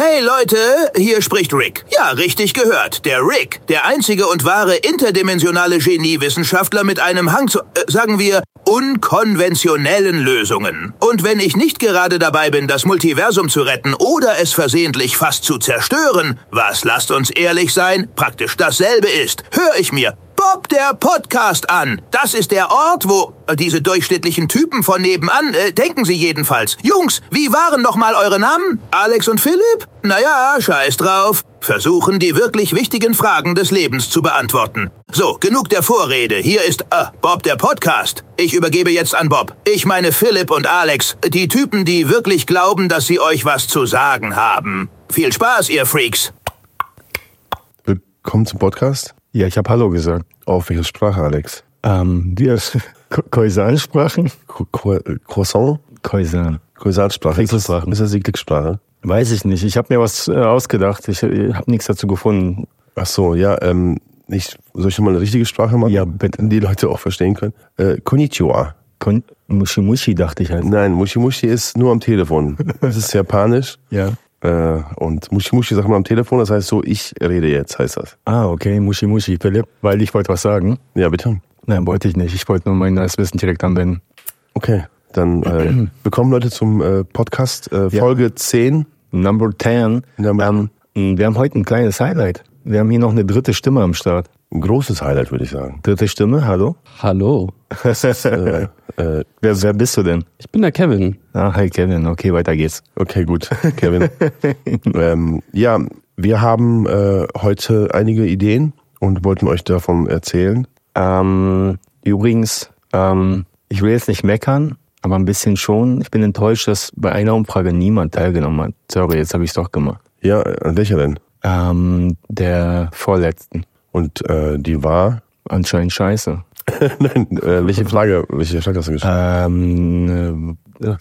Hey Leute, hier spricht Rick. Ja, richtig gehört. Der Rick, der einzige und wahre interdimensionale Geniewissenschaftler mit einem Hang zu, äh, sagen wir, unkonventionellen Lösungen. Und wenn ich nicht gerade dabei bin, das Multiversum zu retten oder es versehentlich fast zu zerstören, was, lasst uns ehrlich sein, praktisch dasselbe ist, höre ich mir Bob der Podcast an. Das ist der Ort, wo äh, diese durchschnittlichen Typen von nebenan, äh, denken sie jedenfalls. Jungs, wie waren noch mal eure Namen? Alex und Philipp? Naja, scheiß drauf. Versuchen, die wirklich wichtigen Fragen des Lebens zu beantworten. So, genug der Vorrede. Hier ist äh, Bob der Podcast. Ich übergebe jetzt an Bob. Ich meine Philipp und Alex, die Typen, die wirklich glauben, dass sie euch was zu sagen haben. Viel Spaß, ihr Freaks. Willkommen zum Podcast. Ja, ich habe Hallo gesagt. Auf welche Sprache, Alex? Ähm, die Koisan-Sprachen? Croissant? Koisan. Koisansprache. Ist das, ist das die Klicksprache? Weiß ich nicht. Ich habe mir was äh, ausgedacht. Ich äh, habe nichts dazu gefunden. Ach so, ja, ähm, ich, soll ich mal eine richtige Sprache machen? Ja, bitte. Die Leute auch verstehen können. Äh, Konnichiwa. Kon Mushi Mushi dachte ich halt. Nein, Mushi Mushi ist nur am Telefon. Das ist japanisch. Ja. Äh, und Mushi Mushi sagt man am Telefon, das heißt so, ich rede jetzt, heißt das. Ah, okay. Mushi Mushi. Philipp, weil ich wollte was sagen. Ja, bitte. Nein, wollte ich nicht. Ich wollte nur mein neues Wissen direkt anwenden. Okay, dann äh, willkommen Leute zum äh, Podcast äh, Ja. Folge 10. Number 10. Number- Ähm, wir haben heute ein kleines Highlight. Wir haben hier noch eine dritte Stimme am Start. Ein großes Highlight, würde ich sagen. Dritte Stimme, hallo? Hallo, Äh, äh, wer, wer bist du denn? ich bin der Kevin. Ah, hi Kevin. Okay, weiter geht's. Okay, gut, Kevin. ähm, ja, wir haben äh, heute einige Ideen und wollten euch davon erzählen. Ähm, übrigens, ähm, ich will jetzt nicht meckern, aber ein bisschen schon. Ich bin enttäuscht, dass bei einer Umfrage niemand teilgenommen hat. Sorry, jetzt habe ich es doch gemacht. Ja, an welcher denn? Ähm, der vorletzten. Und äh, die war. Anscheinend scheiße. Nein, äh, welche Flagge, welche Flagge hast du geschrieben? Ähm, äh,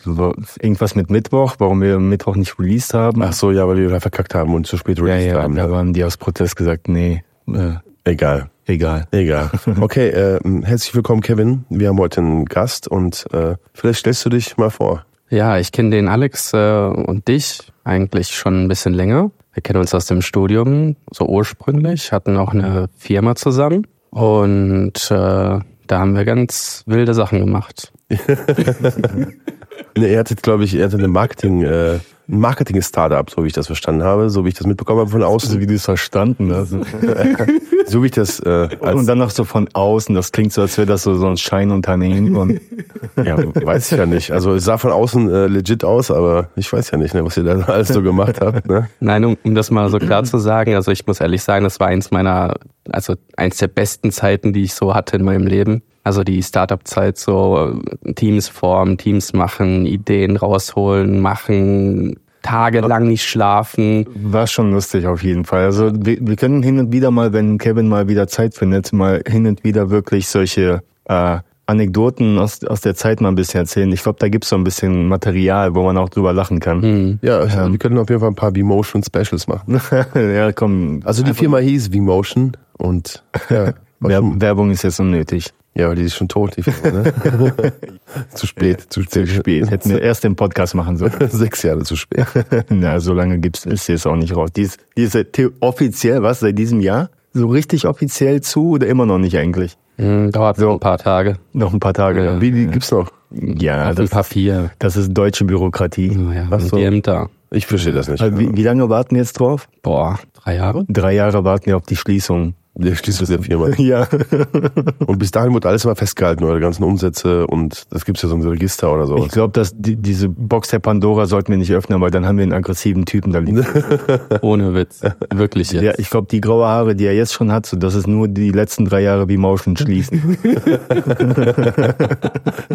irgendwas mit Mittwoch, warum wir Mittwoch nicht released haben. Ach so, ja, weil wir da verkackt haben und zu spät ja, released ja, haben. da haben die aus Protest gesagt, nee, äh, Egal, egal. egal. Okay, äh, herzlich willkommen, Kevin. Wir haben heute einen Gast und äh, vielleicht stellst du dich mal vor. Ja, ich kenne den Alex äh, und dich eigentlich schon ein bisschen länger. Wir kennen uns aus dem Studium, so ursprünglich, hatten auch eine Firma zusammen und äh, da haben wir ganz wilde Sachen gemacht. Er hatte, glaube ich, er hatte eine Marketing, äh, ein Marketing-Startup, so wie ich das verstanden habe, so wie ich das mitbekommen habe von So außen, wie du es verstanden hast. so wie ich das äh, als Und dann noch so von außen, das klingt so, als wäre das so, so ein Scheinunternehmen. Und Ja, weiß ich ja nicht. Also es sah von außen äh, legit aus, aber ich weiß ja nicht, ne, was ihr da alles so gemacht habt. Ne? Nein, um, um das mal so klar zu sagen, also ich muss ehrlich sagen, das war eins meiner, also eins der besten Zeiten, die ich so hatte in meinem Leben. Also die Startup-Zeit, so äh, Teams formen, Teams machen, Ideen rausholen, machen, tagelang nicht schlafen. war schon lustig auf jeden Fall. Also wir, wir können hin und wieder mal, wenn Kevin mal wieder Zeit findet, mal hin und wieder wirklich solche äh, Anekdoten aus, aus der Zeit mal ein bisschen erzählen. Ich glaube, da gibt's so ein bisschen Material, wo man auch drüber lachen kann. Hm. Ja, also, wir können auf jeden Fall ein paar V-Motion Specials machen. ja, komm. Also die Firma hieß V-Motion und ja, Werbung ist jetzt unnötig. Ja, aber die ist schon tot, die Firma, ne? zu spät, zu Zu spät. spät. Hätten wir erst den Podcast machen sollen. Sechs Jahre zu spät. Na, so lange gibt's ist sie jetzt auch nicht raus. Die ist, die ist offiziell, was, seit diesem Jahr? So richtig offiziell zu oder immer noch nicht eigentlich? Hm, dauert so ein paar Tage. Noch ein paar Tage. Ja. Wie, die gibt's noch? Ja, Auf das, Papier. das ist deutsche Bürokratie. Naja, Ach und so. die Ämter. Ich verstehe das nicht. Also Wie, wie lange warten wir jetzt drauf? Boah, drei Jahre? Drei Jahre warten wir auf die Schließung. Der schließt mit der Firma. Ja. Und bis dahin wird alles immer festgehalten, eure ganzen Umsätze und das gibt's ja so ein Register oder so. Ich glaube, dass die, diese Box der Pandora sollten wir nicht öffnen, weil dann haben wir einen aggressiven Typen da liegen. Ohne Witz. Wirklich jetzt. Ja, ich glaube, die graue Haare, die er jetzt schon hat, so, das ist nur die letzten drei Jahre wie Motion schließen.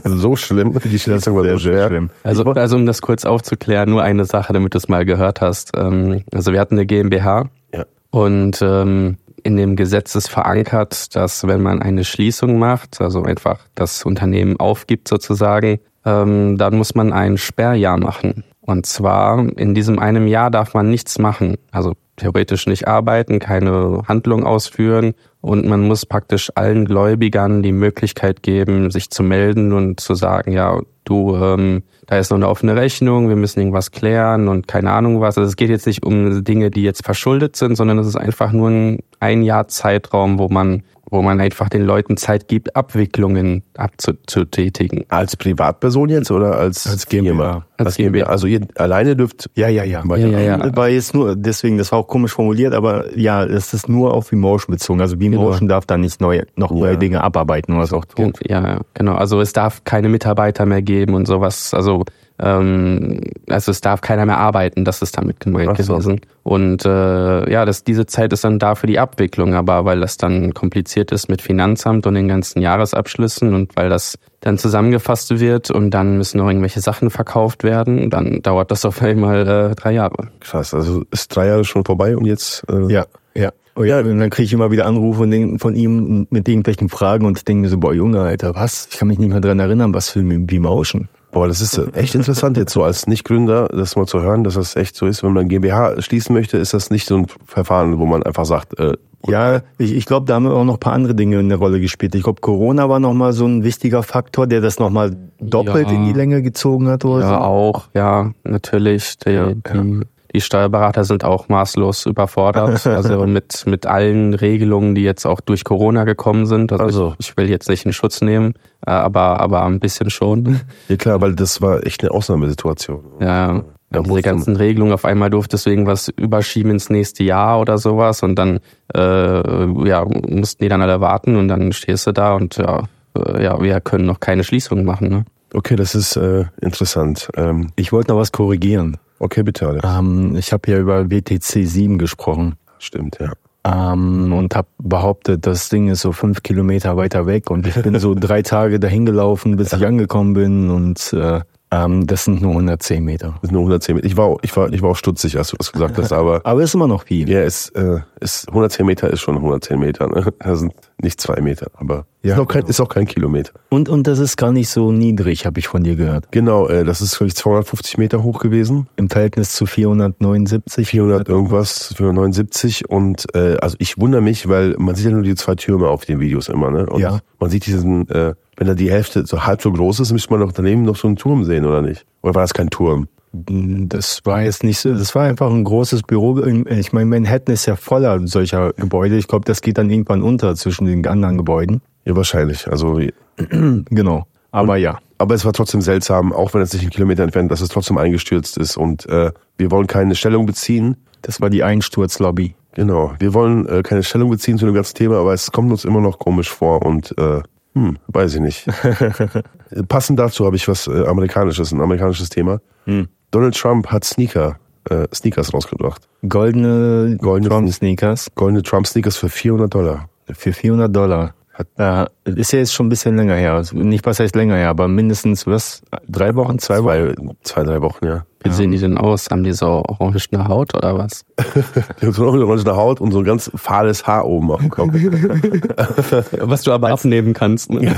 Also so schlimm. Die Schließung war so schwer. schlimm. Also, also um das kurz aufzuklären, nur eine Sache, damit du es mal gehört hast. Ähm, also wir hatten eine GmbH Ja. und ähm, in dem Gesetz ist verankert, dass wenn man eine Schließung macht, also einfach das Unternehmen aufgibt sozusagen, ähm, dann muss man ein Sperrjahr machen. Und zwar in diesem einem Jahr darf man nichts machen. Also theoretisch nicht arbeiten, keine Handlung ausführen und man muss praktisch allen Gläubigern die Möglichkeit geben, sich zu melden und zu sagen, ja, du, ähm, da ist noch eine offene Rechnung, wir müssen irgendwas klären und keine Ahnung was. Also es geht jetzt nicht um Dinge, die jetzt verschuldet sind, sondern es ist einfach nur ein, Jahr Zeitraum, wo man wo man einfach den Leuten Zeit gibt, Abwicklungen abzutätigen. Als Privatperson jetzt oder als, Als GmbH. Als GmbH. Also ihr alleine dürft. Ja, ja, ja. Ja, ja, ja. War jetzt nur, deswegen, das war auch komisch formuliert, aber ja, es ist nur auf Vmotion bezogen. Also Vmotion darf da nicht neue, noch neue Ja. Dinge abarbeiten oder was auch tun. Ja, ja, genau. Also es darf keine Mitarbeiter mehr geben und sowas. Also ähm, also es darf keiner mehr arbeiten, das ist damit gemeint so. gewesen. Und äh, ja, das, diese Zeit ist dann da für die Abwicklung, aber weil das dann kompliziert ist mit Finanzamt und den ganzen Jahresabschlüssen und weil das dann zusammengefasst wird und dann müssen noch irgendwelche Sachen verkauft werden, dann dauert das auf einmal äh, drei Jahre. Krass, also ist drei Jahre schon vorbei und jetzt. Äh, Ja, ja. Oh ja, und dann kriege ich immer wieder Anrufe von, ihm mit irgendwelchen Fragen und denke mir so, boah Junge, Alter, was? Ich kann mich nicht mehr dran erinnern, was für ein Vmotion. Boah, das ist äh, echt interessant jetzt so als Nicht-Gründer, das mal zu hören, dass das echt so ist. Wenn man GmbH schließen möchte, ist das nicht so ein Verfahren, wo man einfach sagt, äh, Ja, ich, ich glaube, da haben auch noch ein paar andere Dinge eine Rolle gespielt. Ich glaube, Corona war nochmal so ein wichtiger Faktor, der das nochmal doppelt Ja. in die Länge gezogen hat oder Ja, so. auch, ja, natürlich. Die, Ja, die, die Steuerberater sind auch maßlos überfordert. Also mit, mit allen Regelungen, die jetzt auch durch Corona gekommen sind. Also, Also. Ich, ich will jetzt nicht in Schutz nehmen, äh, aber, aber ein bisschen schon. ja klar, weil das war echt eine Ausnahmesituation. Ja, Ja, diese ganzen Regelungen auf einmal durftest du irgendwas überschieben ins nächste Jahr oder sowas und dann äh, ja, mussten die dann alle warten und dann stehst du da und ja, äh, ja wir können noch keine Schließung machen. Ne? Okay, das ist äh, interessant. Ähm, Ich wollte noch was korrigieren. Okay, bitte, Alex. Ähm, ich habe ja über WTC 7 gesprochen. Stimmt, ja. ähm, und habe behauptet, das Ding ist so fünf Kilometer weiter weg und ich bin so drei Tage dahin gelaufen, bis ich angekommen bin und äh, ähm, das sind nur 110 Meter. Das sind nur 110 Meter. Ich war, auch- ich war, ich war auch stutzig, als du das gesagt hast, aber Aber ist immer noch viel. ja, es äh, ist 110 Meter ist schon 110 Meter. Ne? Das sind nicht zwei Meter, aber Ja, ist, auch kein, genau. ist auch kein Kilometer. Und, und das ist gar nicht so niedrig, habe ich von dir gehört. Genau, äh, das ist glaube ich 250 Meter hoch gewesen. Im Verhältnis zu 479. 400 irgendwas, 479 und äh, also ich wundere mich, weil man sieht ja nur die zwei Türme auf den Videos immer, ne? Und Ja. man sieht diesen, äh, wenn da die Hälfte so halb so groß ist, müsste man doch daneben noch so einen Turm sehen, oder nicht? Oder war das kein Turm? Das war jetzt nicht so, das war einfach ein großes Büro. Ich meine, Manhattan ist ja voller solcher Gebäude. Ich glaube, das geht dann irgendwann unter zwischen den anderen Gebäuden. Ja, wahrscheinlich. Also, Genau. Aber ja. aber es war trotzdem seltsam, auch wenn es nicht einen Kilometer entfernt, dass es trotzdem eingestürzt ist und äh, wir wollen keine Stellung beziehen. Das war die Einsturzlobby. Genau, wir wollen äh, keine Stellung beziehen zu dem ganzen Thema, aber es kommt uns immer noch komisch vor und äh, hm, weiß ich nicht. Passend dazu habe ich was äh, amerikanisches, ein amerikanisches Thema. Donald Trump hat Sneaker, äh, Sneakers rausgebracht. Goldene, Goldene Trump Sneakers Goldene Trump Sneakers für 400 Dollar. für 400 Dollar. Hat, äh, ist ja jetzt schon ein bisschen länger her. Also Nicht was heißt länger her, aber mindestens was? Drei Wochen, zwei Wochen? Zwei, zwei drei Wochen, ja. Wie sehen die denn aus? Haben die so orangene Haut oder was? Die haben so eine orangene Haut und so ein ganz fahles Haar oben auf dem Kopf. Was du aber abnehmen kannst. Ne?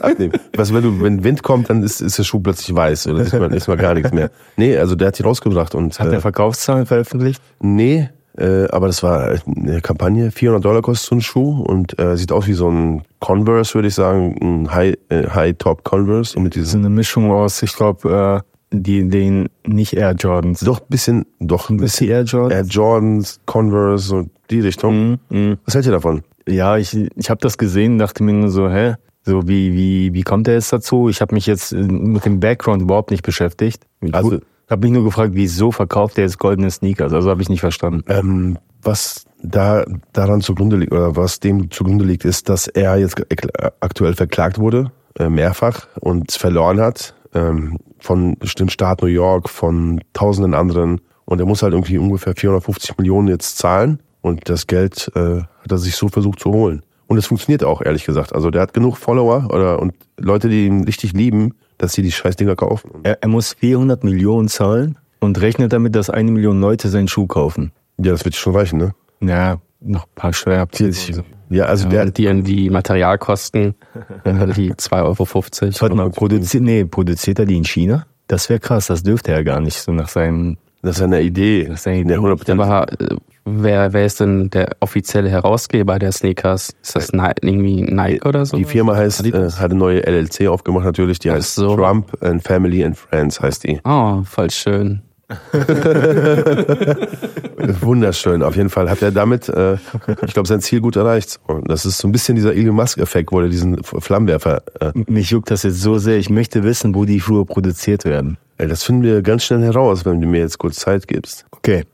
abnehmen. Was, wenn du, wenn Wind kommt, dann ist, ist der Schuh plötzlich weiß oder ist mal, ist mal gar nichts mehr. Nee, also der hat die rausgebracht und Hat äh, der Verkaufszahlen veröffentlicht? nee, äh, aber das war eine Kampagne. 400 Dollar kostet so ein Schuh und äh, sieht aus wie so ein Converse, würde ich sagen, ein High, äh, High Top Converse und mit Das ist diesen eine Mischung aus, ich glaube, äh, die, den, nicht Air Jordans. doch ein bisschen, doch ein bisschen Air Jordans? Air Jordans, Converse so die Richtung. Mhm. Was hält ihr davon? Ja, ich, ich habe das gesehen, dachte mir nur so, hä? So, wie, wie, wie kommt er jetzt dazu? Ich habe mich jetzt äh, mit dem Background überhaupt nicht beschäftigt. Also- habe mich nur gefragt, wieso verkauft er jetzt goldene Sneakers? Also habe ich nicht verstanden. Ähm, was da daran zugrunde liegt oder was dem zugrunde liegt, ist, dass er jetzt ek- aktuell verklagt wurde, äh, mehrfach und verloren hat ähm, von dem Staat New York, von tausenden anderen und er muss halt irgendwie ungefähr 450 Millionen jetzt zahlen und das Geld äh, hat er sich so versucht zu holen. Und es funktioniert auch, ehrlich gesagt. Also der hat genug Follower oder und Leute, die ihn richtig lieben, dass sie die Scheißdinger kaufen. Er, er muss 400 Millionen zahlen und rechnet damit, dass eine Million Leute seinen Schuh kaufen. ja, das wird schon reichen, ne? Ja, noch ein paar Steuerabzüge. Ja, also der, Und die, die Materialkosten, die 2,50 Euro. Warte mal, produziert, nee, produziert er die in China? Das wäre krass, das dürfte er gar nicht, so nach seinem, das ist eine Idee. Das ist eine Idee. Ja, 100%. Aber äh, wer, wer ist denn der offizielle Herausgeber der Sneakers? Ist das Ni irgendwie Nike oder so? Die Firma heißt, äh, hat eine neue LLC aufgemacht natürlich, die Ach heißt so. Trump and Family and Friends heißt die. Oh, voll schön. Wunderschön, auf jeden Fall hat er damit, äh, ich glaube, sein Ziel gut erreicht. Und das ist so ein bisschen dieser Elon Musk-Effekt, wo er diesen Flammenwerfer, äh, Mich juckt das jetzt so sehr. Ich möchte wissen, wo die Schuhe produziert werden. ey, das finden wir ganz schnell heraus, wenn du mir jetzt kurz Zeit gibst. Okay.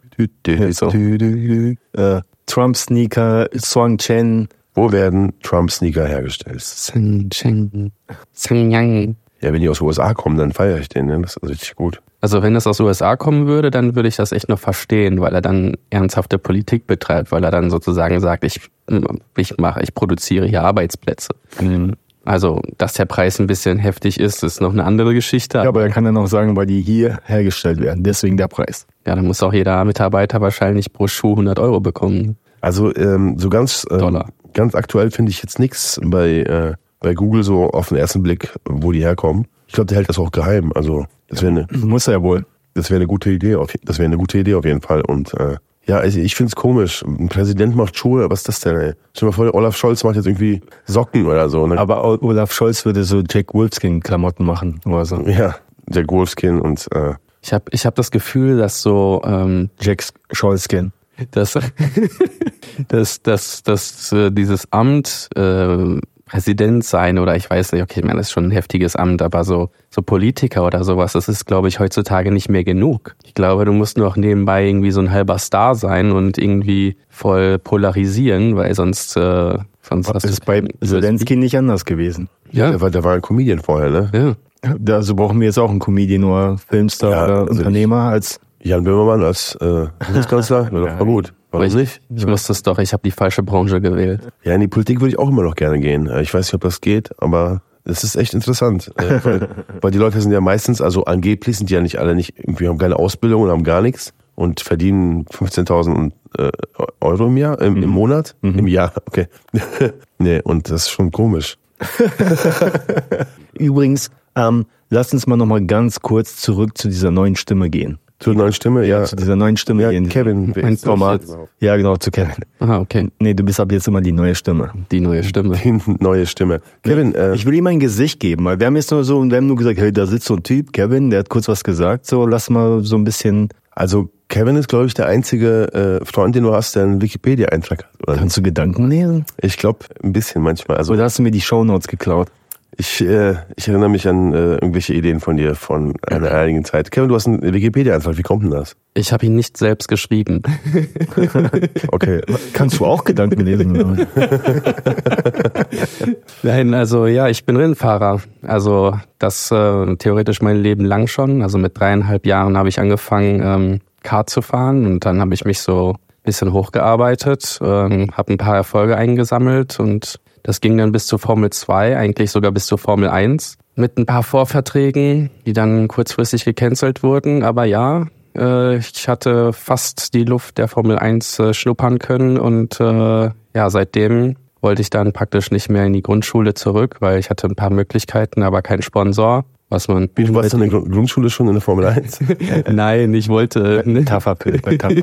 So. Äh, Trump Sneaker, Song Chen. Wo werden Trump-Sneaker hergestellt? Zheng, Cheng, Zheng Yang. Ja, wenn die aus den USA kommen, dann feiere ich den, ne? das ist richtig gut. Also wenn das aus USA kommen würde, dann würde ich das echt noch verstehen, weil er dann ernsthafte Politik betreibt, weil er dann sozusagen sagt, ich, ich mache, ich produziere hier Arbeitsplätze. Also, dass der Preis ein bisschen heftig ist, ist noch eine andere Geschichte. Ja, aber er kann dann auch sagen, weil die hier hergestellt werden. Deswegen der Preis. Ja, dann muss auch jeder Mitarbeiter wahrscheinlich pro Schuh 100 Euro bekommen. Also ähm, so ganz, ähm, Dollar. ganz aktuell finde ich jetzt nichts bei, äh, bei Google so auf den ersten Blick, wo die herkommen. Ich glaube, der hält das auch geheim. Also das wäre eine Muss er ja wohl. das wäre eine gute Idee. Auf, das wäre eine gute Idee auf jeden Fall. Und äh, ja, also ich finde es komisch. Ein Präsident macht Schuhe. Was ist das denn? Ey? Stell dir mal vor, Olaf Scholz macht jetzt irgendwie Socken oder so. Ne? Aber Olaf Scholz würde so Jack Wolfskin-Klamotten machen oder so. ja, der Wolfskin und äh, Ich habe ich hab das Gefühl, dass so ähm, Jack Scholzkin. dass, dass, dass, dass äh, dieses Amt äh, Präsident sein oder ich weiß nicht, okay, ich meine, das ist schon ein heftiges Amt, aber so, so Politiker oder sowas, das ist, glaube ich, heutzutage nicht mehr genug. Ich glaube, du musst noch nebenbei irgendwie so ein halber Star sein und irgendwie voll polarisieren, weil sonst, äh, sonst hast Das ist du bei keinen Zelensky nicht anders gewesen. Ja, der, war, der war ein Comedian vorher, ne? ja. Da also brauchen wir jetzt auch einen Comedian oder Filmstar Ja, oder also Unternehmer als Jan Böhmermann als äh, Bundeskanzler, wäre doch mal gut. Warum ich, nicht? ich wusste es doch, ich habe die falsche Branche gewählt. Ja, in die Politik würde ich auch immer noch gerne gehen. Äh, Ich weiß nicht, ob das geht, aber es ist echt interessant. Äh, weil, weil die Leute sind ja meistens, also angeblich sind die ja nicht alle nicht, irgendwie haben keine Ausbildung und haben gar nichts und verdienen 15.000 äh, Euro im Jahr, im, im Monat, im Jahr, okay. nee, und das ist schon komisch. Übrigens, ähm, lasst uns mal nochmal ganz kurz zurück zu dieser neuen Stimme gehen. Zur neuen Stimme, ja. Zu dieser neuen Stimme Ja, gehen. Kevin, das jetzt? Ja, genau, zu Kevin. Ah, okay. Nee, du bist ab jetzt immer die neue Stimme. Die neue Stimme. Die neue Stimme. Kevin, äh, Ich will ihm ein Gesicht geben, weil wir haben jetzt nur so, wir haben nur gesagt, hey, da sitzt so ein Typ, Kevin, der hat kurz was gesagt, so, lass mal so ein bisschen, also Kevin ist, glaube ich, der einzige äh, Freund, den du hast, der einen Wikipedia-Eintrag hat. Oder? kannst du Gedanken lesen? Ich glaube, ein bisschen manchmal. Also Oder hast du mir die Shownotes geklaut? Ich, äh, ich erinnere mich an äh, irgendwelche Ideen von dir von einer einigen Zeit. Kevin, du hast einen Wikipedia-Eintrag. Wie kommt denn das? Ich habe ihn nicht selbst geschrieben. Okay. Kannst du auch Gedanken lesen? Nein, also ja, ich bin Rennfahrer. Also das äh, theoretisch mein Leben lang schon. Also mit dreieinhalb Jahren habe ich angefangen, ähm, Kart zu fahren und dann habe ich mich so ein bisschen hochgearbeitet, ähm, habe ein paar Erfolge eingesammelt und das ging dann bis zur Formel 2, eigentlich sogar bis zur Formel 1 mit ein paar Vorverträgen, die dann kurzfristig gecancelt wurden. Aber ja, äh, ich hatte fast die Luft der Formel 1 äh, schnuppern können und äh, ja, seitdem wollte ich dann praktisch nicht mehr in die Grundschule zurück, weil ich hatte ein paar Möglichkeiten, aber keinen Sponsor, was man... Wie, du warst in der Grund- Grundschule schon in der Formel 1? Nein, ich wollte... Bei Taffer.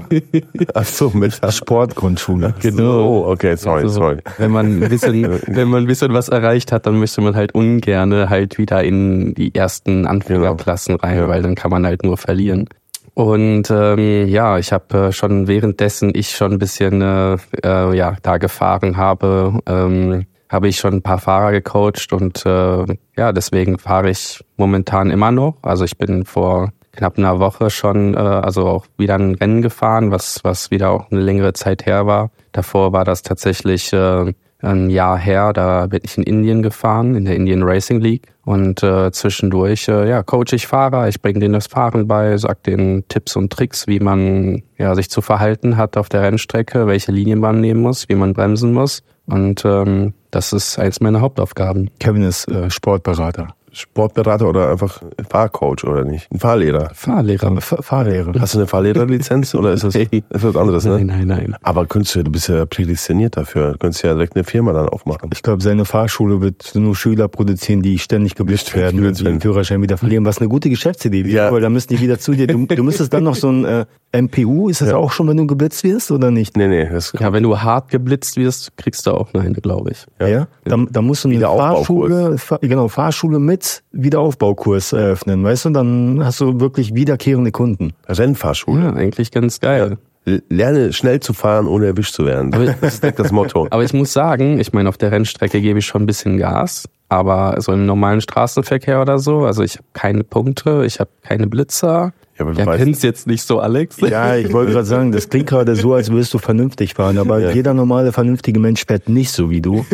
Ach so, mit Sportgrundschule. Genau. Oh, okay, sorry, Also, sorry. Wenn man ein bisschen, wenn man ein bisschen was erreicht hat, dann möchte man halt ungerne halt wieder in die ersten Anfängerklassen rein, Ja. weil dann kann man halt nur verlieren. Und ähm, ja, ich habe äh, schon währenddessen ich schon ein bisschen äh, äh, ja da gefahren habe, ähm, habe ich schon ein paar Fahrer gecoacht und äh, ja, deswegen fahre ich momentan immer noch. Also ich bin vor knapp einer Woche schon äh, also auch wieder ein Rennen gefahren, was was wieder auch eine längere Zeit her war. Davor war das tatsächlich äh, ein Jahr her, da bin ich in Indien gefahren, in der Indian Racing League. Und äh, zwischendurch, äh, ja, coach ich Fahrer, ich bringe denen das Fahren bei, sag denen Tipps und Tricks, wie man ja, sich zu verhalten hat auf der Rennstrecke, welche Linien man nehmen muss, wie man bremsen muss. Und ähm, das ist eins meiner Hauptaufgaben. Kevin ist äh, Sportberater. Sportberater oder einfach Fahrcoach oder nicht? Ein Fahrlehrer. Fahrlehrer, Fahr Fahrlehrer. Hast du eine Fahrlehrerlizenz oder ist das, Nee. ist was anderes, ne? Nein, nein, nein. Aber könntest du, du bist ja prädestiniert dafür. Du könntest ja direkt eine Firma dann aufmachen. Ich glaube, seine Fahrschule wird nur Schüler produzieren, die ständig geblitzt Ständig werden und geblitzt die den. Führerschein wieder verlieren, was eine gute Geschäftsidee ist. Ja. Weil da müssen die wieder zu dir. Du, du müsstest dann noch so ein äh, MPU, ist das auch schon, wenn du geblitzt wirst oder nicht? Nee, nee, das Ja, wenn du hart geblitzt wirst, kriegst du auch eine, glaube ich. Ja. Da, da musst du eine Wiederaufbaukurs. Fahrschule, Fahr, genau, Fahrschule mit Wiederaufbaukurs eröffnen, weißt du? Dann hast du wirklich wiederkehrende Kunden. Rennfahrschule. Ja, eigentlich ganz geil. L- Lerne schnell zu fahren, ohne erwischt zu werden. Aber- Das ist direkt das Motto. Aber ich muss sagen, ich meine, auf der Rennstrecke gebe ich schon ein bisschen Gas, aber so im normalen Straßenverkehr oder so, also ich habe keine Punkte, ich habe keine Blitzer. Ja, aber du Ja, kennst jetzt nicht so, Alex. Ja, ich wollte gerade sagen, das klingt gerade so, als würdest du vernünftig fahren, aber Ja. jeder normale, vernünftige Mensch fährt nicht so wie du.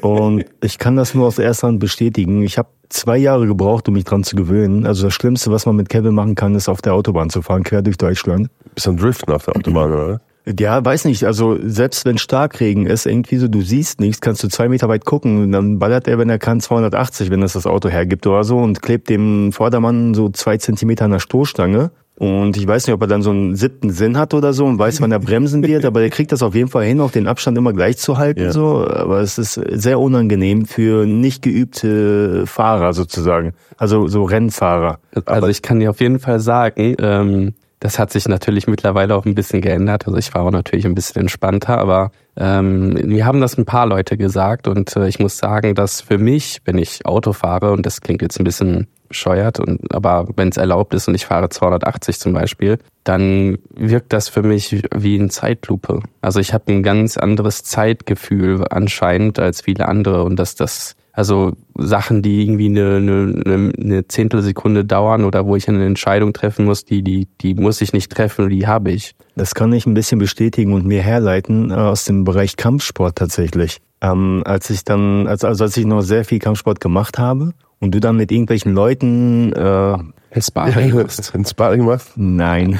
Und ich kann das nur aus erster Hand bestätigen. Ich habe zwei Jahre gebraucht, um mich dran zu gewöhnen. Also das Schlimmste, was man mit Kevin machen kann, ist auf der Autobahn zu fahren, quer durch Deutschland. Bist am Driften auf der Autobahn, oder? Ja, weiß nicht. Also selbst wenn Starkregen ist, irgendwie so, du siehst nichts, kannst du zwei Meter weit gucken und dann ballert er, wenn er kann, 280, wenn das das Auto hergibt oder so und klebt dem Vordermann so zwei Zentimeter an der Stoßstange. Und ich weiß nicht, ob er dann so einen siebten Sinn hat oder so und weiß, wann er bremsen wird, aber der kriegt das auf jeden Fall hin, auch den Abstand immer gleich zu halten. Ja. So. Aber es ist sehr unangenehm für nicht geübte Fahrer sozusagen. Also so Rennfahrer. Also ich kann dir auf jeden Fall sagen, ähm, das hat sich natürlich mittlerweile auch ein bisschen geändert. Also ich war auch natürlich ein bisschen entspannter, aber ähm, mir haben das ein paar Leute gesagt und äh, ich muss sagen, dass für mich, wenn ich Auto fahre, und das klingt jetzt ein bisschen bescheuert, und, aber wenn es erlaubt ist und ich fahre 280 zum Beispiel, dann wirkt das für mich wie eine Zeitlupe. Also ich habe ein ganz anderes Zeitgefühl anscheinend als viele andere und dass das also Sachen, die irgendwie eine, eine, eine- Zehntelsekunde dauern oder wo ich eine Entscheidung treffen muss, die, die, die muss ich nicht treffen, die habe ich. Das kann ich ein bisschen bestätigen und mir herleiten äh, aus dem Bereich Kampfsport tatsächlich. Ähm, als ich dann, also, also als ich noch sehr viel Kampfsport gemacht habe und du dann mit irgendwelchen Leuten, äh, Sparring machst. Ein Sparring machst? nein,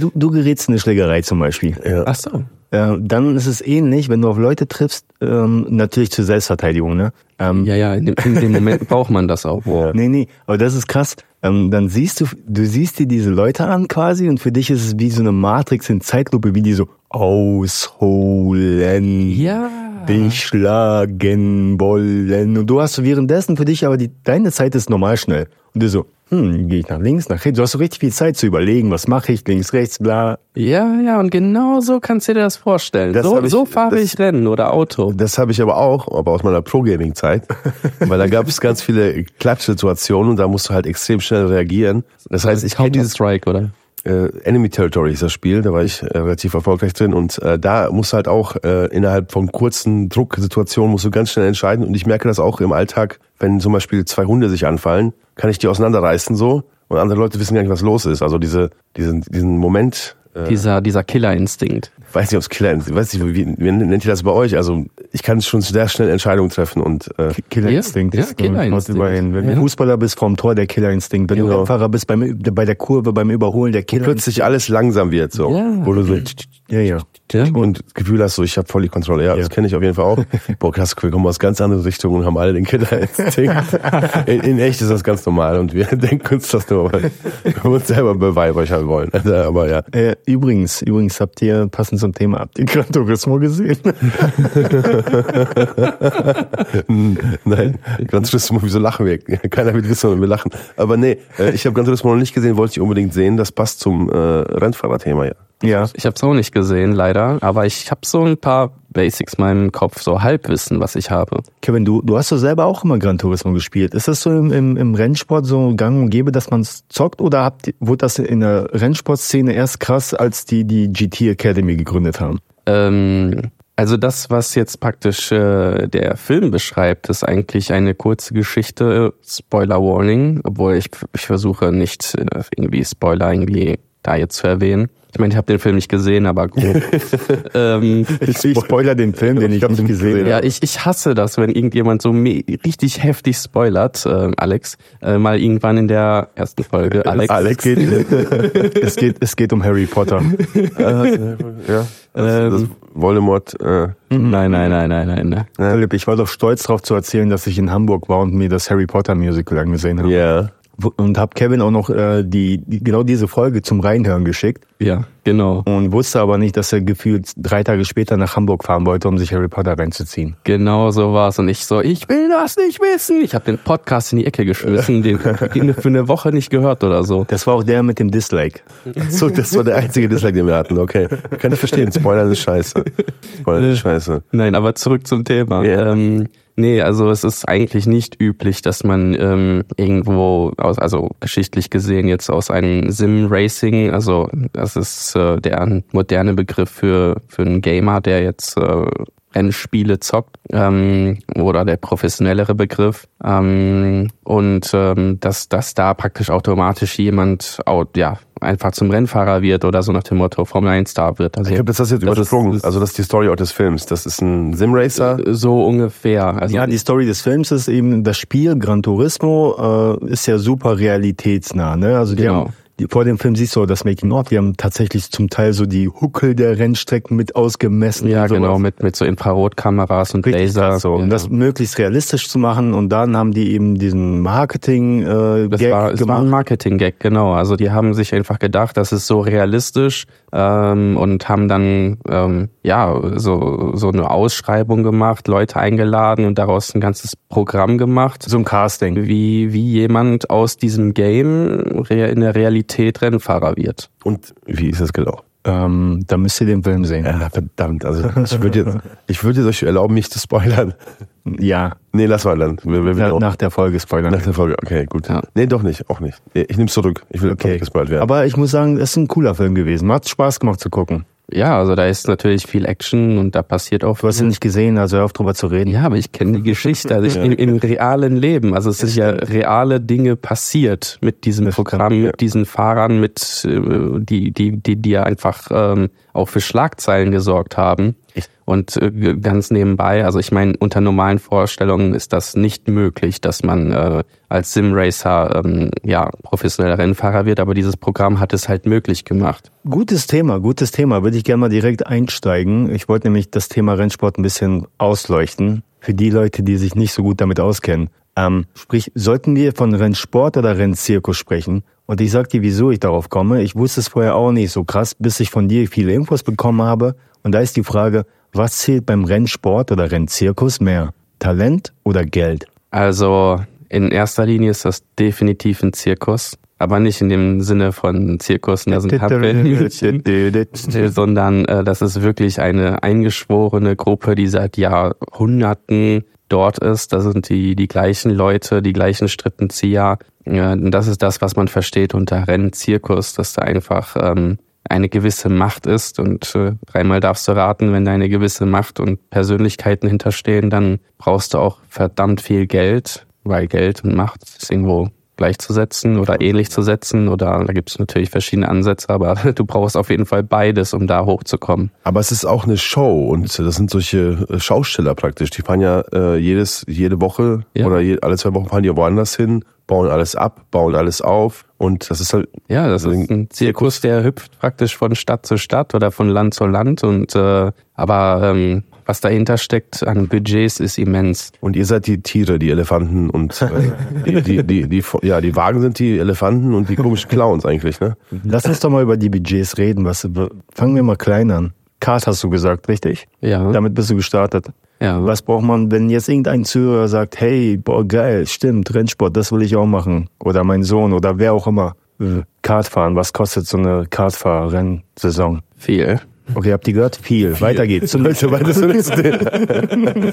du, du gerätst in eine Schlägerei zum Beispiel. Ja. Ach so. Äh, dann ist es ähnlich, wenn du auf Leute triffst, ähm, natürlich zur Selbstverteidigung, ne? Ähm, Ja, ja, in dem, in dem Moment braucht man das auch. Ja. Nee, nee, aber das ist krass. Ähm, dann siehst du, du siehst dir diese Leute an quasi und für dich ist es wie so eine Matrix in Zeitlupe, wie die so ausholen, Ja. dich schlagen wollen. Und du hast so währenddessen für dich aber die, deine Zeit ist normal schnell. Und du so, hm, gehe ich nach links, nach rechts. Du hast so richtig viel Zeit zu überlegen, was mache ich, links, rechts, bla. Ja, ja, und genau so kannst du dir das vorstellen. Das so, ich- so fahre ich Rennen oder Auto. Das habe ich aber auch, aber aus meiner Pro-Gaming-Zeit. Weil da gab es ganz viele Klatschsituationen und da musst du halt extrem schnell reagieren. Das heißt, ich kenne dieses Counter-Strike, oder? Äh, Enemy Territory ist das Spiel, da war ich äh, relativ erfolgreich drin und äh, da musst du halt auch äh, innerhalb von kurzen Drucksituationen musst du ganz schnell entscheiden und ich merke das auch im Alltag, wenn zum Beispiel zwei Hunde sich anfallen, kann ich die auseinanderreißen so und andere Leute wissen gar nicht, was los ist. Also diese, diesen, diesen Moment, äh, Dieser, dieser Killerinstinkt. weiß nicht, ob es Killer ist, weiß nicht, wie, wie nennt ihr das bei euch? Also ich kann schon sehr schnell Entscheidungen treffen und äh, Killerinstinkt. Ja, ist, ja, Killerinstinkt. Wenn Ja. du Fußballer bist, vom Tor der Killerinstinkt. Wenn du Genau. Rennfahrer bist, beim, bei der Kurve, beim Überholen der Killerinstinkt. plötzlich alles langsam wird so, Ja. wo du so Ja, ja. Und das Gefühl hast, so ich habe voll die Kontrolle. Ja, das kenne ich auf jeden Fall auch. Boah, krass, wir kommen aus ganz anderen Richtungen und haben alle den Killerinstinkt. in, in echt ist das ganz normal und wir denken uns das nur, weil wir uns selber beweihräuchern wollen. Also, aber ja, Äh, übrigens, übrigens habt ihr, passend zum Thema, habt ihr Gran Turismo gesehen? nein, Gran Turismo, wieso lachen wir? Keiner wird wissen, wenn wir lachen. Aber nee, äh, ich habe Gran Turismo noch nicht gesehen, wollte ich unbedingt sehen. Das passt zum äh, Rennfahrerthema, ja. Ja. Ich habe es auch nicht gesehen, leider. Aber ich habe so ein paar Basics in meinem Kopf, so Halbwissen, was ich habe. Kevin, du, du hast doch selber auch immer Gran Turismo gespielt. Ist das so im, im, im Rennsport so gang und gäbe, dass man es zockt oder habt, wurde das in der Rennsportszene erst krass, als die die GT Academy gegründet haben? Ähm, also das, was jetzt praktisch äh, der Film beschreibt, ist eigentlich eine kurze Geschichte, Spoiler Warning, obwohl ich, ich versuche nicht äh, irgendwie Spoiler irgendwie da jetzt zu erwähnen. Ich meine, ich habe den Film nicht gesehen, aber gut. ähm, ich, ich spoiler den Film, den ich, ich nicht gesehen habe. Ja, ich, ich hasse das, wenn irgendjemand so richtig heftig spoilert, äh, Alex. Äh, mal irgendwann in der ersten Folge. Alex. Alex geht, es, geht, es geht um Harry Potter. ja. Das, das Voldemort. Äh. Nein, nein, nein, nein, nein. nein. Philipp, ich war doch stolz darauf zu erzählen, dass ich in Hamburg war und mir das Harry Potter Musical angesehen habe. Ja. Yeah und habe Kevin auch noch äh, die, die genau diese Folge zum Reinhören geschickt. Ja, genau. Und wusste aber nicht, dass er gefühlt drei Tage später nach Hamburg fahren wollte, um sich Harry Potter reinzuziehen. Genau so war's und ich so, ich will das nicht wissen. Ich habe den Podcast in die Ecke geschmissen, den, den für eine Woche nicht gehört oder so. Das war auch der mit dem Dislike. So, das war der einzige Dislike, den wir hatten. Okay, kann ich verstehen. Spoiler ist scheiße. Spoiler ist scheiße. Nein, aber zurück zum Thema. Yeah. Ähm, Nee, also es ist eigentlich nicht üblich, dass man ähm, irgendwo, aus, also geschichtlich gesehen jetzt aus einem Sim-Racing, also das ist äh, der moderne Begriff für, für einen Gamer, der jetzt äh, Rennspiele zockt ähm, oder der professionellere Begriff. Ähm, und ähm, dass, dass da praktisch automatisch jemand ja, einfach zum Rennfahrer wird oder so nach dem Motto Formel 1 Star wird. Also ich glaube, das ist jetzt übersprungen. Also das ist die Story auch des Films. Das ist ein Simracer. So ungefähr. Also ja, die Story des Films ist eben das Spiel Gran Turismo äh, ist ja super realitätsnah. Ne? Also die genau. haben vor dem Film siehst du auch das Making of. Die haben tatsächlich zum Teil so die Huckel der Rennstrecken mit ausgemessen. Ja, genau, mit, mit so Infrarotkameras und Richtig Laser. So, um das möglichst realistisch zu machen. Und dann haben die eben diesen Marketing äh, das Gag war, gemacht. Das war ein Marketing-Gag, genau. Also die haben sich einfach gedacht, das ist so realistisch ähm, und haben dann ähm, ja so, so eine Ausschreibung gemacht, Leute eingeladen und daraus ein ganzes Programm gemacht. So ein Casting. Wie, wie jemand aus diesem Game in der Realität Rennfahrer wird. Und wie ist es gelaufen? Ähm, da müsst ihr den Film sehen. Ja, verdammt. Also ich würde jetzt, ich würde euch erlauben, mich zu spoilern. Ja. Nee, lass mal dann. Wir, wir nach, nach, der Folge spoilern. Nach der Folge, okay, gut. Ja. Nee, doch nicht, auch nicht. Ich nehme es zurück. Ich will okay. nicht gespoilt werden. Aber ich muss sagen, es ist ein cooler Film gewesen. Hat Spaß gemacht zu gucken. Ja, also da ist natürlich viel Action und da passiert auch. Du hast ihn nicht gesehen, also hör auf drüber zu reden. Ja, aber ich kenne die Geschichte. Also ich, ja. im, im, realen Leben. Also es sind ja reale Dinge passiert mit diesem das Programm, stimmt, ja. mit diesen Fahrern, mit äh, die, die, die, die ja einfach ähm, auch für Schlagzeilen gesorgt haben. Und äh, ganz nebenbei, also ich meine, unter normalen Vorstellungen ist das nicht möglich, dass man äh, als Simracer ähm, ja professioneller Rennfahrer wird, aber dieses Programm hat es halt möglich gemacht. Gutes Thema, gutes Thema. Würde ich gerne mal direkt einsteigen. Ich wollte nämlich das Thema Rennsport ein bisschen ausleuchten für die Leute, die sich nicht so gut damit auskennen. Ähm, sprich, sollten wir von Rennsport oder Rennzirkus sprechen? Und ich sag dir, wieso ich darauf komme. Ich wusste es vorher auch nicht so krass, bis ich von dir viele Infos bekommen habe. Und da ist die Frage, was zählt beim Rennsport oder Rennzirkus mehr? Talent oder Geld? Also in erster Linie ist das definitiv ein Zirkus. Aber nicht in dem Sinne von Zirkus, da sind Happelmädchen, sondern äh, das ist wirklich eine eingeschworene Gruppe, die seit Jahrhunderten dort ist. Da sind die, die gleichen Leute, die gleichen Strippenzieher. Ja, das ist das, was man versteht unter Rennzirkus, dass da einfach ähm, eine gewisse Macht ist und äh, dreimal darfst du raten, wenn da eine gewisse Macht und Persönlichkeiten hinterstehen, dann brauchst du auch verdammt viel Geld, weil Geld und Macht ist irgendwo gleichzusetzen oder ähnlich zu setzen oder da gibt es natürlich verschiedene Ansätze, aber du brauchst auf jeden Fall beides, um da hochzukommen. Aber es ist auch eine Show und das sind solche äh, Schausteller praktisch. Die fahren ja äh, jedes jede Woche ja. oder je, alle zwei Wochen fahren die woanders hin bauen alles ab, bauen alles auf und das ist halt. Ja, das ist ein Zirkus, der hüpft praktisch von Stadt zu Stadt oder von Land zu Land und äh, aber ähm, was dahinter steckt an Budgets ist immens. Und ihr seid die Tiere, die Elefanten und äh, die, die, die, die, ja, die Wagen sind die Elefanten und die komischen Clowns eigentlich, ne? Lass uns doch mal über die Budgets reden. Was, fangen wir mal klein an. Card hast du gesagt, richtig? Ja. Damit bist du gestartet. Ja. Was braucht man, wenn jetzt irgendein Zuhörer sagt, hey, boah, geil, stimmt, Rennsport, das will ich auch machen. Oder mein Sohn oder wer auch immer. Kart fahren, was kostet so eine Kartfahr-Rennsaison? Viel. Okay, habt ihr gehört? Viel. Viel. Weiter geht's. Zum nächsten, weiter zum nächsten.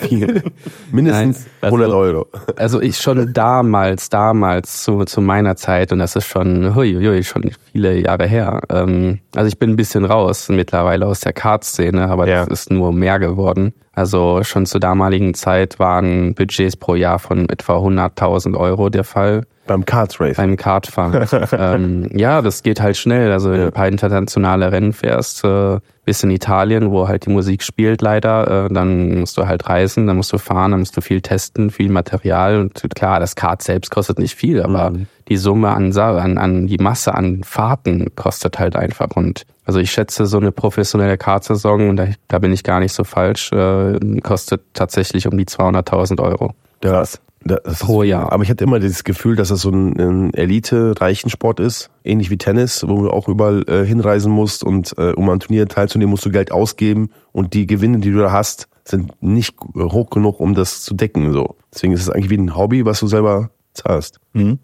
Viel. Mindestens Nein, also, 100 Euro. Also ich schon damals, damals zu, zu meiner Zeit und das ist schon, hui, hui, schon viele Jahre her. Ähm, also ich bin ein bisschen raus mittlerweile aus der Kart-Szene, aber ja. das ist nur mehr geworden. Also schon zur damaligen Zeit waren Budgets pro Jahr von etwa 100.000 Euro der Fall. Beim Kart Race. Beim Kartfahren. ähm, ja, das geht halt schnell. Also wenn du ein paar internationale Rennen fährst, äh, bis in Italien, wo halt die Musik spielt leider, äh, dann musst du halt reisen, dann musst du fahren, dann musst du viel testen, viel Material und klar, das Kart selbst kostet nicht viel, aber mhm. die Summe an, an, an die Masse an Fahrten kostet halt einfach und also ich schätze so eine professionelle Kartsaison, und da, da bin ich gar nicht so falsch, äh, kostet tatsächlich um die 200.000 Euro. Krass. Das pro Jahr. Aber ich hatte immer das Gefühl, dass das so ein, ein Elite-Reichen-Sport ist, ähnlich wie Tennis, wo du auch überall äh, hinreisen musst und äh, um an Turnieren teilzunehmen, musst du Geld ausgeben und die Gewinne, die du da hast, sind nicht hoch genug, um das zu decken. So. Deswegen ist es eigentlich wie ein Hobby, was du selber zahlst. Mhm.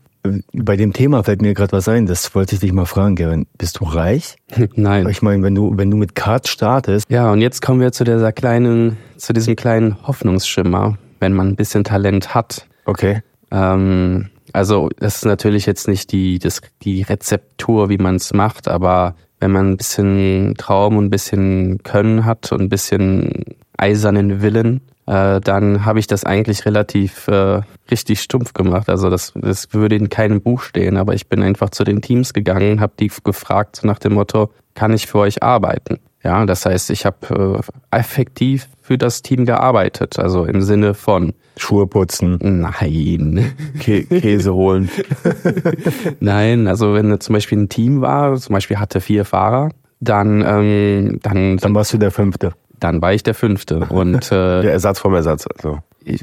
Bei dem Thema fällt mir gerade was ein, das wollte ich dich mal fragen, Gavin. Bist du reich? Nein. Ich meine, wenn du, wenn du mit Kart startest. Ja, und jetzt kommen wir zu dieser kleinen, zu diesem kleinen Hoffnungsschimmer, wenn man ein bisschen Talent hat Okay. Ähm, also das ist natürlich jetzt nicht die, das, die Rezeptur, wie man es macht, aber wenn man ein bisschen Traum und ein bisschen Können hat und ein bisschen eisernen Willen, äh, dann habe ich das eigentlich relativ äh, richtig stumpf gemacht. Also das, das würde in keinem Buch stehen, aber ich bin einfach zu den Teams gegangen, habe die gefragt so nach dem Motto, kann ich für euch arbeiten? Ja, das heißt, ich habe äh, effektiv für das Team gearbeitet, also im Sinne von Schuhe putzen. Nein. Kä Käse holen. Nein, also wenn zum Beispiel ein Team war, zum Beispiel hatte vier Fahrer, dann ähm, dann dann warst du der Fünfte. Dann war ich der Fünfte und äh, der Ersatz vom Ersatz. Also.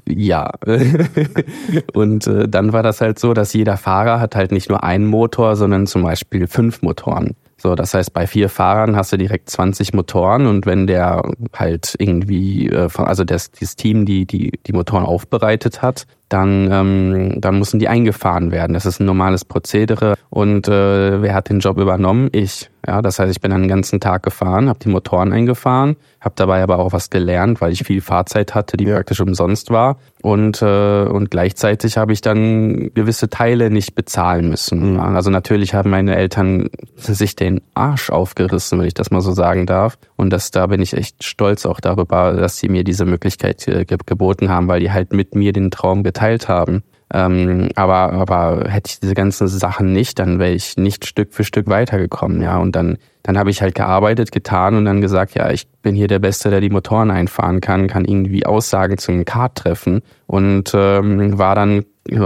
Ja. und äh, dann war das halt so, dass jeder Fahrer hat halt nicht nur einen Motor, sondern zum Beispiel fünf Motoren. So, das heißt, bei vier Fahrern hast du direkt 20 Motoren und wenn der halt irgendwie, äh, also das, das Team, die, die die Motoren aufbereitet hat, dann, ähm, dann müssen die eingefahren werden. Das ist ein normales Prozedere. Und äh, wer hat den Job übernommen? Ich. Ja, das heißt, ich bin dann den ganzen Tag gefahren, habe die Motoren eingefahren, habe dabei aber auch was gelernt, weil ich viel Fahrzeit hatte, die ja. praktisch umsonst war. Und, äh, und gleichzeitig habe ich dann gewisse Teile nicht bezahlen müssen. Mhm. Also natürlich haben meine Eltern sich den Arsch aufgerissen, wenn ich das mal so sagen darf. Und das, da bin ich echt stolz auch darüber, dass sie mir diese Möglichkeit äh, geboten haben, weil die halt mit mir den Traum geteilt haben. Ähm, aber, aber hätte ich diese ganzen Sachen nicht, dann wäre ich nicht Stück für Stück weitergekommen, ja. Und dann, dann habe ich halt gearbeitet, getan und dann gesagt, ja, ich bin hier der Beste, der die Motoren einfahren kann, kann irgendwie Aussagen zum Kart treffen und ähm, war dann,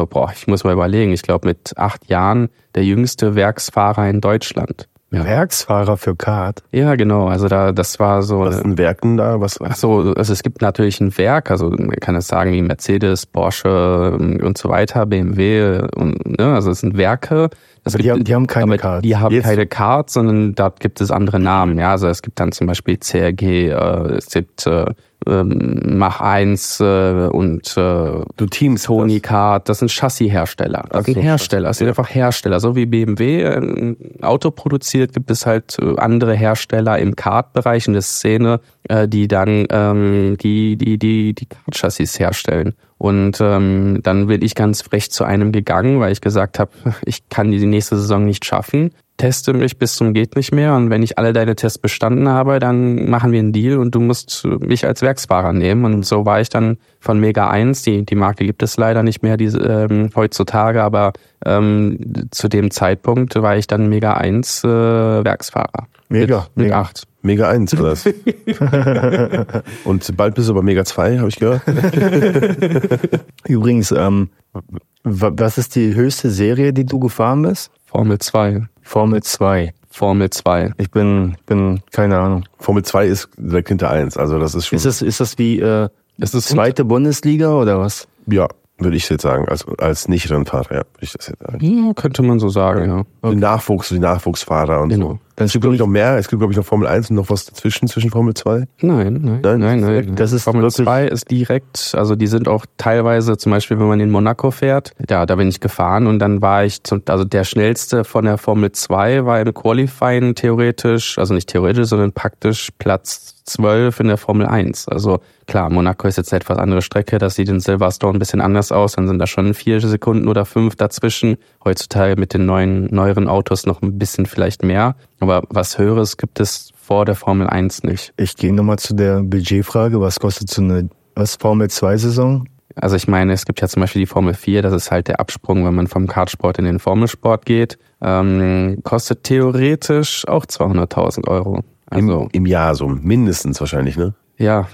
boah, ich muss mal überlegen, ich glaube mit acht Jahren der jüngste Werksfahrer in Deutschland. Ja. Werksfahrer für Kart. Ja, genau. Also da, das war so. Was sind Werken da? Was? Ach so, also es gibt natürlich ein Werk. Also man kann es sagen wie Mercedes, Porsche ähm, und so weiter, BMW und ne, also es sind Werke. Das aber die, haben, die haben keine Cards. Die haben Jetzt. keine Cards, sondern dort gibt es andere Namen. Ja, also es gibt dann zum Beispiel CRG, äh, es gibt äh, ähm, Mach 1 äh, und äh, du Teams Tony Card, das sind Chassishersteller. Das sind Hersteller, das sind einfach Hersteller. So wie BMW ein Auto produziert, gibt es halt äh, andere Hersteller im Kart-Bereich in der Szene, äh, die dann ähm, die die die die Kart-Chassis herstellen. Und ähm, dann bin ich ganz frech zu einem gegangen, weil ich gesagt habe, ich kann die nächste Saison nicht schaffen teste mich bis zum geht nicht mehr und wenn ich alle deine Tests bestanden habe, dann machen wir einen Deal und du musst mich als Werksfahrer nehmen und so war ich dann von Mega 1, die, die Marke gibt es leider nicht mehr diese, ähm, heutzutage, aber ähm, zu dem Zeitpunkt war ich dann Mega 1 äh, Werksfahrer. Mega. Mit, mit 8. Mega 1 war das. und bald bist du aber Mega 2, habe ich gehört. Übrigens, ähm, was ist die höchste Serie, die du gefahren bist? Formel 2. Formel 2. Formel 2. Ich bin, bin, keine Ahnung. Formel 2 ist direkt hinter 1, also das ist schon. Ist das, ist das wie, äh, ist das zweite Bundesliga oder was? Ja, würde ich jetzt sagen, als, als Nicht-Rennfahrer, ja, würde ich das jetzt sagen. Ja, könnte man so sagen, ja. Okay. Die Nachwuchs, die Nachwuchsfahrer und genau. so. Dann es gibt, glaube ich, noch mehr. Es gibt, glaube ich, noch Formel 1 und noch was dazwischen, zwischen Formel 2. Nein, nein, nein, nein. nein. Das ist Formel 2 ist direkt, also die sind auch teilweise, zum Beispiel, wenn man in Monaco fährt, ja, da bin ich gefahren und dann war ich, zum, also der schnellste von der Formel 2 war im Qualifying theoretisch, also nicht theoretisch, sondern praktisch Platz 12 in der Formel 1. Also klar, Monaco ist jetzt eine etwas andere Strecke, das sieht in Silverstone ein bisschen anders aus, dann sind da schon vier Sekunden oder fünf dazwischen. Heutzutage mit den neuen, neueren Autos noch ein bisschen vielleicht mehr. Aber was Höheres gibt es vor der Formel 1 nicht. Ich gehe nochmal zu der Budgetfrage. Was kostet so eine was, Formel 2 Saison? Also ich meine, es gibt ja zum Beispiel die Formel 4, das ist halt der Absprung, wenn man vom Kartsport in den Formelsport geht. Ähm, kostet theoretisch auch 200.000 Euro. Also Im, Im Jahr so mindestens wahrscheinlich, ne? Ja,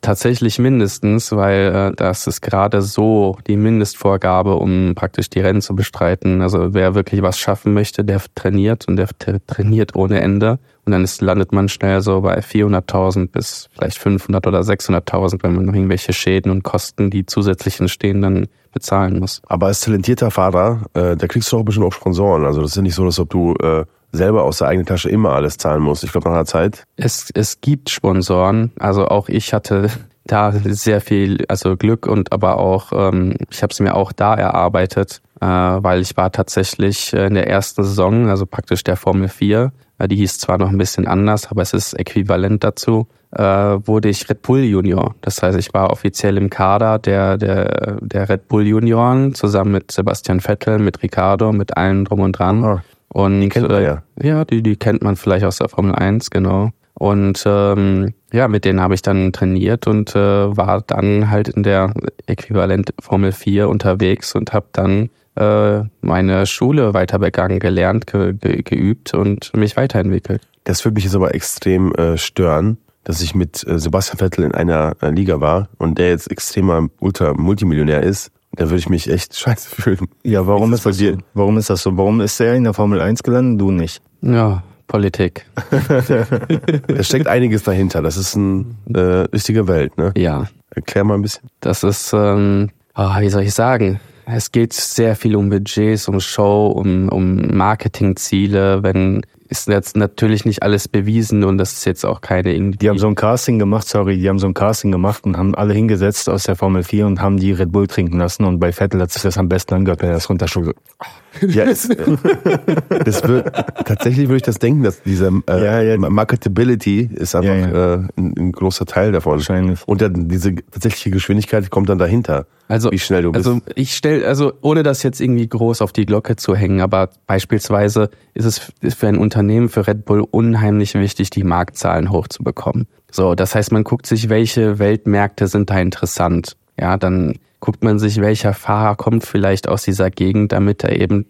tatsächlich mindestens, weil äh, das ist gerade so die Mindestvorgabe, um praktisch die Rennen zu bestreiten. Also wer wirklich was schaffen möchte, der trainiert und der trainiert ohne Ende. Und dann ist, landet man schnell so bei 400.000 bis vielleicht 500 oder 600.000, wenn man noch irgendwelche Schäden und Kosten, die zusätzlich entstehen, dann bezahlen muss. Aber als talentierter Fahrer, äh, da kriegst du auch ein bisschen auch Sponsoren. Also das ist ja nicht so, dass ob du äh, selber aus der eigenen Tasche immer alles zahlen muss. Ich glaube, nach einer Zeit. Es, es gibt Sponsoren. Also auch ich hatte da sehr viel, also Glück und aber auch, ähm, ich habe es mir auch da erarbeitet, äh, weil ich war tatsächlich in der ersten Saison, also praktisch der Formel 4, äh, die hieß zwar noch ein bisschen anders, aber es ist äquivalent dazu, äh, wurde ich Red Bull Junior. Das heißt, ich war offiziell im Kader der, der, der Red Bull Junioren zusammen mit Sebastian Vettel, mit Ricardo, mit allen drum und dran. Oh. Und die kennt man ja. Ja, die, die kennt man vielleicht aus der Formel 1, genau. Und ähm, ja, mit denen habe ich dann trainiert und äh, war dann halt in der Äquivalent Formel 4 unterwegs und habe dann äh, meine Schule weiter begangen, gelernt, ge, ge, geübt und mich weiterentwickelt. Das würde mich jetzt aber extrem äh, stören, dass ich mit äh, Sebastian Vettel in einer äh, Liga war und der jetzt extremer Ultra-Multimillionär ist da würde ich mich echt scheiße fühlen. Ja, warum ist, das so? warum ist das so? Warum ist er in der Formel 1 gelandet, du nicht? Ja, Politik. da steckt einiges dahinter. Das ist eine äh, wichtige Welt, ne? Ja. Erklär mal ein bisschen. Das ist, ähm, oh, wie soll ich sagen? Es geht sehr viel um Budgets, um Show, um, um Marketingziele. Wenn ist jetzt natürlich nicht alles bewiesen und das ist jetzt auch keine irgendwie. Die haben so ein Casting gemacht, sorry, die haben so ein Casting gemacht und haben alle hingesetzt aus der Formel 4 und haben die Red Bull trinken lassen und bei Vettel hat sich das am besten angehört, wenn er das runterschluckt. Ja, es, das wird, tatsächlich würde ich das denken, dass diese äh, ja, ja. Marketability ist einfach ja, äh, ein, ein, großer Teil davon. Wahrscheinlich. Und dann diese tatsächliche Geschwindigkeit kommt dann dahinter. Also, wie schnell du bist. Also ich stelle, also ohne das jetzt irgendwie groß auf die Glocke zu hängen, aber beispielsweise ist es ist für ein Unternehmen, für Red Bull unheimlich wichtig, die Marktzahlen hochzubekommen. So, das heißt, man guckt sich, welche Weltmärkte sind da interessant. Ja, dann guckt man sich, welcher Fahrer kommt vielleicht aus dieser Gegend, damit er eben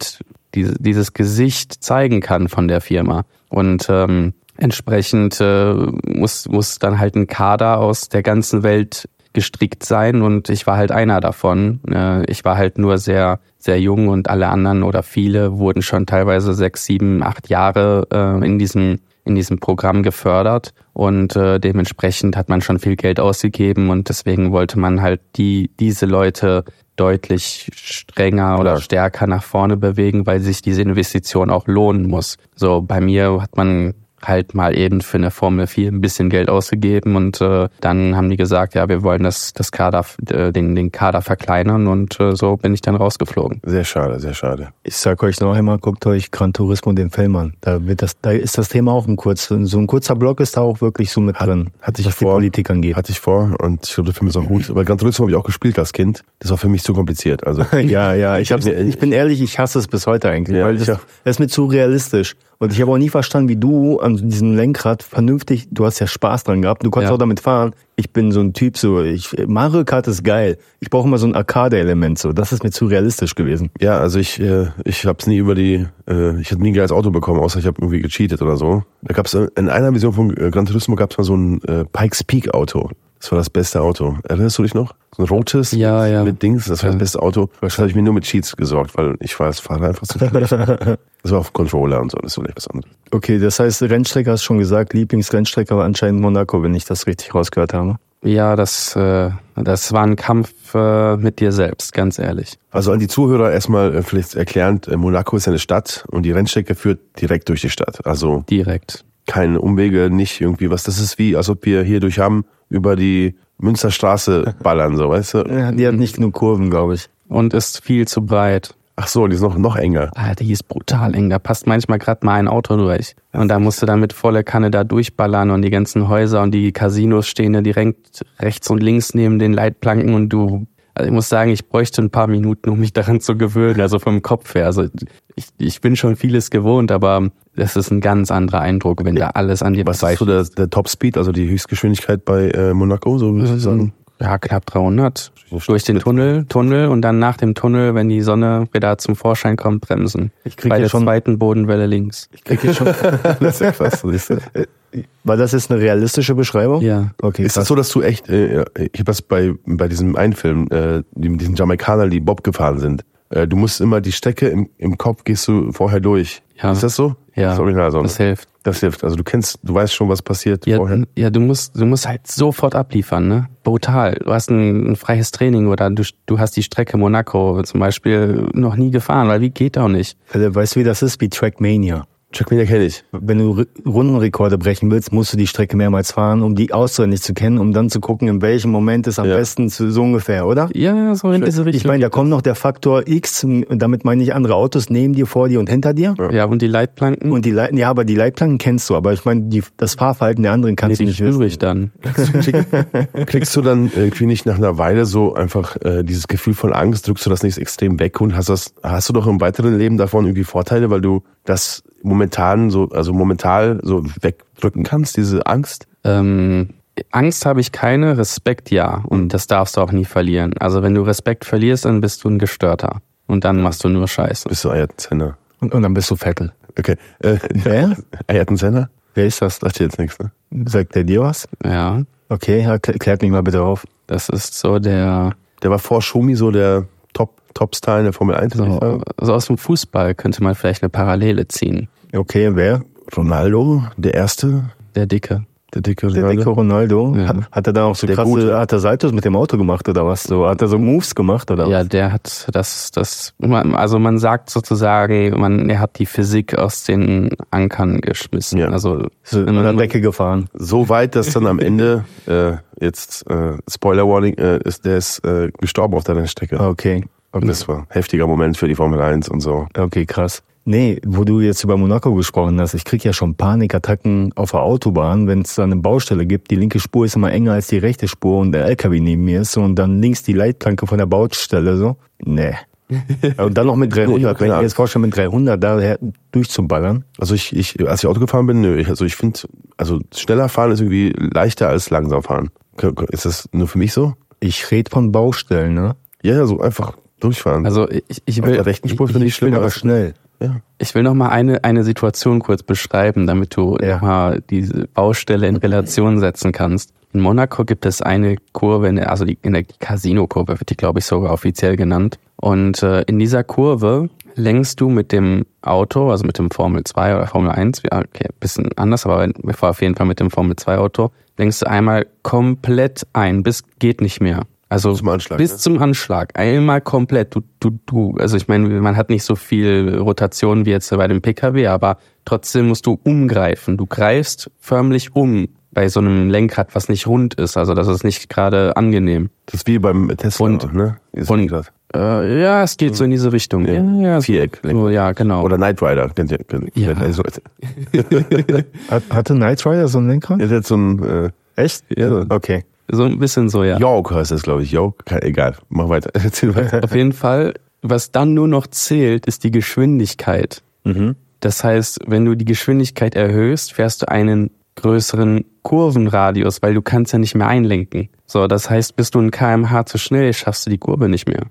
diese, dieses Gesicht zeigen kann von der Firma. Und ähm, entsprechend äh, muss, muss dann halt ein Kader aus der ganzen Welt gestrickt sein und ich war halt einer davon. Äh, ich war halt nur sehr, sehr jung und alle anderen oder viele wurden schon teilweise sechs, sieben, acht Jahre äh, in diesem in diesem Programm gefördert und äh, dementsprechend hat man schon viel Geld ausgegeben und deswegen wollte man halt die diese Leute deutlich strenger oder stärker nach vorne bewegen, weil sich diese Investition auch lohnen muss. So bei mir hat man halt mal eben für eine Formel 4 ein bisschen Geld ausgegeben und äh, dann haben die gesagt, ja, wir wollen das, das Kader, äh, den, den Kader verkleinern und äh, so bin ich dann rausgeflogen. Sehr schade, sehr schade. Ich sag euch noch einmal, guckt euch Gran Turismo den Film an. Da wird das, da ist das Thema auch ein kurz, so ein kurzer Block ist da auch wirklich so mit drin, hatte ich vor, die Politik angeht. Hatte ich vor und ich glaube, der Film ist auch gut. Aber Gran Turismo habe ich auch gespielt als Kind. Das war für mich zu kompliziert. Also ja, ja, ich hab's, ich bin ehrlich, ich hasse es bis heute eigentlich, ja, weil das, das ist mir zu realistisch. Und ich habe auch nie verstanden, wie du an diesem Lenkrad vernünftig, du hast ja Spaß dran gehabt, du konntest ja. auch damit fahren. Ich bin so ein Typ, so, ich, Mario Kart ist geil. Ich brauche immer so ein Arcade-Element, so. Das ist mir zu realistisch gewesen. Ja, also ich, äh, ich habe es nie über die, äh, ich habe nie ein geiles Auto bekommen, außer ich habe irgendwie gecheatet oder so. Da gab es in einer Vision von äh, Gran Turismo gab es mal so ein äh, Pikes Peak Auto. Das war das beste Auto. Erinnerst du dich noch? So ein rotes ja, ja. mit Dings. Das war das beste Auto. Wahrscheinlich habe ich mir nur mit Cheats gesorgt, weil ich war als Fahrer einfach zu schlecht. Das war auf Controller und so. Das ist so was anderes. Okay, das heißt, Rennstrecke hast du schon gesagt. Lieblingsrennstrecke war anscheinend Monaco, wenn ich das richtig rausgehört habe. Ja, das, äh, das war ein Kampf äh, mit dir selbst, ganz ehrlich. Also an die Zuhörer erstmal äh, vielleicht erklärend, äh, Monaco ist eine Stadt und die Rennstrecke führt direkt durch die Stadt. Also direkt. Keine Umwege, nicht irgendwie was. Das ist wie, als ob wir hier durch haben über die Münsterstraße ballern, so, weißt du? Ja, die hat nicht genug Kurven, glaube ich. Und ist viel zu breit. Ach so, die ist noch, noch enger. Ah, die ist brutal eng. Da passt manchmal gerade mal ein Auto durch. Und da musst du dann mit voller Kanne da durchballern und die ganzen Häuser und die Casinos stehen ja direkt rechts und links neben den Leitplanken und du also ich muss sagen, ich bräuchte ein paar Minuten, um mich daran zu gewöhnen, also vom Kopf her. Also ich, ich bin schon vieles gewohnt, aber das ist ein ganz anderer Eindruck, wenn da alles an dir Was ist so der, der Top Speed, also die Höchstgeschwindigkeit bei äh, Monaco, so würde ich sagen? Ja, knapp 300. durch den Tunnel, Tunnel und dann nach dem Tunnel, wenn die Sonne wieder zum Vorschein kommt, bremsen. Ich krieg Bei der schon- zweiten Bodenwelle links. Ich krieg hier schon. Das ist ja krass. Weil das ist eine realistische Beschreibung? Ja. Okay, Ist das krass. so, dass du echt, äh, ich habe das bei, bei diesem einen Film, äh, die, mit diesen Jamaikanern, die Bob gefahren sind. Äh, du musst immer die Strecke im, im Kopf gehst du vorher durch. Ja. Ist das so? Ja, Das Original so. das hilft. Das hilft. Also du kennst, du weißt schon, was passiert Ja, vorher. ja, du musst, du musst halt sofort abliefern, ne? Brutal. Du hast ein, ein freies Training oder du, du hast die Strecke Monaco zum Beispiel noch nie gefahren, weil wie geht auch nicht. Also, weißt du, wie das ist? Wie Trackmania. Trackmania kenne ich. Wenn du Re- Rundenrekorde brechen willst, musst du die Strecke mehrmals fahren, um die auswendig zu kennen, um dann zu gucken, in welchem Moment es am Ja. besten zu, so ungefähr, oder? Ja, so in diese Richtung. Ich meine, da kommt noch der Faktor X, und damit meine ich andere Autos neben dir, vor dir und hinter dir. ja, und die Leitplanken, Und die Leit ja, aber die Leitplanken kennst du, aber ich meine, die, das Fahrverhalten der anderen kannst die du nicht ich dann. Kriegst du dann irgendwie nicht nach einer Weile so einfach äh, dieses Gefühl von Angst, drückst du das nicht extrem weg und hast das, hast du doch im weiteren Leben davon irgendwie Vorteile, weil du das momentan so, also momentan so wegdrücken kannst, diese Angst? Ähm, Angst habe ich keine, Respekt ja. Und das darfst du auch nie verlieren. Also wenn du Respekt verlierst, dann bist du ein Gestörter. Und dann machst du nur Scheiße. Bist du Ayrton Senna? Und, und dann bist du Vettel. Okay. Äh, Wer? Ayrton Senna? Wer ist das? Sagt dir jetzt nichts, ne? Sagt der dir was? Ja, Okay, klärt mich mal bitte auf. das ist so der, Der war vor Schumi so der Top, Topstar in der Formel 1. würde ich so, sagen. so aus dem Fußball könnte man vielleicht eine Parallele ziehen. Okay, wer? Ronaldo, der Erste, Der Dicke. der dicke Der Ronaldo. dicke Ronaldo. Ja. Hat, hat er da auch so Der krasse, Gute. hat er Saltos mit dem Auto gemacht oder was? So, hat er so Moves gemacht oder Ja, was? der hat das, das, also man sagt sozusagen, man, er hat die Physik aus den Ankern geschmissen. Ja. Also, So in der Decke gefahren. So weit, dass dann am Ende, äh, jetzt äh, Spoiler Warning, äh, ist, der ist äh, gestorben auf der Rennstrecke. Okay. Und das war ein heftiger Moment für die Formel 1 und so. Okay, krass. Nee, wo du jetzt über Monaco gesprochen hast, ich krieg ja schon Panikattacken auf der Autobahn, wenn es da eine Baustelle gibt. Die linke Spur ist immer enger als die rechte Spur und der LKW neben mir ist so und dann links die Leitplanke von der Baustelle so. Nee. und dann noch mit 300. Wenn ich mir jetzt vorstelle, mit 300 daher durchzuballern. Also ich, ich, als ich Auto gefahren bin, nö, ich, also ich finde, also schneller fahren ist irgendwie leichter als langsam fahren. Ist das nur für mich so? Ich rede von Baustellen, ne? Ja, ja, so einfach durchfahren. also ich, ich auf will, der rechten Spur finde ich Ich bin schlimmer. aber schnell. Ja. Ich will noch mal eine, eine Situation kurz beschreiben, damit du Ja. mal diese Baustelle in Relation setzen kannst. In Monaco gibt es eine Kurve, also die, in der Casino-Kurve wird die, glaube ich, sogar offiziell genannt. Und äh, in dieser Kurve lenkst du mit dem Auto, also mit dem Formel 2 oder Formel 1, ja, okay, bisschen anders, aber wir fahren auf jeden Fall mit dem Formel 2 Auto, lenkst du einmal komplett ein, bis geht nicht mehr. Also Zum Anschlag, bis ne? zum Anschlag. Einmal komplett. Du, du, du. Also ich meine, man hat nicht so viel Rotation wie jetzt bei dem PKW, aber trotzdem musst du umgreifen. Du greifst förmlich um bei so einem Lenkrad, was nicht rund ist. Also das ist nicht gerade angenehm. Das ist wie beim Tesla, Und- ne? Ist und-. Äh, ja, es geht so in diese Richtung. Ja, ja, so, Viereck. so, ja genau. Oder Knight Rider. Kennt ihr, kennt, Ja. Also, Hat, hatte Knight Rider so ein Lenkrad? ist jetzt so ein äh, Echt? Ja. Okay. So ein bisschen so, ja. Yoke heißt das, glaube ich. Kein- egal. Mach weiter. Erzähl weiter. Auf jeden Fall, was dann nur noch zählt, ist die Geschwindigkeit. Das heißt, wenn du die Geschwindigkeit erhöhst, fährst du einen größeren Kurvenradius, weil du kannst ja nicht mehr einlenken. So, das heißt, bist du ein kmh zu schnell, schaffst du die Kurve nicht mehr.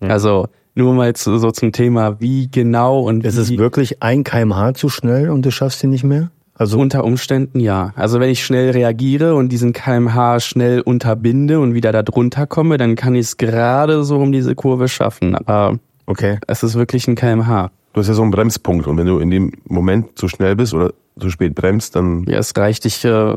Also nur mal zu, so zum Thema, wie genau und Ist es wie, wirklich ein kmh zu schnell und du schaffst ihn nicht mehr? Also unter Umständen ja. Also wenn ich schnell reagiere und diesen kmh schnell unterbinde und wieder da drunter komme, dann kann ich es gerade so um diese Kurve schaffen. Aber okay. es ist wirklich ein kmh. Du hast ja so einen Bremspunkt und wenn du in dem Moment zu schnell bist oder zu spät bremst, dann Ja, es reicht dich äh,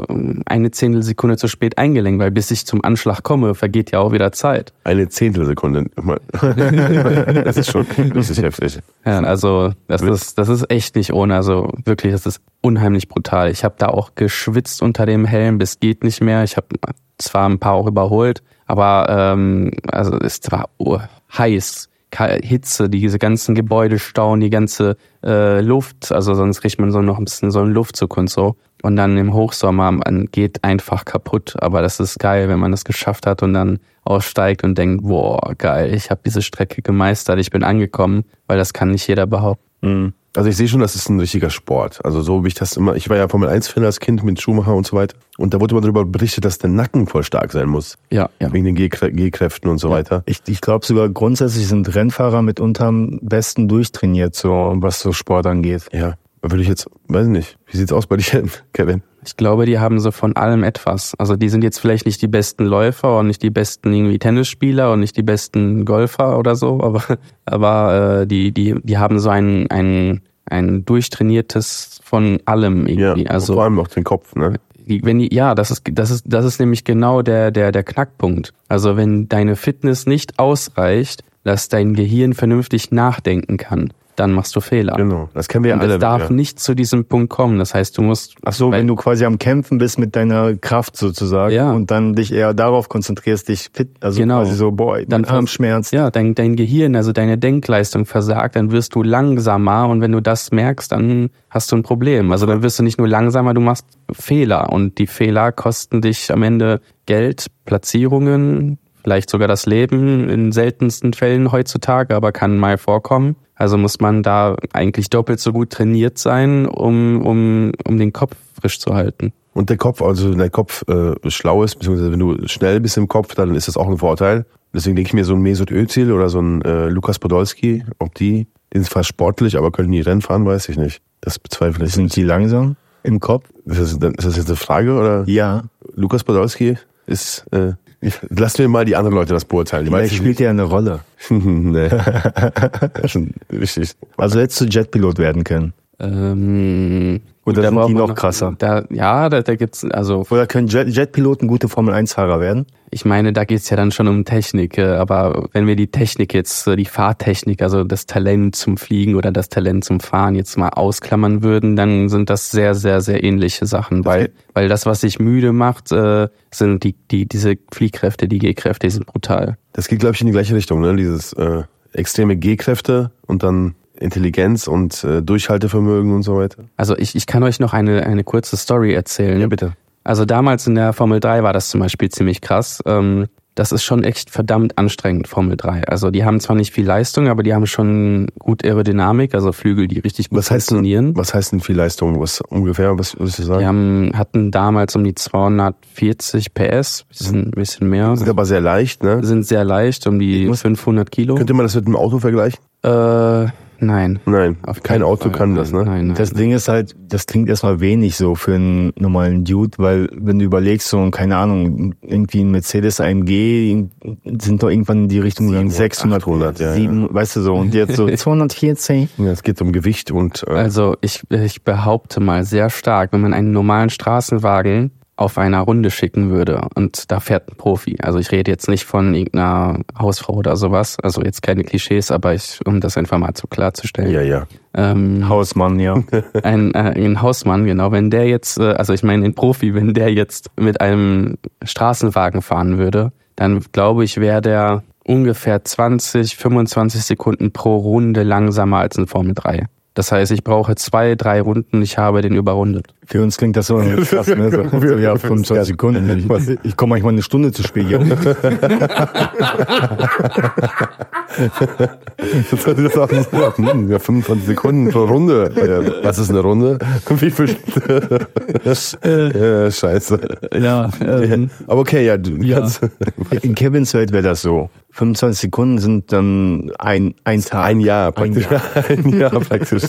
eine Zehntelsekunde zu spät eingelenkt, weil bis ich zum Anschlag komme, vergeht ja auch wieder Zeit. eine Zehntelsekunde. das ist schon, das ist heftig. Ja, also das ist, das ist echt nicht ohne. Also wirklich, das ist unheimlich brutal. Ich habe da auch geschwitzt unter dem Helm, bis geht nicht mehr. Ich habe zwar ein paar auch überholt, aber ähm, also es war ur- heiß. Hitze, diese ganzen Gebäude stauen, die ganze äh, Luft, also sonst kriegt man so noch ein bisschen so einen Luftzug und so. Und dann im Hochsommer, geht einfach kaputt. Aber das ist geil, wenn man das geschafft hat und dann aussteigt und denkt, boah, geil, ich habe diese Strecke gemeistert, ich bin angekommen, weil das kann nicht jeder behaupten. Also ich sehe schon, das ist ein richtiger Sport. Also so wie ich das immer, ich war ja Formel 1 Fan als Kind mit Schumacher und so weiter. Und da wurde immer darüber berichtet, dass der Nacken voll stark sein muss. Ja, ja. Wegen den G-Krä- G-Kräften und so weiter. Ich, ich glaube sogar grundsätzlich sind Rennfahrer mitunter am besten durchtrainiert, so was so Sport angeht. Ja. Würde ich jetzt, weiß nicht. Wie sieht's aus bei dir, Kevin? Ich glaube, die haben so von allem etwas. Also die sind jetzt vielleicht nicht die besten Läufer und nicht die besten irgendwie Tennisspieler und nicht die besten Golfer oder so, aber aber äh, die die die haben so ein ein ein durchtrainiertes von allem irgendwie. Ja. also vor allem auch den Kopf, ne? wenn die, ja, das ist, das ist, das ist nämlich genau der, der, der Knackpunkt. Also wenn deine Fitness nicht ausreicht, dass dein Gehirn vernünftig nachdenken kann, dann machst du Fehler. Genau. Das kennen wir ja Und alle. es darf ja. nicht zu diesem Punkt kommen. Das heißt, du musst, Ach so, wenn du quasi am Kämpfen bist mit deiner Kraft sozusagen Ja. und dann dich eher darauf konzentrierst, dich fit, also Genau. quasi so, boah, Dann dann Arm schmerzt. ja, dein, dein Gehirn, also deine Denkleistung versagt, dann wirst du langsamer und wenn du das merkst, dann hast du ein Problem. Also dann wirst du nicht nur langsamer, du machst Fehler und die Fehler kosten dich am Ende Geld, Platzierungen, vielleicht sogar das Leben in seltensten Fällen heutzutage, aber kann mal vorkommen. Also muss man da eigentlich doppelt so gut trainiert sein, um, um, um den Kopf frisch zu halten. Und der Kopf, also wenn der Kopf äh, schlau ist, beziehungsweise wenn du schnell bist im Kopf, dann ist das auch ein Vorteil. Deswegen denke ich mir, so ein Mesut Özil oder so ein äh, Lukas Podolski, ob die, die sind zwar sportlich, aber können die Rennen fahren, weiß ich nicht. Das bezweifle ich. Sind die langsam im Kopf? Ist das, ist das jetzt eine Frage oder? Ja. Lukas Podolski ist, äh, ich, lass mir mal die anderen Leute das beurteilen. Die Vielleicht spielt ja eine Rolle. nee. Schon richtig. Also hättest du Jetpilot werden können. Ähm, Oder da sind die man noch krasser? Da, ja, da, da gibt's also Oder können Jet Jetpiloten gute Formel-1-Fahrer werden? Ich meine, da geht's ja dann schon um Technik, äh, aber wenn wir die Technik jetzt, äh, die Fahrtechnik, also das Talent zum Fliegen oder das Talent zum Fahren jetzt mal ausklammern würden, dann sind das sehr, sehr, sehr ähnliche Sachen, weil, weil das, was sich müde macht, äh, sind die, die, diese Fliehkräfte, die G-Kräfte, die sind brutal. Das geht, glaube ich, in die gleiche Richtung, ne? Dieses äh, extreme G-Kräfte und dann Intelligenz und äh, Durchhaltevermögen und so weiter. Also ich, ich kann euch noch eine, eine kurze Story erzählen. Ja, bitte. Also damals in der Formel 3 war das zum Beispiel ziemlich krass. Ähm, das ist schon echt verdammt anstrengend, Formel 3. Also die haben zwar nicht viel Leistung, aber die haben schon gut Aerodynamik, also Flügel, die richtig gut Was heißt funktionieren. denn, was heißt denn viel Leistung? Was ungefähr, was würdest du sagen? Die haben, hatten damals um die 240 PS, bisschen, bisschen mehr. Sind aber sehr leicht, ne? Sind sehr leicht, um die 500 Kilo. Könnte man das mit einem Auto vergleichen? Äh, nein. Nein, Auf kein Auto Fall. kann das, ne? Nein, nein. Das Ding ist halt, das klingt erstmal wenig so für einen normalen Dude, weil wenn du überlegst, so, keine Ahnung, irgendwie ein Mercedes AMG sind doch irgendwann in die Richtung gegangen, 600, 800, ja, 7, weißt du so, und jetzt so 240. Ja, es geht um Gewicht und äh, Also ich, ich behaupte mal sehr stark, wenn man einen normalen Straßenwagen auf einer Runde schicken würde und da fährt ein Profi. Also ich rede jetzt nicht von irgendeiner Hausfrau oder sowas, also jetzt keine Klischees, aber ich, um das einfach mal so klarzustellen. ja, ja. Ähm, Hausmann, ja. ein, äh, ein Hausmann, genau, wenn der jetzt, äh, also ich meine ein Profi, wenn der jetzt mit einem Straßenwagen fahren würde, dann glaube ich, wäre der ungefähr 20, 25 Sekunden pro Runde langsamer als ein Formel 3. Das heißt, ich brauche zwei, drei Runden, ich habe den überrundet. Für uns klingt das so krass, ne? So, so ja, 25 Sekunden. Ich, ich komme manchmal eine Stunde zu spät hier. Das sollte das auch nicht sagen. Hm, Ja, 25 Sekunden pro Runde. Ja, was ist eine Runde? Wie viel? ja, scheiße. Ja, ähm, Aber okay, ja, du Ja. in Kevins Welt wäre das so. 25 Sekunden sind dann ein, ein Tag. ein Jahr praktisch. Ein Jahr, praktisch.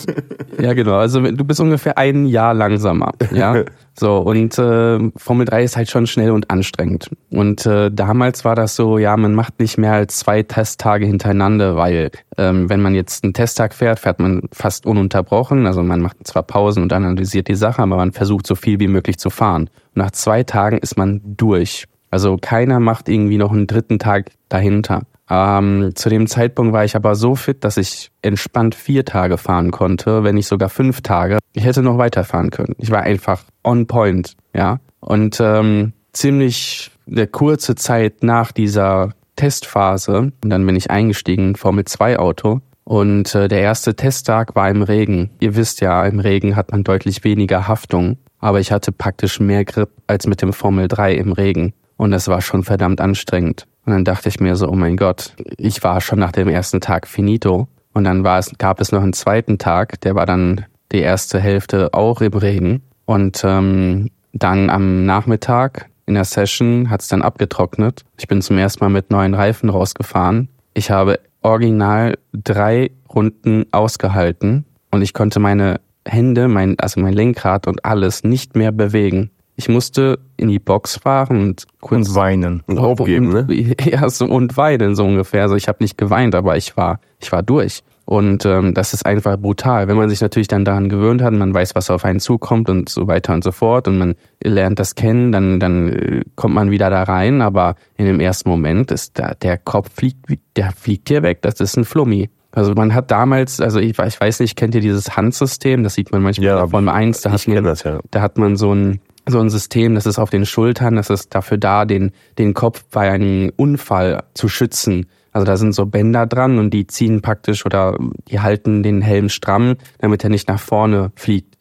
Ja, genau. Also du bist ungefähr ein Jahr langsamer. Ja. So, und äh, Formel 3 ist halt schon schnell und anstrengend. Und äh, damals war das so, ja, man macht nicht mehr als zwei Testtage hintereinander, weil ähm, wenn man jetzt einen Testtag fährt, fährt man fast ununterbrochen. Also man macht zwar Pausen und analysiert die Sache, aber man versucht so viel wie möglich zu fahren. Und nach zwei Tagen ist man durch. Also keiner macht irgendwie noch einen dritten Tag dahinter. Ähm, zu dem Zeitpunkt war ich aber so fit, dass ich entspannt vier Tage fahren konnte, wenn nicht sogar fünf Tage. Ich hätte noch weiterfahren können. Ich war einfach on point, ja. Und ähm, ziemlich eine kurze Zeit nach dieser Testphase, und dann bin ich eingestiegen in ein Formel 2 Auto. Und äh, der erste Testtag war im Regen. Ihr wisst ja, im Regen hat man deutlich weniger Haftung. Aber ich hatte praktisch mehr Grip als mit dem Formel 3 im Regen. Und das war schon verdammt anstrengend. Und dann dachte ich mir so, oh mein Gott, ich war schon nach dem ersten Tag finito. Und dann war es, gab es noch einen zweiten Tag, der war dann die erste Hälfte auch im Regen. Und ähm, dann am Nachmittag in der Session hat es dann abgetrocknet. Ich bin zum ersten Mal mit neuen Reifen rausgefahren. Ich habe original drei Runden ausgehalten und ich konnte meine Hände, mein, also mein Lenkrad und alles nicht mehr bewegen. Ich musste in die Box fahren und kurz Und weinen. Und aufgeben, ne? Ja, so, und weinen so ungefähr. Also ich habe nicht geweint, aber ich war, ich war durch. Und ähm, das ist einfach brutal. Wenn man sich natürlich dann daran gewöhnt hat, man weiß, was auf einen zukommt und so weiter und so fort und man lernt das kennen, dann, dann äh, kommt man wieder da rein. Aber in dem ersten Moment ist da, der Kopf fliegt, der fliegt hier weg. Das ist ein Flummi. Also man hat damals, also ich, ich weiß nicht, kennt ihr dieses Handsystem? Das sieht man manchmal Ja, Formel 1, da ich hat man, das, ja. da hat man so ein so ein System, das ist auf den Schultern, das ist dafür da, den, den Kopf bei einem Unfall zu schützen. Also da sind so Bänder dran und die ziehen praktisch oder die halten den Helm stramm, damit er nicht nach vorne fliegt.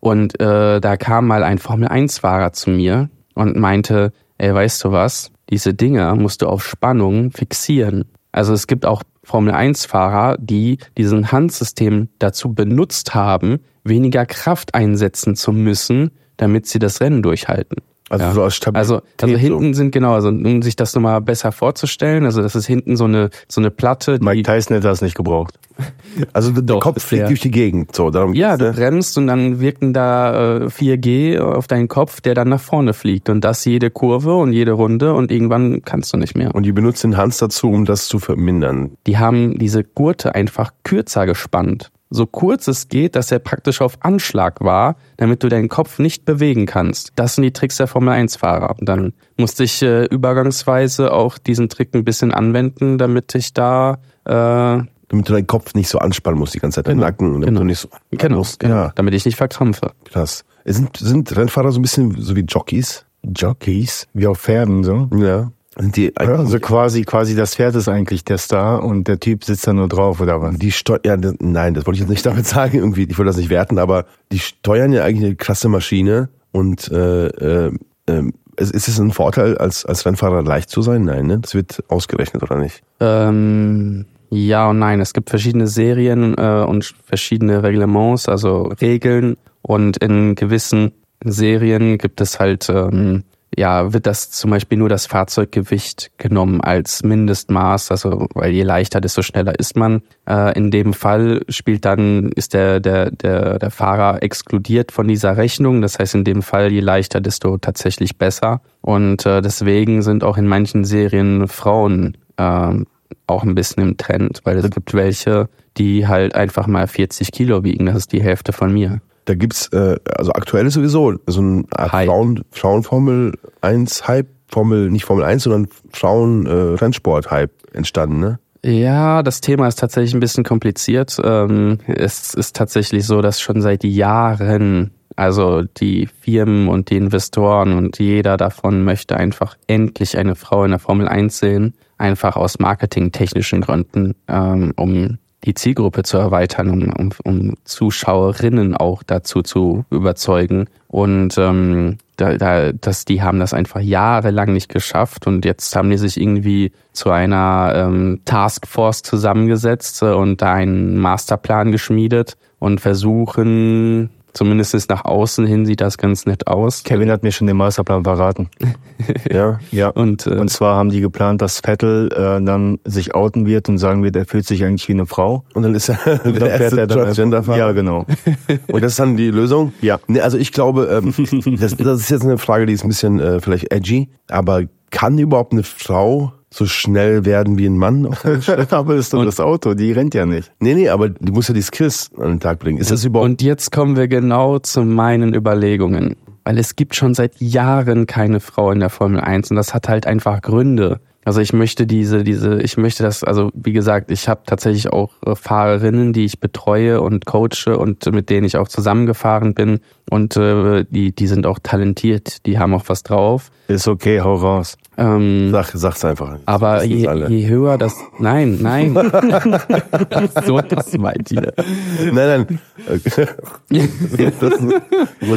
Und äh, da kam mal ein Formel-1-Fahrer zu mir und meinte, ey, weißt du was, diese Dinger musst du auf Spannung fixieren. Also es gibt auch Formel-1-Fahrer, die diesen Handsystem dazu benutzt haben, weniger Kraft einsetzen zu müssen, damit sie das Rennen durchhalten. Also Ja. so aus Stabilität. Also, also so. hinten sind genau, also um sich das nochmal besser vorzustellen, also das ist hinten so eine so eine Platte, die Mike Tyson hätte das nicht gebraucht. Also der Doch, Kopf fliegt durch die Gegend. So, darum Ja, du bremst und dann wirken da äh, 4G auf deinen Kopf, der dann nach vorne fliegt. Und das jede Kurve und jede Runde und irgendwann kannst du nicht mehr. Und die benutzen den Hans dazu, um das zu vermindern. Die haben diese Gurte einfach kürzer gespannt. So kurz es geht, dass er praktisch auf Anschlag war, damit du deinen Kopf nicht bewegen kannst. Das sind die Tricks der Formel 1-Fahrer. Und dann musste ich äh, übergangsweise auch diesen Trick ein bisschen anwenden, damit ich da äh, Damit du deinen Kopf nicht so anspannen musst die ganze Zeit, deinen Nacken. Damit genau. du nicht so genau, musst. genau Ja, damit ich nicht verkrampfe. krass. Sind, sind Rennfahrer so ein bisschen so wie Jockeys? Jockeys, wie auf Pferden, so. Ja. Die, Ja, also quasi, quasi das Pferd ist eigentlich der Star und der Typ sitzt da nur drauf, oder was? die steuern, ja, nein, das wollte ich jetzt nicht damit sagen, irgendwie, ich wollte das nicht werten, aber die steuern ja eigentlich eine krasse Maschine und äh, äh, äh, ist ist es ein Vorteil, als, als Rennfahrer leicht zu sein? Nein, ne? Das wird ausgerechnet, oder nicht? Ähm, ja und nein. Es gibt verschiedene Serien äh, und verschiedene Reglements, also Regeln. Und in gewissen Serien gibt es halt, ähm, ja, wird das zum Beispiel nur das Fahrzeuggewicht genommen als Mindestmaß, also weil je leichter, desto schneller ist man. Äh, in dem Fall spielt dann, ist der, der, der, der Fahrer exkludiert von dieser Rechnung. Das heißt, in dem Fall, je leichter, desto tatsächlich besser. Und äh, deswegen sind auch in manchen Serien Frauen ähm, auch ein bisschen im Trend, weil es gibt welche, die halt einfach mal 40 Kilo wiegen. Das ist die Hälfte von mir. Da gibt's, äh, also aktuell ist sowieso so ein Art. Frauen, Frauenformel 1 Hype, Formel, nicht Formel 1, sondern Frauen äh, Rennsport Hype entstanden, ne? Ja, das Thema ist tatsächlich ein bisschen kompliziert. Ähm, es ist tatsächlich so, dass schon seit Jahren, also die Firmen und die Investoren und jeder davon möchte einfach endlich eine Frau in der Formel 1 sehen, einfach aus marketingtechnischen Gründen, ähm, um die Zielgruppe zu erweitern, um, um, um Zuschauerinnen auch dazu zu überzeugen. Und ähm, da, da, das, die haben das einfach jahrelang nicht geschafft und jetzt haben die sich irgendwie zu einer ähm, Taskforce zusammengesetzt und da einen Masterplan geschmiedet und versuchen, zumindest nach außen hin sieht das ganz nett aus. Kevin hat mir schon den Masterplan verraten. Ja. Ja. Und, äh, Und zwar haben die geplant, dass Vettel äh, dann sich outen wird und sagen wird, er fühlt sich eigentlich wie eine Frau. Und dann ist er Und der dann fährt erste er dann Transgender-Fahrer. Ja, genau. Und das ist dann die Lösung? Ja. Nee, also ich glaube, ähm, das, das ist jetzt eine Frage, die ist ein bisschen äh, vielleicht edgy, aber kann überhaupt eine Frau so schnell werden wie ein Mann? Aber ist doch das Auto, die rennt ja nicht. nee, nee, aber die muss ja die Skills an den Tag bringen. Ist das überhaupt... Und jetzt kommen wir genau zu meinen Überlegungen. Weil es gibt schon seit Jahren keine Frau in der Formel 1 und das hat halt einfach Gründe. Also ich möchte diese, diese, ich möchte das, also wie gesagt, ich habe tatsächlich auch äh, Fahrerinnen, die ich betreue und coache und mit denen ich auch zusammengefahren bin und äh, die, die sind auch talentiert, die haben auch was drauf. Ist okay, hau raus. Ähm, Sag, sag's einfach. aber Das je, je höher das, nein, nein, so das meint ihr. Nein, nein.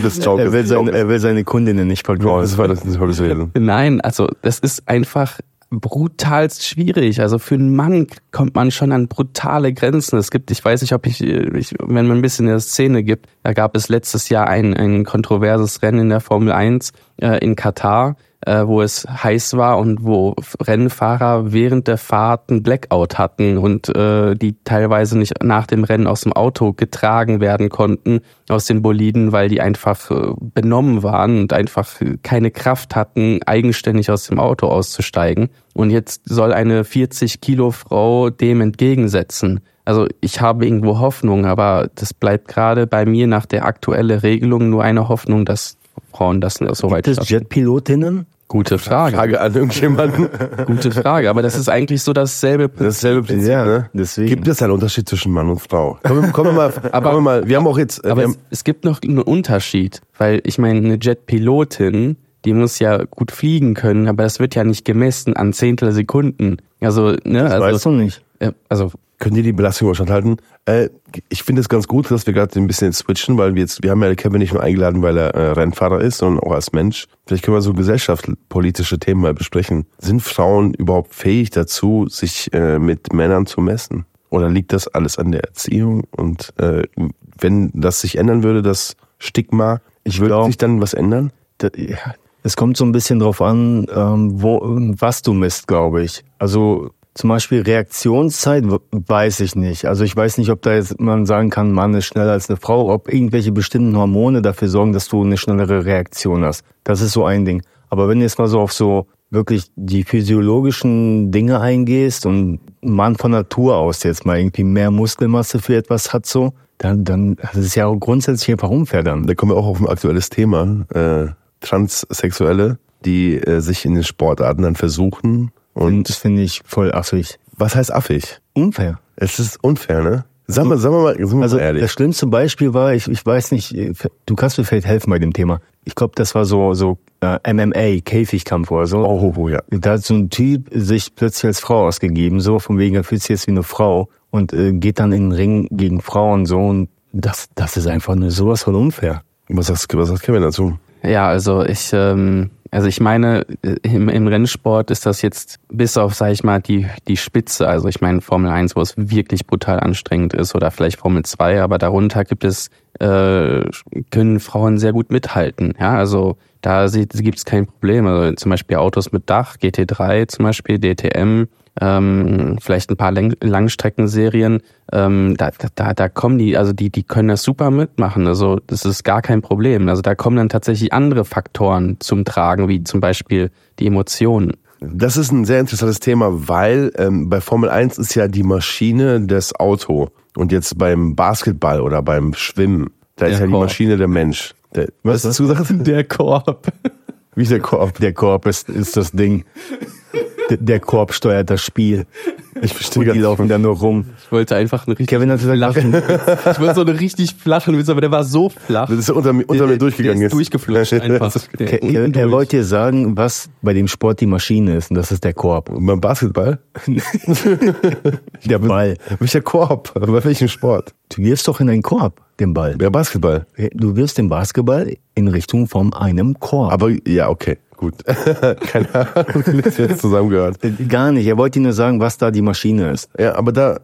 das Joke. Er will, seine, er will seine Kundinnen nicht vergrauen. das war das, das war das. Nein, also das ist einfach brutalst schwierig. Also für einen Mann kommt man schon an brutale Grenzen. Es gibt, ich weiß nicht, ob ich, ich wenn man ein bisschen in der Szene gibt, da gab es letztes Jahr ein, ein kontroverses Rennen in der Formel 1 äh, in Katar äh, wo es heiß war und wo Rennfahrer während der Fahrt ein Blackout hatten und äh, die teilweise nicht nach dem Rennen aus dem Auto getragen werden konnten, aus den Boliden, weil die einfach äh, benommen waren und einfach keine Kraft hatten, eigenständig aus dem Auto auszusteigen. Und jetzt soll eine 40 Kilo Frau dem entgegensetzen. Also ich habe irgendwo Hoffnung, aber das bleibt gerade bei mir nach der aktuellen Regelung nur eine Hoffnung, dass Frauen das so weit Gibt es Jetpilotinnen? Gute Frage. Frage an irgendjemanden. Gute Frage, aber das ist eigentlich so dasselbe Prinzip. Dasselbe Prinzip, Ja, ne? deswegen. Gibt es einen Unterschied zwischen Mann und Frau? Kommen, wir- kommen wir mal, Aber- wir mal, wir haben auch jetzt, äh, Aber es, haben, es gibt noch einen Unterschied, weil ich meine, eine Jetpilotin, die muss ja gut fliegen können, aber das wird ja nicht gemessen an Zehntel Sekunden. Also, ne, Das weißt also, du nicht. also können die die Belastung überstand halten? Äh, ich finde es ganz gut, dass wir gerade ein bisschen switchen, weil wir jetzt, wir haben ja Kevin nicht nur eingeladen, weil er äh, Rennfahrer ist, sondern auch als Mensch. Vielleicht können wir so gesellschaftspolitische Themen mal besprechen. Sind Frauen überhaupt fähig dazu, sich äh, mit Männern zu messen? Oder liegt das alles an der Erziehung? Und äh, wenn das sich ändern würde, das Stigma, Ich würde glaub- sich dann was ändern? Da- ja, Es kommt so ein bisschen drauf an, ähm, wo, was du misst, glaube ich. Also zum Beispiel Reaktionszeit weiß ich nicht. Also ich weiß nicht, ob da jetzt man sagen kann, Mann ist schneller als eine Frau, ob irgendwelche bestimmten Hormone dafür sorgen, dass du eine schnellere Reaktion hast. Das ist so ein Ding. Aber wenn du jetzt mal so auf so wirklich die physiologischen Dinge eingehst und ein Mann von Natur aus jetzt mal irgendwie mehr Muskelmasse für etwas hat so, dann, dann das ist ja auch grundsätzlich einfach unfair dann. Da kommen wir auch auf ein aktuelles Thema. Äh, Transsexuelle, die äh, sich in den Sportarten dann versuchen. Und das finde ich voll affig. was heißt affig? Unfair. Es ist unfair, ne? Sag mal, sag mal, mal, sind wir Also mal ehrlich. das schlimmste Beispiel war, ich, ich weiß nicht, du kannst mir vielleicht helfen bei dem Thema. Ich glaube, das war so so äh, MMA, Käfigkampf oder so. Oh, oh, oh, ja. Da hat so ein Typ sich plötzlich als Frau ausgegeben, so von wegen, er fühlt sich jetzt wie eine Frau und äh, geht dann in den Ring gegen Frauen so und das, das ist einfach nur sowas von unfair. Was sagst, was sagt Kevin dazu? Ja, also ich, ähm, also ich meine, äh, im, im Rennsport ist das jetzt bis auf, sag ich mal, die, die Spitze, also ich meine Formel 1, wo es wirklich brutal anstrengend ist oder vielleicht Formel 2, aber darunter gibt es, äh, können Frauen sehr gut mithalten. Ja, also da gibt es kein Problem. Also zum Beispiel Autos mit Dach, GT3 zum Beispiel, DTM, ähm, vielleicht ein paar Läng Langstreckenserien, ähm, da, da, da kommen die, also die, die können das super mitmachen. Also das ist gar kein Problem. Also da kommen dann tatsächlich andere Faktoren zum Tragen, wie zum Beispiel die Emotionen. Das ist ein sehr interessantes Thema, weil ähm, bei Formel 1 ist ja die Maschine das Auto. Und jetzt beim Basketball oder beim Schwimmen, da ist Der ja die Korb. Maschine der Mensch. Der, was hast du gesagt? Der Korb. Wie ist der Korb? Der Korb ist, ist das Ding. Der, der Korb steuert das Spiel. Ich verstehe gar die laufen da nur rum. Ich wollte einfach einen richtig Kevin hat gesagt, flachen Witz. Ich wollte so einen richtig flachen Witz, aber der war so flach. Das ist unter, mir- unter mir durchgegangen der ist jetzt. durchgeflutscht einfach. Der er, er, wollte dir sagen, was bei dem Sport die Maschine ist und das ist der Korb. Und beim Basketball? Der Ball. Welcher Korb? Bei welchem Sport? Du wirfst doch in einen Korb den Ball. Der Basketball. Du wirfst den Basketball in Richtung von einem Korb. Aber ja, okay, gut. Keine Ahnung, wie das jetzt zusammengehört. Gar nicht. Er wollte nur sagen, was da die Maschine ist. Ja, aber da.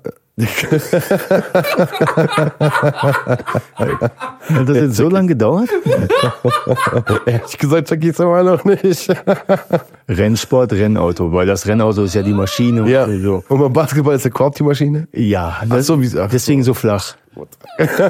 Hat das jetzt so lange gedauert? Ehrlich gesagt, check ich's aber noch nicht. Rennsport, Rennauto, weil das Rennauto ist ja die Maschine. und Ja. So. Und beim Basketball ist der Korb die Maschine? Ja, Ach das, so, wie ach, deswegen so flach.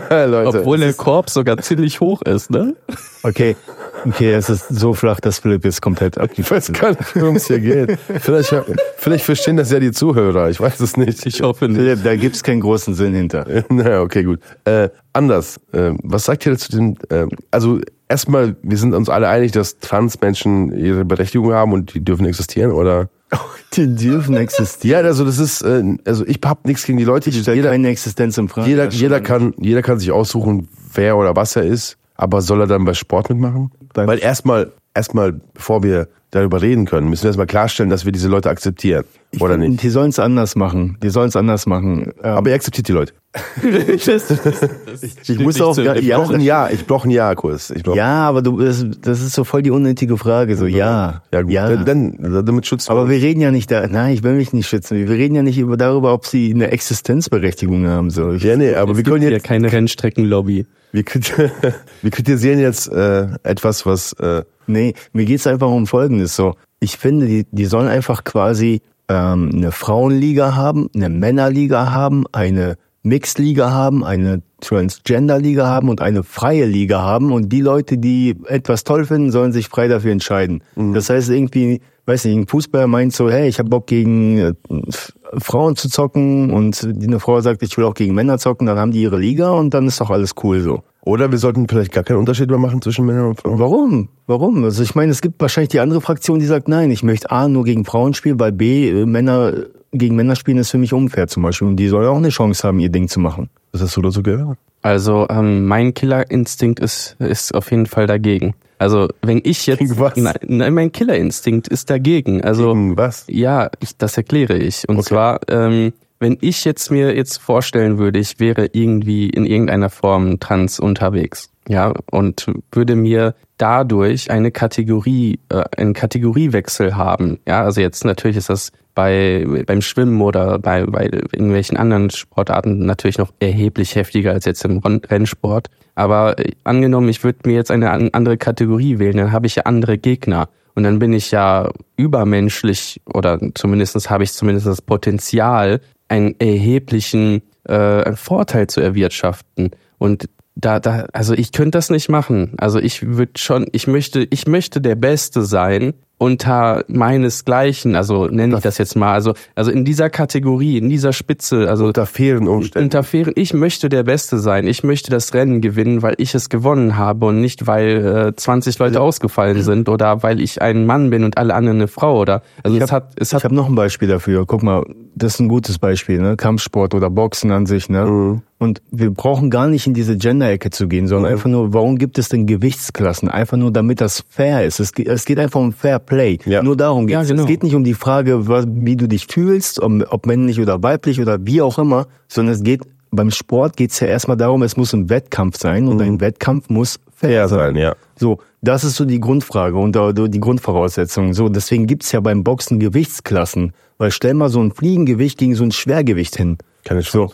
Leute. Obwohl der Korb sogar ziemlich hoch ist, ne? Okay, okay, es ist so flach, dass Philipp jetzt komplett Ich abgefasst weiß gar nicht, worum es hier geht. Vielleicht, vielleicht verstehen das ja die Zuhörer, ich weiß es nicht. Ich hoffe nicht. Philipp, da gibt's keinen großen Sinn hinter. naja, okay, gut. Äh, anders. Äh, was sagt ihr zu dem? Äh, also erstmal, wir sind uns alle einig, dass Transmenschen ihre Berechtigung haben und die dürfen existieren, oder? Die dürfen existieren. Ja, also das ist, äh, also ich hab nichts gegen die Leute, die Stellt jeder, keine Existenz in Frage. jeder, jeder kann, jeder kann sich aussuchen, wer oder was er ist. Aber soll er dann bei Sport mitmachen? Beim- Weil erstmal, erstmal, bevor wir darüber reden können, müssen wir erstmal klarstellen, dass wir diese Leute akzeptieren. Ich oder find, nicht? Die sollen es anders machen. Die sollen es anders machen. Ähm, Aber ihr akzeptiert die Leute. ich muss auch, ja, Ich brauche ein Ja, ich brauche ein Ja-Kurs. Ich brauch, ja, aber du, das, das ist so voll die unnötige Frage. So, ja. ja, gut. Dann, dann, damit schützt Aber wir reden ja nicht da, nein, ich will mich nicht schützen. Wir reden ja nicht über darüber, ob sie eine Existenzberechtigung haben. So. Ich, Ja, nee, aber wir können gibt ja jetzt, keine Rennstreckenlobby. Wir, krit- wir kritisieren jetzt äh, etwas, was äh, Nee, mir geht's einfach um Folgendes. So, ich finde, die, die sollen einfach quasi ähm, eine Frauenliga haben, eine Männerliga haben, eine Mixed-Liga haben, eine Transgender-Liga haben und eine freie Liga haben. Und die Leute, die etwas toll finden, sollen sich frei dafür entscheiden. Das heißt irgendwie, weiß nicht, ein Fußballer meint so, hey, ich habe Bock gegen äh, Frauen zu zocken und eine Frau sagt, ich will auch gegen Männer zocken, dann haben die ihre Liga und dann ist doch alles cool so. oder wir sollten vielleicht gar keinen Unterschied mehr machen zwischen Männern und Frauen. Warum? Warum? Also ich meine, es gibt wahrscheinlich die andere Fraktion, die sagt, nein, ich möchte A nur gegen Frauen spielen, weil B, äh, Männer äh, gegen Männer spielen ist für mich unfair zum Beispiel. Und die sollen auch eine Chance haben, ihr Ding zu machen. Das hast du dazu gehört? Also ähm, mein Killerinstinkt ist, ist auf jeden Fall dagegen. Also wenn ich jetzt... Gegen was? Nein, nein, mein Killerinstinkt ist dagegen. Also Gegen was? Ja, ich, das erkläre ich. Und zwar, ähm, wenn ich jetzt mir jetzt vorstellen würde, ich wäre irgendwie in irgendeiner Form trans unterwegs, ja, und würde mir dadurch eine Kategorie, äh, einen Kategoriewechsel haben. Ja, also jetzt natürlich ist das bei beim Schwimmen oder bei, bei irgendwelchen anderen Sportarten natürlich noch erheblich heftiger als jetzt im Rennsport. Aber äh, angenommen, ich würde mir jetzt eine an- andere Kategorie wählen, dann habe ich ja andere Gegner. Und dann bin ich ja übermenschlich oder zumindestens habe ich zumindest das Potenzial, einen erheblichen äh, Vorteil zu erwirtschaften. Und da, da, also ich könnte das nicht machen. Also ich würde schon, ich möchte, ich möchte der Beste sein unter meinesgleichen, also nenne ich das jetzt mal, also, also in dieser Kategorie, in dieser Spitze, also Unter fairen Umständen. unter fairen, ich möchte der Beste sein. Ich möchte das Rennen gewinnen, weil ich es gewonnen habe und nicht, weil äh, 20 Leute ausgefallen sind oder weil ich ein Mann bin und alle anderen eine Frau oder. Also es hat, es Ich hat habe noch ein Beispiel dafür. Guck mal, das ist ein gutes Beispiel, ne? Kampfsport oder Boxen an sich, ne? Und wir brauchen gar nicht in diese Gender-Ecke zu gehen, sondern einfach nur, warum gibt es denn Gewichtsklassen? Einfach nur, damit das fair ist. Es, geht- es geht einfach um Fair Play. Ja. Nur darum geht Ja, es. genau. Es geht nicht um die Frage, was, wie du dich fühlst, ob, ob männlich oder weiblich oder wie auch immer, sondern es geht, beim Sport geht es ja erstmal darum, es muss ein Wettkampf sein und ein Wettkampf muss fair Fair sein. sein, ja. So, das ist so die Grundfrage und da- die Grundvoraussetzung. So, deswegen gibt's ja beim Boxen Gewichtsklassen. Weil stell mal so ein Fliegengewicht gegen so ein Schwergewicht hin. Keine Chance. So,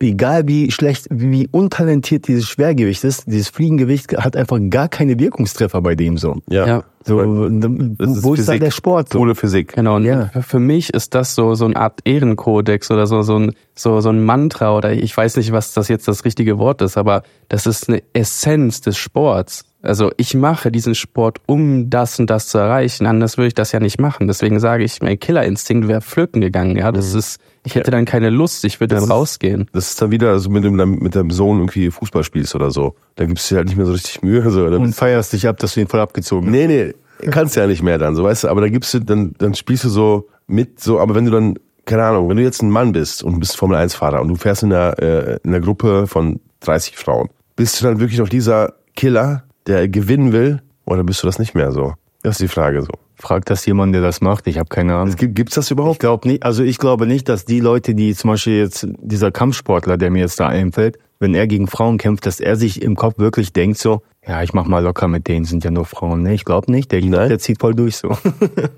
egal wie schlecht, wie untalentiert dieses Schwergewicht ist, dieses Fliegengewicht hat einfach gar keine Wirkungstreffer bei dem so. Ja. Ja. So, wo ist ist da der Sport? So? Ohne Physik. Genau, und Ja. für- für mich ist das so, so eine Art Ehrenkodex oder so, so ein, so, so ein Mantra oder ich weiß nicht, was das jetzt das richtige Wort ist, aber das ist eine Essenz des Sports. Also ich mache diesen Sport, um das und das zu erreichen. Anders würde ich das ja nicht machen. Deswegen sage ich, mein Killerinstinkt wäre flöten gegangen. Ja, das ist, ich hätte dann keine Lust. Ich würde dann rausgehen. Das ist dann wieder, also mit dem, mit deinem Sohn irgendwie Fußball spielst oder so. Da gibst du dir halt nicht mehr so richtig Mühe. So, oder? Und feierst dich ab, dass du ihn voll abgezogen hast. Nee, nee, kannst ja nicht mehr dann, so weißt du, aber da gibst du, dann, dann spielst du so mit, so, aber wenn du dann, keine Ahnung, wenn du jetzt ein Mann bist und bist Formel 1 Fahrer und du fährst in einer, äh, in einer Gruppe von 30 Frauen, bist du dann wirklich noch dieser Killer, der gewinnen will, oder bist du das nicht mehr so? Das ist die Frage so. Frag das jemand, der das macht. Ich habe keine Ahnung. Es gibt, gibt's das Ich überhaupt? glaube nicht, also ich glaube nicht, dass die Leute, die zum Beispiel jetzt, dieser Kampfsportler, der mir jetzt da einfällt, wenn er gegen Frauen kämpft, dass er sich im Kopf wirklich denkt so, ja, ich mach mal locker mit denen, sind ja nur Frauen. Nee, ich glaube nicht, der, Nein? der zieht voll durch so.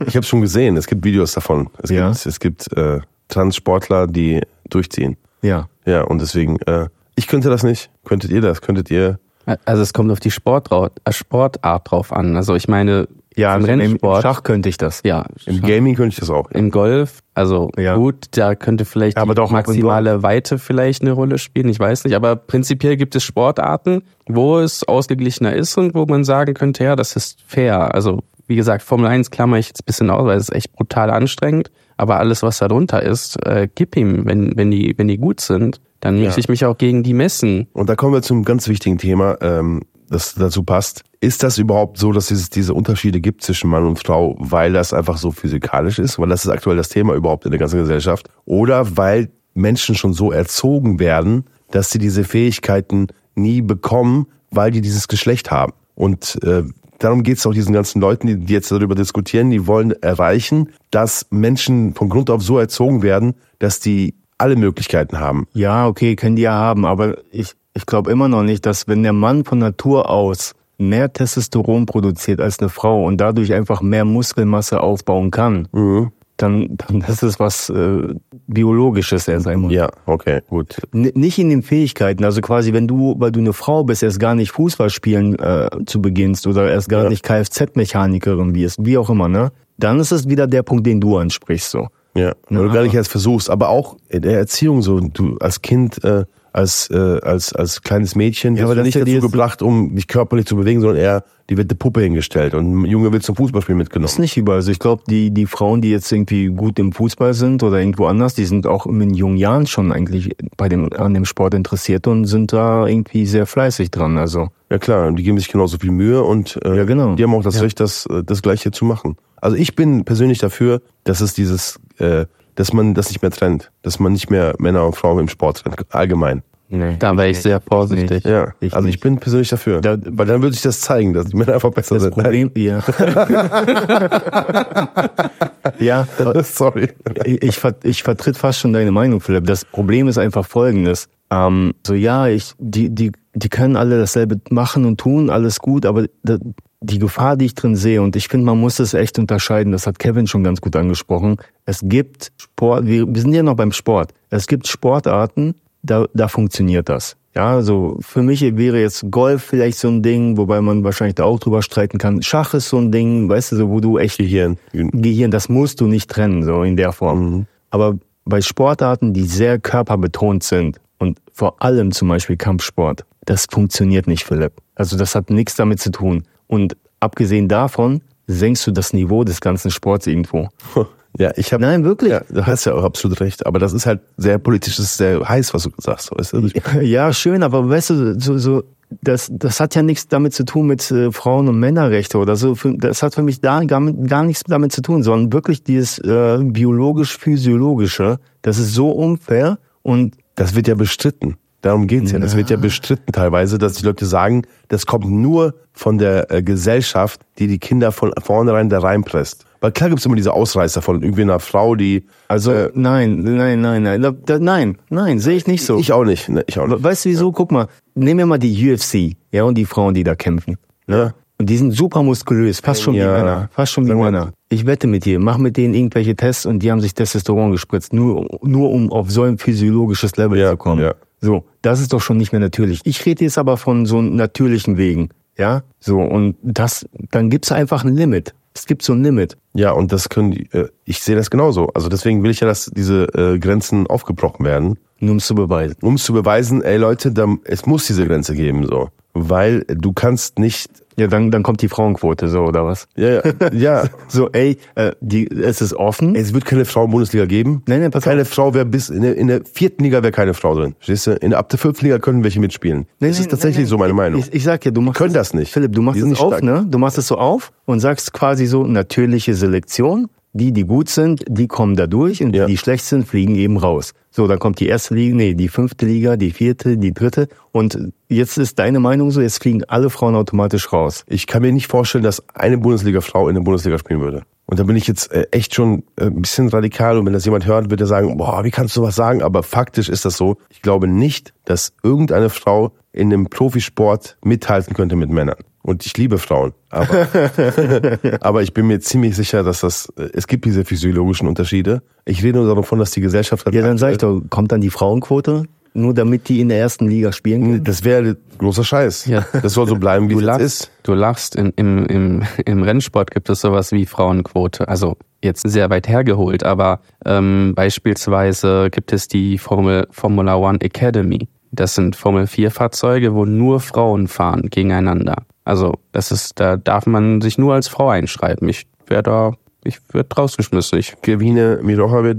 Ich habe schon gesehen, es gibt Videos davon. Es Ja. gibt, es gibt äh, Trans-Sportler, die durchziehen. ja. Ja, und deswegen, äh, ich könnte das nicht. Könntet ihr das? Könntet ihr? Also es kommt auf die Sportart, äh, Sportart drauf an. Also ich meine, Ja, im also im Rennsport, Schach könnte ich das. ja, Im Gaming könnte ich das auch. im Golf, also Ja. gut, da könnte vielleicht Aber die doch im maximale Weite vielleicht eine Rolle spielen, ich weiß nicht, aber prinzipiell gibt es Sportarten, wo es ausgeglichener ist und wo man sagen könnte, ja, das ist fair. Also wie gesagt, Formel 1 klammer ich jetzt ein bisschen aus, weil es ist echt brutal anstrengend, aber alles, was da drunter ist, äh, gib ihm, wenn, wenn, die, wenn die gut sind, dann möchte ich mich auch gegen die messen. Und da kommen wir zum ganz wichtigen Thema, ähm, das dazu passt. Ist das überhaupt so, dass es diese Unterschiede gibt zwischen Mann und Frau, weil das einfach so physikalisch ist? Weil das ist aktuell das Thema überhaupt in der ganzen Gesellschaft? Oder weil Menschen schon so erzogen werden, dass sie diese Fähigkeiten nie bekommen, weil die dieses Geschlecht haben? Und äh, darum geht es auch diesen ganzen Leuten, die, jetzt darüber diskutieren, die wollen erreichen, dass Menschen von Grund auf so erzogen werden, dass die alle Möglichkeiten haben. Ja, okay, können die ja haben, aber ich, ich glaube immer noch nicht, dass wenn der Mann von Natur aus mehr Testosteron produziert als eine Frau und dadurch einfach mehr Muskelmasse aufbauen kann, Mhm. Dann, dann ist es was äh, Biologisches erst einmal. Ja, okay, gut. N nicht in den Fähigkeiten, also quasi, wenn du, weil du eine Frau bist, erst gar nicht Fußball spielen äh, zu beginnst oder erst gar Ja. nicht Kfz-Mechanikerin wirst, wie auch immer, ne? Dann ist es wieder der Punkt, den du ansprichst, so. Ja, Ja, oder gar aber- nicht erst versuchst, aber auch in der Erziehung so, du als Kind, äh, als, äh, als, als kleines Mädchen, Ja, aber du das nicht dazu gebracht, um dich körperlich zu bewegen, sondern eher, die wird eine Puppe hingestellt und ein Junge wird zum Fußballspiel Das mitgenommen. ist nicht überall. Also ich glaube, die, die Frauen, die jetzt irgendwie gut im Fußball sind oder irgendwo anders, die sind auch in jungen Jahren schon eigentlich bei dem, an dem Sport interessiert und sind da irgendwie sehr fleißig dran. Also, Ja klar, die geben sich genauso viel Mühe und äh, Ja, genau. die haben auch das Ja. Recht, das, äh, das Gleiche zu machen. Also ich bin persönlich dafür, dass es dieses, äh, dass man das nicht mehr trennt, dass man nicht mehr Männer und Frauen im Sport trennt, allgemein. nee. Da wäre ich sehr vorsichtig. Ja, Ich also ich nicht. bin persönlich dafür, Da- weil dann würde sich das zeigen, dass die Männer einfach besser Das sind. Problem, ja. ja, Sorry. ich, ich, ver- ich vertritt fast schon deine Meinung, Philipp. Das Problem ist einfach folgendes. Ähm, so ja, ich, die, die, die können alle dasselbe machen und tun, alles gut, aber da- die Gefahr, die ich drin sehe, und ich finde, man muss es echt unterscheiden, das hat Kevin schon ganz gut angesprochen. Es gibt Sport, wir, wir sind ja noch beim Sport. Es gibt Sportarten, da, da funktioniert das. Ja, also für mich wäre jetzt Golf vielleicht so ein Ding, wobei man wahrscheinlich da auch drüber streiten kann. Schach ist so ein Ding, weißt du, so, wo du echt Gehirn. Gehirn, das musst du nicht trennen, so in der Form. Aber bei Sportarten, die sehr körperbetont sind und vor allem zum Beispiel Kampfsport, das funktioniert nicht, Philipp. Also das hat nichts damit zu tun. Und abgesehen davon senkst du das Niveau des ganzen Sports irgendwo. Ja, ich habe Nein, wirklich. Ja, du hast ja auch absolut recht, aber das ist halt sehr politisch, das ist sehr heiß, was du sagst. Weißt du? Ja, schön, aber weißt du, so, so, das, das hat ja nichts damit zu tun mit äh, Frauen- und Männerrechte oder so. Das hat für mich da gar, gar nichts damit zu tun, sondern wirklich dieses äh, biologisch-physiologische. Das ist so unfair und Das wird ja bestritten. Darum geht's ja. Das wird ja bestritten teilweise, dass die Leute sagen, das kommt nur von der äh, Gesellschaft, die die Kinder von vornherein da reinpresst. Weil klar gibt's immer diese Ausreißer von irgendwie einer Frau, die... also nein, nein, nein, nein, da, nein, nein, sehe ich nicht so. Ich auch nicht. Ne, ich auch nicht. Weißt du wieso? Guck mal, nehmen wir mal die UFC, ja, und die Frauen, die da kämpfen. Ne? Und die sind super muskulös, fast schon Ja. wie Männer. Fast schon wie Sag. Männer. Ich wette mit dir, mach mit denen irgendwelche Tests und die haben sich Testosteron gespritzt, nur, nur um auf so ein physiologisches Level Ja, zu kommen. ja. So, das ist doch schon nicht mehr natürlich. Ich rede jetzt aber von so natürlichen Wegen. Ja, so, und das, dann gibt's einfach ein Limit. Es gibt so ein Limit. Ja, und das können die, äh, ich sehe das genauso. Also deswegen will ich ja, dass diese äh, Grenzen aufgebrochen werden. Nur um es zu beweisen. um es zu beweisen, ey Leute, da, es muss diese Grenze geben, so. Weil du kannst nicht, Ja, dann, dann kommt die Frauenquote, so, oder was? ja, ja, ja, So, ey, äh, die, es ist offen. es wird keine Frau in Bundesliga geben. Nein, nein, pass keine auf. Frau wäre bis, in der, in der vierten Liga wäre keine Frau drin. Verstehst du? In der, ab der fünften Liga können welche mitspielen. Nein, das nein, ist tatsächlich nein, so meine Meinung. Ich, ich sag ja, du machst können das nicht. Philipp, du machst es nicht auf, stark. ne? Du machst es so auf und sagst quasi so natürliche Selektion. Die, die gut sind, die kommen da durch und Ja. die, die schlecht sind, fliegen eben raus. So, dann kommt die erste Liga, nee, die fünfte Liga, die vierte, die dritte. Und jetzt ist deine Meinung so, jetzt fliegen alle Frauen automatisch raus. Ich kann mir nicht vorstellen, dass eine Bundesliga-Frau in der Bundesliga spielen würde. Und da bin ich jetzt äh, echt schon äh, ein bisschen radikal. Und wenn das jemand hört, wird er sagen, boah, wie kannst du was sagen? Aber faktisch ist das so. Ich glaube nicht, dass irgendeine Frau in einem Profisport mithalten könnte mit Männern. Und ich liebe Frauen. Aber, aber ich bin mir ziemlich sicher, dass das, äh, es gibt diese physiologischen Unterschiede. Ich rede nur davon, dass die Gesellschaft... Ja, dann sag ich doch, kommt dann die Frauenquote? Nur damit die in der ersten Liga spielen können? Das wäre großer Scheiß. Ja. Das soll so bleiben, wie Du es lachst, ist. du lachst. In, im, im, Im Rennsport gibt es sowas wie Frauenquote. Also jetzt sehr weit hergeholt, aber ähm, beispielsweise gibt es die Formel, Formula One Academy. Das sind Formel 4 Fahrzeuge, wo nur Frauen fahren gegeneinander. Also das ist, da darf man sich nur als Frau einschreiben. Ich wäre da, ich würde rausgeschmissen. Ich, Kevine Mirocha wird...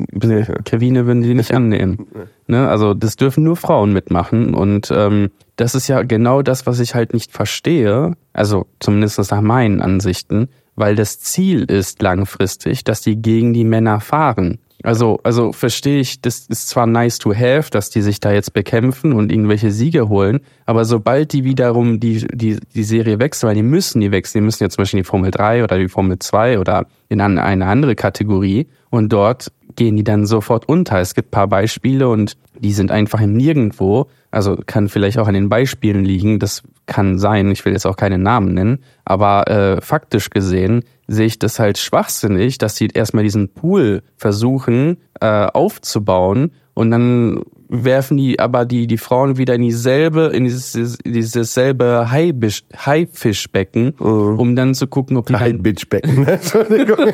Kevine würden die nicht annehmen. Ne? Also das dürfen nur Frauen mitmachen und ähm, das ist ja genau das, was ich halt nicht verstehe, also zumindest nach meinen Ansichten, weil das Ziel ist langfristig, dass die gegen die Männer fahren. Also, also verstehe ich, das ist zwar nice to have, dass die sich da jetzt bekämpfen und irgendwelche Siege holen, aber sobald die wiederum die, die, die Serie wechseln, weil die müssen die wechseln, die müssen ja zum Beispiel in die Formel 3 oder die Formel 2 oder in eine andere Kategorie und dort gehen die dann sofort unter. Es gibt paar Beispiele und die sind einfach im Nirgendwo. Also kann vielleicht auch an den Beispielen liegen. Das kann sein. Ich will jetzt auch keine Namen nennen. Aber äh, faktisch gesehen sehe ich das halt schwachsinnig, dass sie erstmal diesen Pool versuchen äh, aufzubauen und dann werfen die aber die, die Frauen wieder in dieselbe, in dieses, dieses selbe Haifischbecken, Mhm. um dann zu gucken, ob die dann, High-Bitch-Becken. Entschuldigung.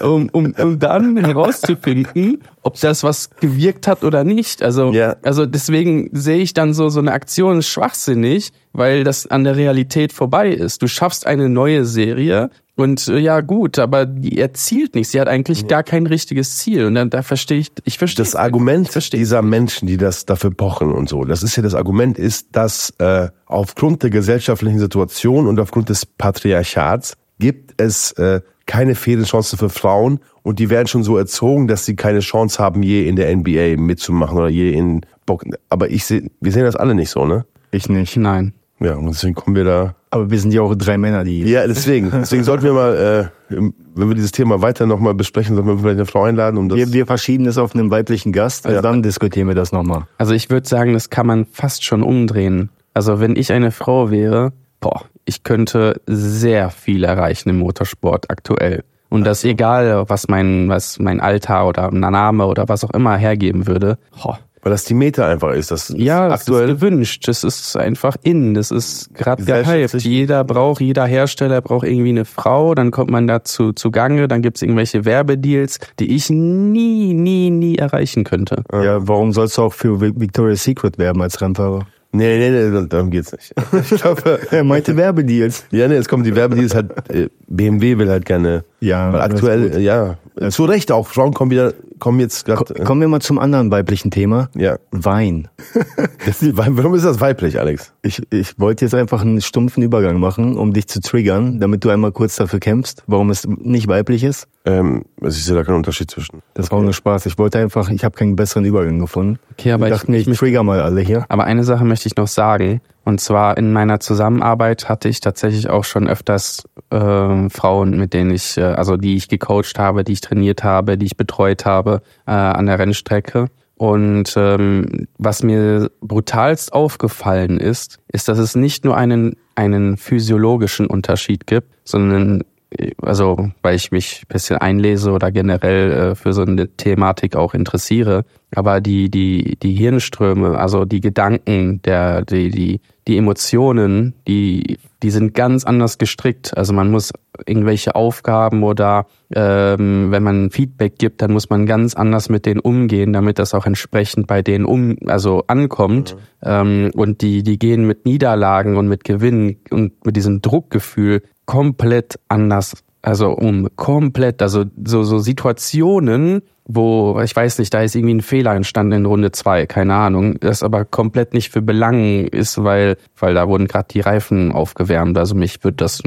um, um, um dann herauszufinden, ob das was gewirkt hat oder nicht. Also, Ja. also deswegen sehe ich dann so, so eine Aktion schwachsinnig, weil das an der Realität vorbei ist. Du schaffst eine neue Serie und äh, ja gut, aber die erzielt nichts. Sie hat eigentlich gar kein richtiges Ziel. Und dann da verstehe ich, ich verstehe Das Argument dieser Menschen, die das dafür pochen und so, das ist ja das Argument, ist, dass äh, aufgrund der gesellschaftlichen Situation und aufgrund des Patriarchats gibt es äh, keine fairen Chancen für Frauen und die werden schon so erzogen, dass sie keine Chance haben, je in der NBA mitzumachen oder je in Bock. Aber ich sehe, wir sehen das alle nicht so, ne? Ich nicht. Nein. Ja, und deswegen kommen wir da. Aber wir sind ja auch drei Männer, die. Ja, deswegen. Deswegen sollten wir mal, äh, wenn wir dieses Thema weiter nochmal besprechen, sollten wir vielleicht eine Frau einladen, um das. Wir, wir verschieben das auf einen weiblichen Gast, also Ja. dann diskutieren wir das nochmal. Also ich würde sagen, das kann man fast schon umdrehen. Also wenn ich eine Frau wäre, boah, ich könnte sehr viel erreichen im Motorsport aktuell. Und das egal, was mein, was mein Alter oder ein Name oder was auch immer hergeben würde. Boah. Weil das die Meta einfach ist. Das ist Ja, das aktuell. ist gewünscht. Das ist einfach in. Das ist gerade gehypt. Jeder braucht, jeder Hersteller braucht irgendwie eine Frau. Dann kommt man dazu zu Gange. Dann gibt's irgendwelche Werbedeals, die ich nie, nie, nie erreichen könnte. Ja, warum sollst du auch für Vi- Victoria's Secret werben als Rennfahrer? Nee, nee, nee, darum geht's nicht. Ich glaube, Er meinte Werbedeals. ja, nee, jetzt kommen die Werbe, die ist halt, äh, BMW will halt gerne, Ja, weil das ist aktuell, gut. ja, zu Recht auch, Frauen kommen wieder, kommen jetzt gerade, äh, Kommen wir mal zum anderen weiblichen Thema. ja. Wein. Das, warum ist das weiblich, Alex? Ich, ich wollte jetzt einfach einen stumpfen Übergang machen, um dich zu triggern, damit du einmal kurz dafür kämpfst, warum es nicht weiblich ist. Ähm, also ich sehe da keinen Unterschied zwischen. Das war nur Spaß. Ich wollte einfach, ich habe keinen besseren Übergang gefunden. Okay, aber ich ich- dachte mir, ich, ich trigger mal alle hier. Aber eine Sache möchte ich noch sagen. Und zwar in meiner Zusammenarbeit hatte ich tatsächlich auch schon öfters äh, Frauen, mit denen ich, äh, also die ich gecoacht habe, die ich trainiert habe, die ich betreut habe äh, an der Rennstrecke. Und ähm, was mir brutalst aufgefallen ist, ist, dass es nicht nur einen, einen physiologischen Unterschied gibt, sondern also weil ich mich ein bisschen einlese oder generell äh, für so eine Thematik auch interessiere, aber die die die Hirnströme, also die Gedanken, der die die die Emotionen, die die sind ganz anders gestrickt. Also man muss irgendwelche Aufgaben oder ähm, wenn man Feedback gibt, dann muss man ganz anders mit denen umgehen, damit das auch entsprechend bei denen um also ankommt. Ähm, und die die gehen mit Niederlagen und mit Gewinnen und mit diesem Druckgefühl komplett anders, also um komplett, also so, so Situationen, wo, ich weiß nicht, da ist irgendwie ein Fehler entstanden in Runde zwei, keine Ahnung, das aber komplett nicht für Belangen ist, weil, weil da wurden gerade die Reifen aufgewärmt. Also mich würde das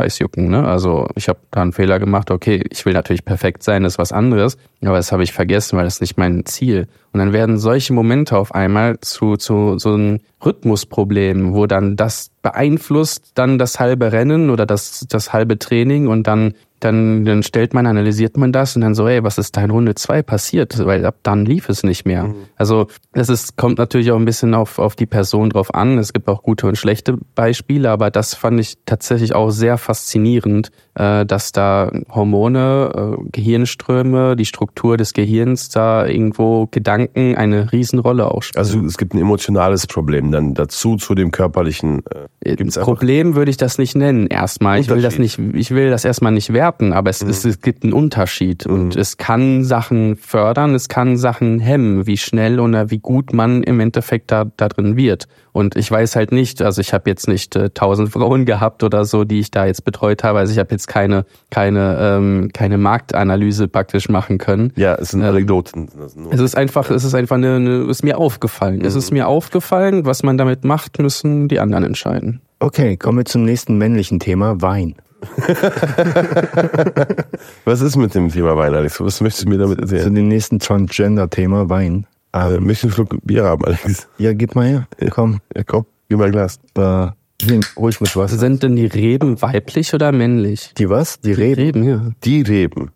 ein Scheiß jucken, ne? Also ich habe da einen Fehler gemacht, okay, ich will natürlich perfekt sein, das ist was anderes, aber das habe ich vergessen, weil das ist nicht mein Ziel. Und dann werden solche Momente auf einmal zu, zu so einem Rhythmusproblem, wo dann das beeinflusst dann das halbe Rennen oder das, das halbe Training und dann, dann, dann stellt man, analysiert man das und dann so, ey, was ist da in Runde zwei passiert? Weil ab dann lief es nicht mehr. Also das ist, kommt natürlich auch ein bisschen auf, auf die Person drauf an. Es gibt auch gute und schlechte Beispiele, aber das fand ich tatsächlich auch sehr faszinierend, äh, dass da Hormone, äh, Gehirnströme, die Struktur des Gehirns da irgendwo Gedanken eine Riesenrolle auch spielen. Also es gibt ein emotionales Problem dann dazu zu dem körperlichen. Äh, einfach- Problem würde ich das nicht nennen erstmal. Ich will das nicht, ich will das erstmal nicht werten, aber es, es, es gibt einen Unterschied und es kann Sachen fördern, es kann Sachen hemmen, wie schnell oder wie gut man im Endeffekt da, da drin wird. Und ich weiß halt nicht, also ich habe jetzt nicht äh, tausend Frauen gehabt oder so, die ich da jetzt betreut habe. Also ich habe jetzt keine keine ähm, keine Marktanalyse praktisch machen können. ja, es sind Anekdoten. Sind nur- Es ist einfach, es ist einfach eine, eine ist mir aufgefallen. Es ist mir aufgefallen, was man damit macht, müssen die anderen entscheiden. Okay, kommen wir zum nächsten männlichen Thema, Wein. Was ist mit dem Thema Wein, Alex? Was möchtest du mir damit Zu erzählen? dem nächsten Transgender-Thema Wein. Äh, möchtest du einen Schluck Bier haben, Alex? Ja, gib mal her. Komm, Ja, komm, gib mal ein Glas. äh, hier, ruhig mit Wasser. Sind denn die Reben weiblich oder männlich? Die was? Die Reben? Reben, ja. Die Reben.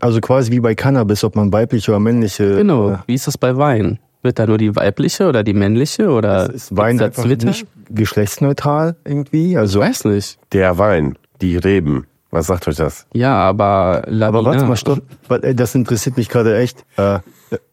Also quasi wie bei Cannabis, ob man weibliche oder männliche. Genau. Äh, Wie ist das bei Wein? Wird da nur die weibliche oder die männliche oder ist Wein da einfach nicht geschlechtsneutral irgendwie? Ich Also, weiß nicht. Der Wein. Die Reben. Was sagt euch das? Ja, aber Lavina. aber warte mal, stopp. Äh, Das interessiert mich gerade echt. Äh,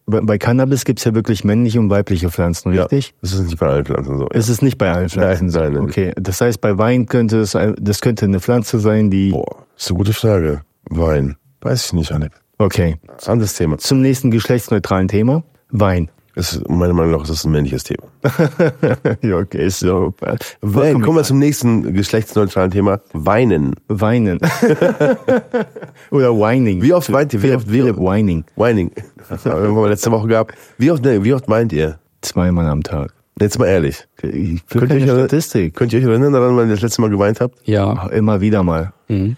bei Cannabis gibt's ja wirklich männliche und weibliche Pflanzen, richtig? Das ist nicht bei allen Pflanzen so. Es ist nicht bei allen Pflanzen. Nein, nein. Okay, das heißt, bei Wein könnte es, ein- das könnte eine Pflanze sein, die. Boah, ist eine gute Frage. Wein. Weiß ich nicht, Alex. Okay. Das ist ein anderes Thema. Zum nächsten geschlechtsneutralen Thema. Wein. Ist, meiner Meinung nach ist das ein männliches Thema. ja, okay. Äh, Hey, kommen wir zum nächsten geschlechtsneutralen Thema. Weinen. Weinen. Oder Whining. Wie oft weint ihr? Wie oft, oft, Whining. Whining. Haben wir letzte Woche gehabt. Wie oft, nee, wie oft weint ihr? Zweimal am Tag. Jetzt mal ehrlich. Ich Könnt ihr, euch, Statistik. könnt ihr euch erinnern daran, wann ihr das letzte Mal geweint habt? Ja. Ach, Immer wieder mal.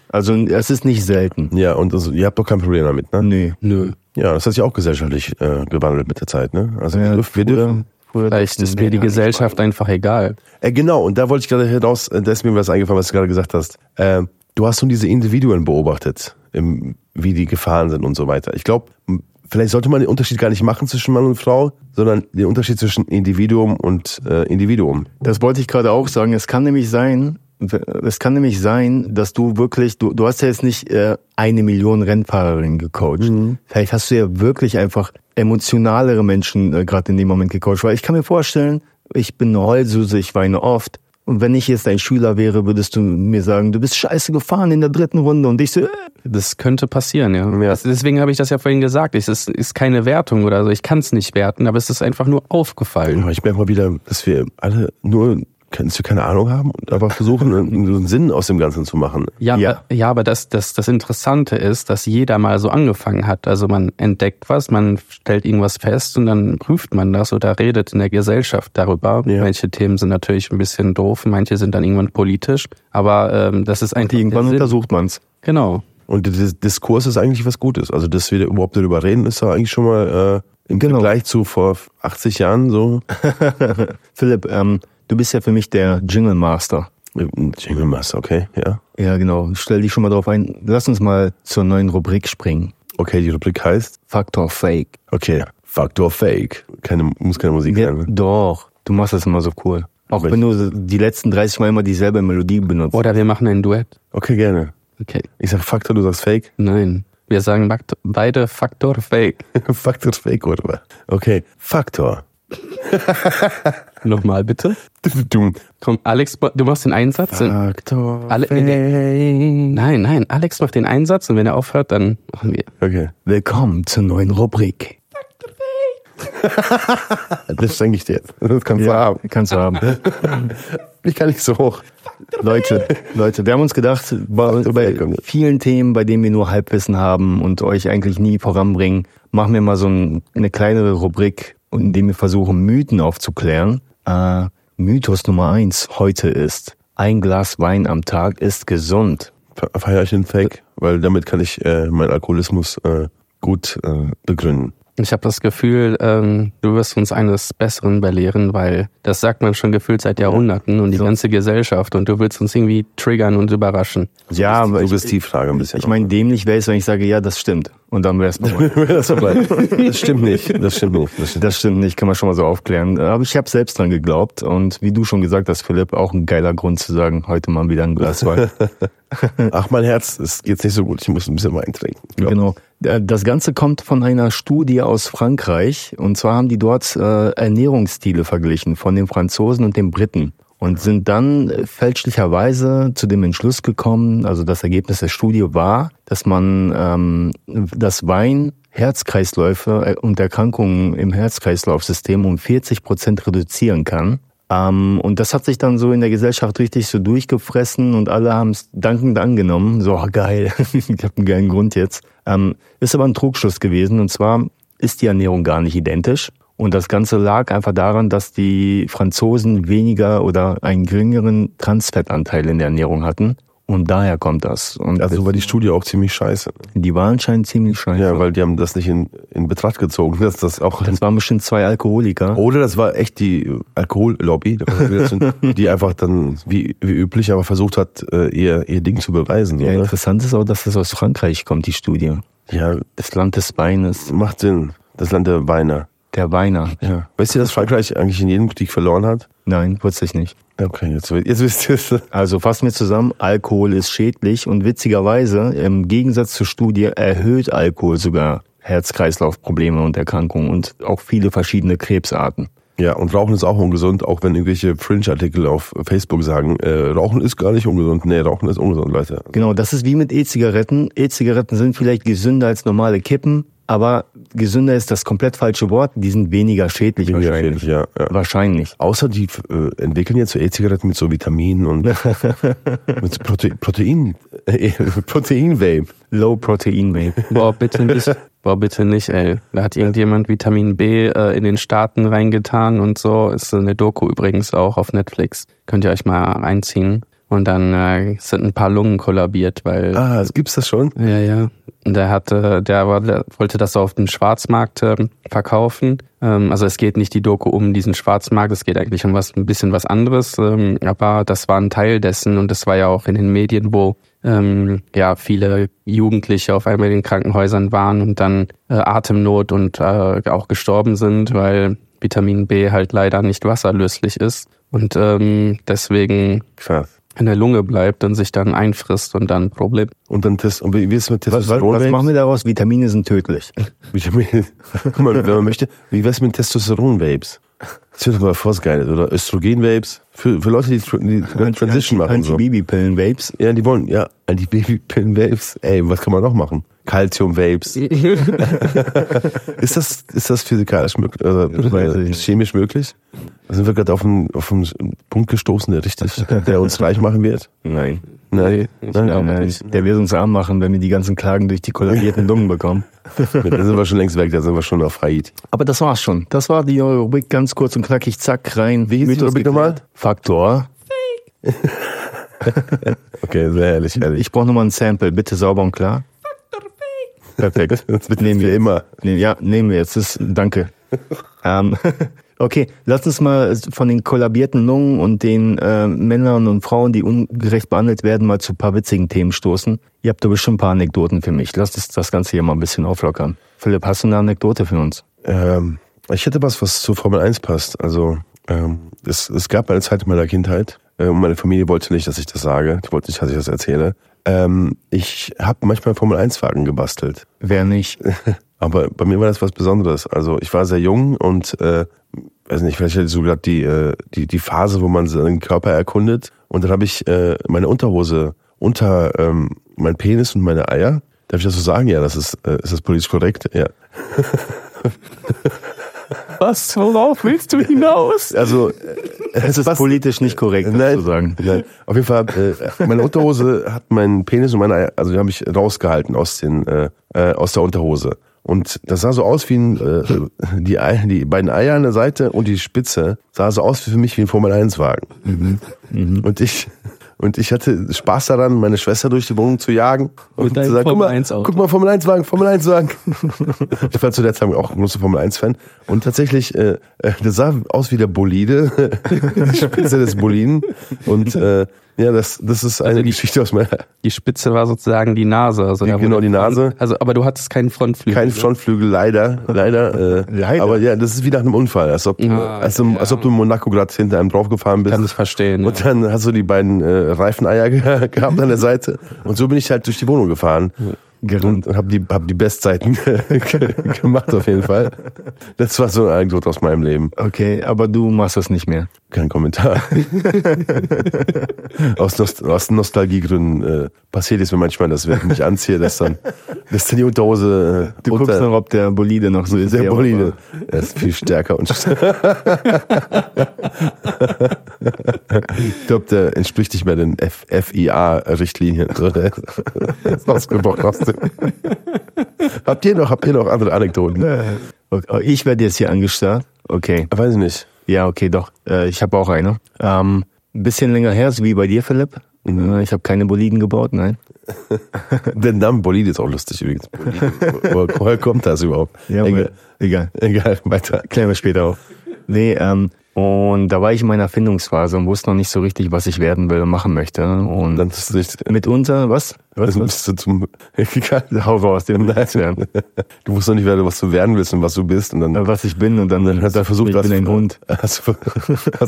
Also es ist nicht selten. Ja, und das, ihr habt doch kein Problem damit, ne? Nee. Nö. Ja, das hat sich auch gesellschaftlich äh, gewandelt mit der Zeit, ne? Also wir Ja, dürfen, wir dürfen Vielleicht ist mir die Gesellschaft einfach egal. Äh, genau, und da wollte ich gerade hinaus, äh, da ist mir was eingefallen, was du gerade gesagt hast. Äh, du hast nun diese Individuen beobachtet, im, wie die gefahren sind und so weiter. Ich glaube, vielleicht sollte man den Unterschied gar nicht machen zwischen Mann und Frau, sondern den Unterschied zwischen Individuum und äh, Individuum. Das wollte ich gerade auch sagen. Es kann nämlich sein, es kann nämlich sein, dass du wirklich, du, du hast ja jetzt nicht äh, eine Million Rennfahrerinnen gecoacht. Vielleicht hast du ja wirklich einfach emotionalere Menschen äh, gerade in dem Moment gecoacht. Weil ich kann mir vorstellen, ich bin eine Heulsuse, ich weine oft. Und wenn ich jetzt dein Schüler wäre, würdest du mir sagen, du bist scheiße gefahren in der dritten Runde. Und ich so, äh, Das könnte passieren, ja. Ja. Deswegen habe ich das ja vorhin gesagt. Es ist, ist keine Wertung oder so. Ich kann es nicht werten, aber es ist einfach nur aufgefallen. Ich merke mal wieder, dass wir alle nur, dass wir keine Ahnung haben und einfach versuchen, einen einen Sinn aus dem Ganzen zu machen. Ja, Ja. ja. ja aber das, das, das Interessante ist, dass jeder mal so angefangen hat. Also man entdeckt was, man stellt irgendwas fest und dann prüft man das oder redet in der Gesellschaft darüber. Ja. Manche Themen sind natürlich ein bisschen doof, manche sind dann irgendwann politisch. Aber ähm, das ist eigentlich irgendwann der Sinn. untersucht man's. Genau. Und der Dis- Diskurs ist eigentlich was Gutes. Also, dass wir überhaupt darüber reden, ist ja eigentlich schon mal äh, im Genau. Vergleich zu vor 80 Jahren so. Philipp, ähm, du bist ja für mich der Jingle Master. Jingle Master, okay, ja. Ja, genau. Stell dich schon mal drauf ein. Lass uns mal zur neuen Rubrik springen. Okay, die Rubrik heißt, Faktor Fake. okay, Faktor Fake. Keine, muss keine Musik Ja, sein. Ne? doch, du machst das immer so cool. Auch Aber wenn du die letzten 30 Mal immer dieselbe Melodie benutzt. Oder wir machen ein Duett. Okay, gerne. Okay. Ich sag Faktor, du sagst Fake. Nein. Wir sagen beide Faktor Fake. Faktor Fake, oder? was? Okay, Faktor. Nochmal bitte. Du. Komm, Alex, du machst den Einsatz. Alle- Nein, nein, Alex macht den Einsatz und wenn er aufhört, dann machen wir. Okay, Willkommen zur neuen Rubrik. das schenke ich dir jetzt. Das kannst du haben. Kannst du haben. Ich kann nicht so hoch. Leute, Leute, wir haben uns gedacht, bei, bei vielen Themen, bei denen wir nur Halbwissen haben und euch eigentlich nie voranbringen, machen wir mal so ein, eine kleinere Rubrik, in dem wir versuchen, Mythen aufzuklären. Äh, Mythos Nummer eins heute ist, ein Glas Wein am Tag ist gesund. Feier ich den Fake, weil damit kann ich äh, meinen Alkoholismus äh, gut äh, begründen. Ich habe das Gefühl, ähm, du wirst uns eines Besseren belehren, weil das sagt man schon gefühlt seit Jahrhunderten und die ganze Gesellschaft und du willst uns irgendwie triggern und überraschen. Ja, aber ich, Suggestivfrage ein bisschen. ich meine, dämlich wäre es, wenn ich sage, ja, das stimmt. Und dann wäre es das, bleibt. das stimmt nicht. Das stimmt nicht. Das stimmt. Das stimmt nicht, kann man schon mal so aufklären. Aber ich habe selbst dran geglaubt und wie du schon gesagt hast, Philipp, auch ein geiler Grund zu sagen, heute mal wieder ein Glas Wein. Ach, mein Herz, es geht nicht so gut. Ich muss ein bisschen Wein trinken. Ja. Genau. Äh, Das Ganze kommt von einer Studie aus Frankreich. Und zwar haben die dort äh, Ernährungsstile verglichen von den Franzosen und den Briten. Und sind dann fälschlicherweise zu dem Entschluss gekommen, also das Ergebnis der Studie war, dass man ähm, das Wein Herzkreisläufe äh, und Erkrankungen im Herz-Kreislauf-System um 40 Prozent reduzieren kann. Ähm, und das hat sich dann so in der Gesellschaft richtig so durchgefressen und alle haben es dankend angenommen. So, geil, ich habe einen geilen Grund jetzt. Ähm, ist aber ein Trugschluss gewesen und zwar ist die Ernährung gar nicht identisch. Und das Ganze lag einfach daran, dass die Franzosen weniger oder einen geringeren Transfettanteil in der Ernährung hatten. Und daher kommt das. Und Also war die Studie auch ziemlich scheiße. die war anscheinend ziemlich scheiße. Ja, weil die haben das nicht in, in Betracht gezogen, dass das auch das waren bestimmt zwei Alkoholiker. Oder das war echt die Alkohollobby, die einfach dann wie, wie üblich aber versucht hat, äh, ihr, ihr Ding zu beweisen. Ja, Oder? interessant ist auch, dass das aus Frankreich kommt, die Studie. Ja, Das Land des Weines, macht Sinn. Das Land der Weiner. Der Weiner. Ja. Weißt du, dass Frankreich eigentlich in jedem Krieg verloren hat? Nein, wusste ich nicht. Okay, jetzt, jetzt wisst ihr es. Also fassen wir zusammen, Alkohol ist schädlich und witzigerweise, im Gegensatz zur Studie, erhöht Alkohol sogar Herz-Kreislauf-Probleme und Erkrankungen und auch viele verschiedene Krebsarten. Ja, und Rauchen ist auch ungesund, auch wenn irgendwelche Fringe-Artikel auf Facebook sagen, äh, Rauchen ist gar nicht ungesund. Nee, Rauchen ist ungesund, Leute. Genau, das ist wie mit E-Zigaretten. E-Zigaretten sind vielleicht gesünder als normale Kippen, aber gesünder ist das komplett falsche Wort. Die sind weniger schädlich Weniger wahrscheinlich. schädlich, ja, ja. Wahrscheinlich. Außer die äh, entwickeln jetzt so E-Zigaretten mit so Vitaminen und mit Prote Protein, äh, Protein-Vape. Low Protein Vape. Boah, bitte nicht. Boah, bitte nicht, ey. Da hat irgendjemand Vitamin B äh, in den Staaten reingetan und so. Ist eine Doku übrigens auch auf Netflix. Könnt ihr euch mal reinziehen. Und dann äh, sind ein paar Lungen kollabiert, weil Ah, gibt's das schon? Ja, ja. Und der hatte, der, war, der wollte das auf dem Schwarzmarkt ähm, verkaufen. Ähm, also es geht nicht die Doku um diesen Schwarzmarkt, es geht eigentlich um was ein bisschen was anderes. Ähm, aber das war ein Teil dessen und das war ja auch in den Medien, wo ähm, ja viele Jugendliche auf einmal in den Krankenhäusern waren und dann äh, Atemnot und äh, auch gestorben sind, weil Vitamin B halt leider nicht wasserlöslich ist und ähm, deswegen Krass. In der Lunge bleibt und sich dann einfrisst und dann ein Problem. Und dann Test, und wie wie ist es mit Was, was, Testosteron? was machen wir daraus? Vitamine sind tödlich. Vitamin, guck mal, wenn man möchte, wie wär's mit Testosteron-Vapes? Das wird doch mal voll geil, oder Östrogen-Vapes? Für, für Leute, die, die Transition machen. So. Anti-Babypillen-Vapes. Ja, die wollen, ja, die Babypillen-Vapes. Ey, was kann man noch machen? Calcium-Vapes. ist das, ist das physikalisch möglich, ich nicht. chemisch möglich? Da sind wir gerade auf einen, auf einen Punkt gestoßen, der richtig, der uns reich machen wird? Nein. Nein, nein, glaube Nein, nicht. der wird uns arm machen, wenn wir die ganzen Klagen durch die kollabierten Lungen bekommen. Da sind wir schon längst weg, da sind wir schon auf Haiti. Aber das war's schon. Das war die Rubrik ganz kurz und knackig, zack, rein. Wie hieß die Rubrik nochmal? Faktor. Okay, sehr ehrlich, ehrlich. Ich brauche nochmal ein Sample, bitte sauber und klar. Perfekt. Das nehmen wir immer. Ja, nehmen wir jetzt. Das, danke. ähm, okay, lass uns mal von den kollabierten Lungen und den äh, Männern und Frauen, die ungerecht behandelt werden, mal zu ein paar witzigen Themen stoßen. Ihr habt doch bestimmt ein paar Anekdoten für mich. Lass uns das Ganze hier mal ein bisschen auflockern. Philipp, hast du eine Anekdote für uns? Ähm, ich hätte was, was zur Formel 1 passt. Also, ähm, es, es gab eine Zeit in meiner Kindheit, äh, und meine Familie wollte nicht, dass ich das sage. Die wollte nicht, dass ich das erzähle. Ähm, ich habe manchmal Formel 1-Wagen gebastelt. Wer nicht? Aber bei mir war das was Besonderes. Also ich war sehr jung und äh, weiß nicht, vielleicht so gerade die, äh, die, die Phase, wo man seinen Körper erkundet. Und dann habe ich äh, meine Unterhose unter ähm, mein Penis und meine Eier. Darf ich das so sagen? Ja, das ist, äh, ist das politisch korrekt? Ja. Was, worauf willst du hinaus? Also äh, Es ist politisch nicht korrekt, Nein, sozusagen. nein. Auf jeden Fall, äh, meine Unterhose hat meinen Penis und meine Eier, also die habe ich rausgehalten aus den äh, äh, aus der Unterhose. Und das sah so aus wie ein, äh, die, Ei, die beiden Eier an der Seite und die Spitze sah so aus für mich wie ein Formel 1 Wagen. Und ich und ich hatte Spaß daran, meine Schwester durch die Wohnung zu jagen und deinem zu sagen, guck Formel mal, 1 Auto. guck mal, Formel 1 Wagen, Formel 1 Wagen. ich war zu der Zeit auch ein großer Formel 1 Fan und tatsächlich, äh, äh, das sah aus wie der Bolide, die Spitze des Boliden und äh, ja, das, das ist eine Geschichte aus meiner, Die Spitze war sozusagen die Nase. Also Die- genau, die Nase. Also, aber du hattest keinen Frontflügel. kein ne? Frontflügel, leider, leider, äh, Leider. aber ja, das ist wie nach einem Unfall, als ob, Ah, als, ja. als ob du in Monaco gerade hinter einem draufgefahren bist. Kann ich verstehen. Und ja. dann hast du die beiden äh, Reifeneier ge- gehabt an der Seite. Und so bin ich halt durch die Wohnung gefahren. Und habe die, hab die Bestzeiten ge- gemacht auf jeden Fall. Das war so eine Anekdote aus meinem Leben. Okay, aber du machst das nicht mehr. Kein Kommentar. aus, Nost aus Nostalgiegründen äh, passiert es mir manchmal, dass wenn ich mich anziehe, dass dann, dass dann die Unterhose äh, Du unter, guckst noch, ob der Bolide noch so ist. der Bolide. Er ist viel stärker und ich glaube, der entspricht nicht mehr den FIA-Richtlinien. Habt ihr noch, habt ihr noch andere Anekdoten? Okay, ich werde jetzt hier angestarrt. Okay. Weiß ich nicht. Ja, okay, doch. Äh, ich habe auch eine. Ähm, ein bisschen länger her, so wie bei dir, Philipp. Äh, Ich habe keine Boliden gebaut, nein. Der Name Bolide ist auch lustig übrigens. Bolide. Woher, woher kommt das überhaupt? Ja, egal, egal. egal, weiter. Klären wir später auf. Nee, ähm, und da war ich in meiner Erfindungsphase und wusste noch nicht so richtig, was ich werden will und machen möchte. Und Dann ist es nicht, mitunter, was? Was? dann was? bist du zum, egal. Hau raus, den werden. Du wusstest noch nicht, was du werden willst und was du bist und dann Was ich bin und dann, dann hast du versucht, ich bin ein Hund. Hast, du-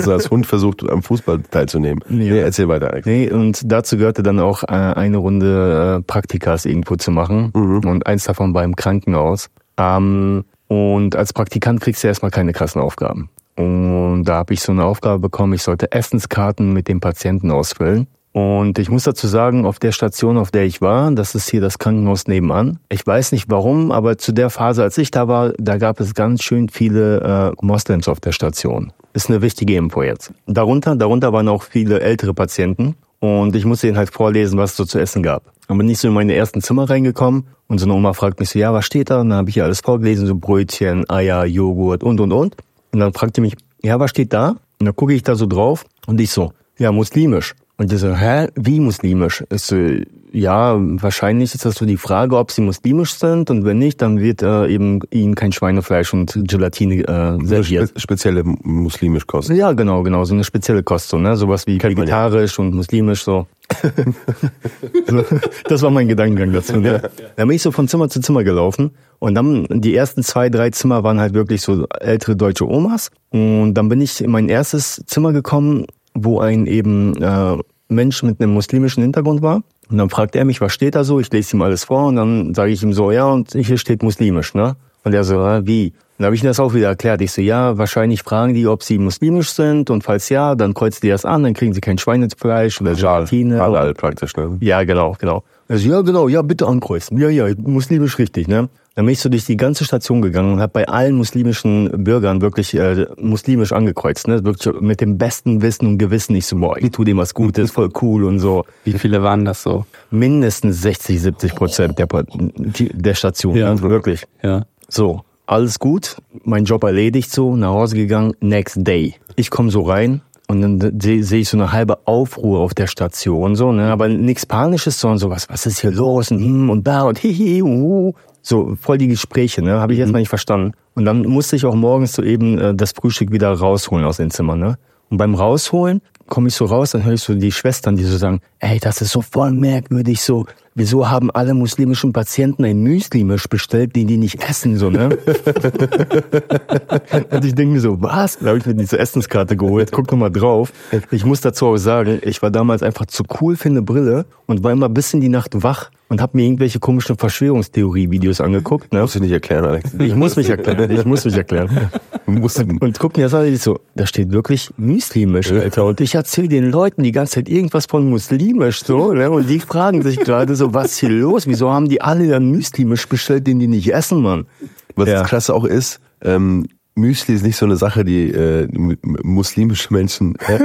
du als Hund versucht, am Fußball teilzunehmen? Nee. Nee, erzähl weiter, Alex. Nee, und dazu gehörte dann auch äh, eine Runde äh, Praktikas irgendwo zu machen. Und eins davon war im Krankenhaus. Ähm, und als Praktikant kriegst du erstmal keine krassen Aufgaben. Und da habe ich so eine Aufgabe bekommen, ich sollte Essenskarten mit dem Patienten ausfüllen. Und ich muss dazu sagen, auf der Station, auf der ich war, das ist hier das Krankenhaus nebenan. Ich weiß nicht warum, aber zu der Phase, als ich da war, da gab es ganz schön viele äh, Moslems auf der Station. Ist eine wichtige Info jetzt. Darunter, darunter waren auch viele ältere Patienten. Und ich musste ihnen halt vorlesen, was es so zu essen gab. Dann bin ich so in meine ersten Zimmer reingekommen und so eine Oma fragt mich so, ja, was steht da? Und dann habe ich ihr alles vorgelesen, so Brötchen, Eier, Joghurt und, und, und. Und dann fragt die mich, ja, was steht da? Und dann gucke ich da so drauf und ich so, ja, muslimisch. Und die so, hä, wie muslimisch? Ich so, ja, wahrscheinlich ist das so die Frage, ob sie muslimisch sind und wenn nicht, dann wird äh, eben ihnen kein Schweinefleisch und Gelatine äh, serviert. Spe spezielle muslimisch Kost. Ja, genau, genau, so eine spezielle Kost, so, ne? Sowas wie Kennt ja. vegetarisch und muslimisch, so. Das war mein Gedankengang dazu. Ne? Dann bin ich so von Zimmer zu Zimmer gelaufen und dann die ersten zwei, drei Zimmer waren halt wirklich so ältere deutsche Omas. Und dann bin ich in mein erstes Zimmer gekommen, wo ein eben äh, Mensch mit einem muslimischen Hintergrund war. Und dann fragt er mich, was steht da so? Ich lese ihm alles vor und dann sage ich ihm so, ja, und hier steht muslimisch, ne? Und er so, äh, wie? Dann habe ich ihm das auch wieder erklärt. Ich so, ja, wahrscheinlich fragen die, ob sie muslimisch sind und falls ja, dann kreuzen die das an, dann kriegen sie kein Schweinefleisch oder Gelatine. Halal praktisch, ne? Ja, genau, genau. Also, ja, genau, ja, bitte ankreuzen. Ja, ja, muslimisch richtig, ne? Dann bin ich so durch die ganze Station gegangen und habe bei allen muslimischen Bürgern wirklich äh, muslimisch angekreuzt, ne? Wirklich mit dem besten Wissen und Gewissen. Ich so, boah, ich tu dem was Gutes, voll cool und so. Wie viele waren das so? Mindestens 60, 70 Prozent der, der Station, Ja. ne? wirklich. Ja. So, alles gut, mein Job erledigt so, nach Hause gegangen, next day. Ich komme so rein und dann sehe seh ich so eine halbe Aufruhr auf der Station, so, ne, aber nichts Panisches, sondern so, was, was ist hier los und, hm, und da und hihi, uh, so voll die Gespräche, ne, habe ich erstmal nicht verstanden. Und dann musste ich auch morgens so eben äh, das Frühstück wieder rausholen aus den Zimmern, ne. Und beim Rausholen komme ich so raus, dann höre ich so die Schwestern, die so sagen, ey, das ist so voll merkwürdig, so, wieso haben alle muslimischen Patienten ein Müslimisch bestellt, den die nicht essen, so, ne? Und ich denke mir so, was? Da habe ich mir diese Essenskarte geholt, guck noch mal drauf. Ich muss dazu auch sagen, ich war damals einfach zu cool für eine Brille und war immer bis in die Nacht wach und habe mir irgendwelche komischen Verschwörungstheorie-Videos angeguckt, ne? Musst du nicht erklären, Alex. Ich muss mich erklären, ich muss mich erklären. Und guck mir das an, ich so, da steht wirklich muslimisch, Alter. Und ich erzähle den Leuten die ganze Zeit irgendwas von muslimisch, so, ne? Und die fragen sich gerade so, was ist hier los? Wieso haben die alle dann muslimisch bestellt, den die nicht essen, Mann? was Ja. das krasse auch ist, ähm, Müsli ist nicht so eine Sache, die äh, muslimische Menschen äh,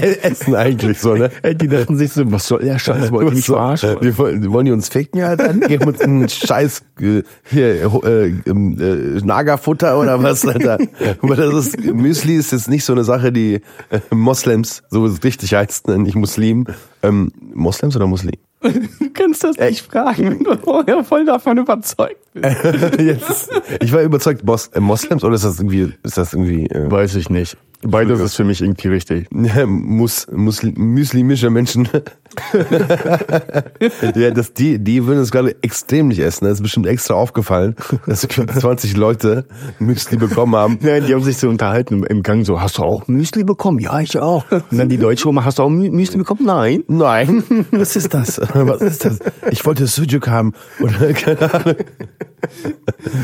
essen eigentlich so, ne? Ey, die dachten sich so, was soll der Scheiß? Wollt ihr mich So, verarschen? äh, wir wollen, wollen die uns ficken, ja, dann geben uns einen Scheiß äh, hier äh, ähm, äh, Nagerfutter oder was, Alter. Aber das ist Müsli ist jetzt nicht so eine Sache, die äh, Moslems, so wie es richtig heißt, ne, nicht Muslim. Ähm, Moslems oder Muslim? Du kannst das nicht fragen, wenn du vorher voll davon überzeugt bist. Jetzt, ich war überzeugt, Mos äh, Moslems oder ist das irgendwie, ist das irgendwie äh, Weiß ich nicht. Beides ist für mich irgendwie richtig. Mus, Muslim, muslimische Menschen. Ja, das, die, die würden es gerade extrem nicht essen. Das ist bestimmt extra aufgefallen, dass 20 Leute Müsli bekommen haben. Nein, die haben sich so unterhalten im Gang so, hast du auch Müsli bekommen? Ja, ich auch. Und dann die deutsche Oma, hast du auch Mü- Müsli bekommen? Nein. Nein, was ist das? Was ist das? Ich wollte Sujuk haben. Oder keine Ahnung.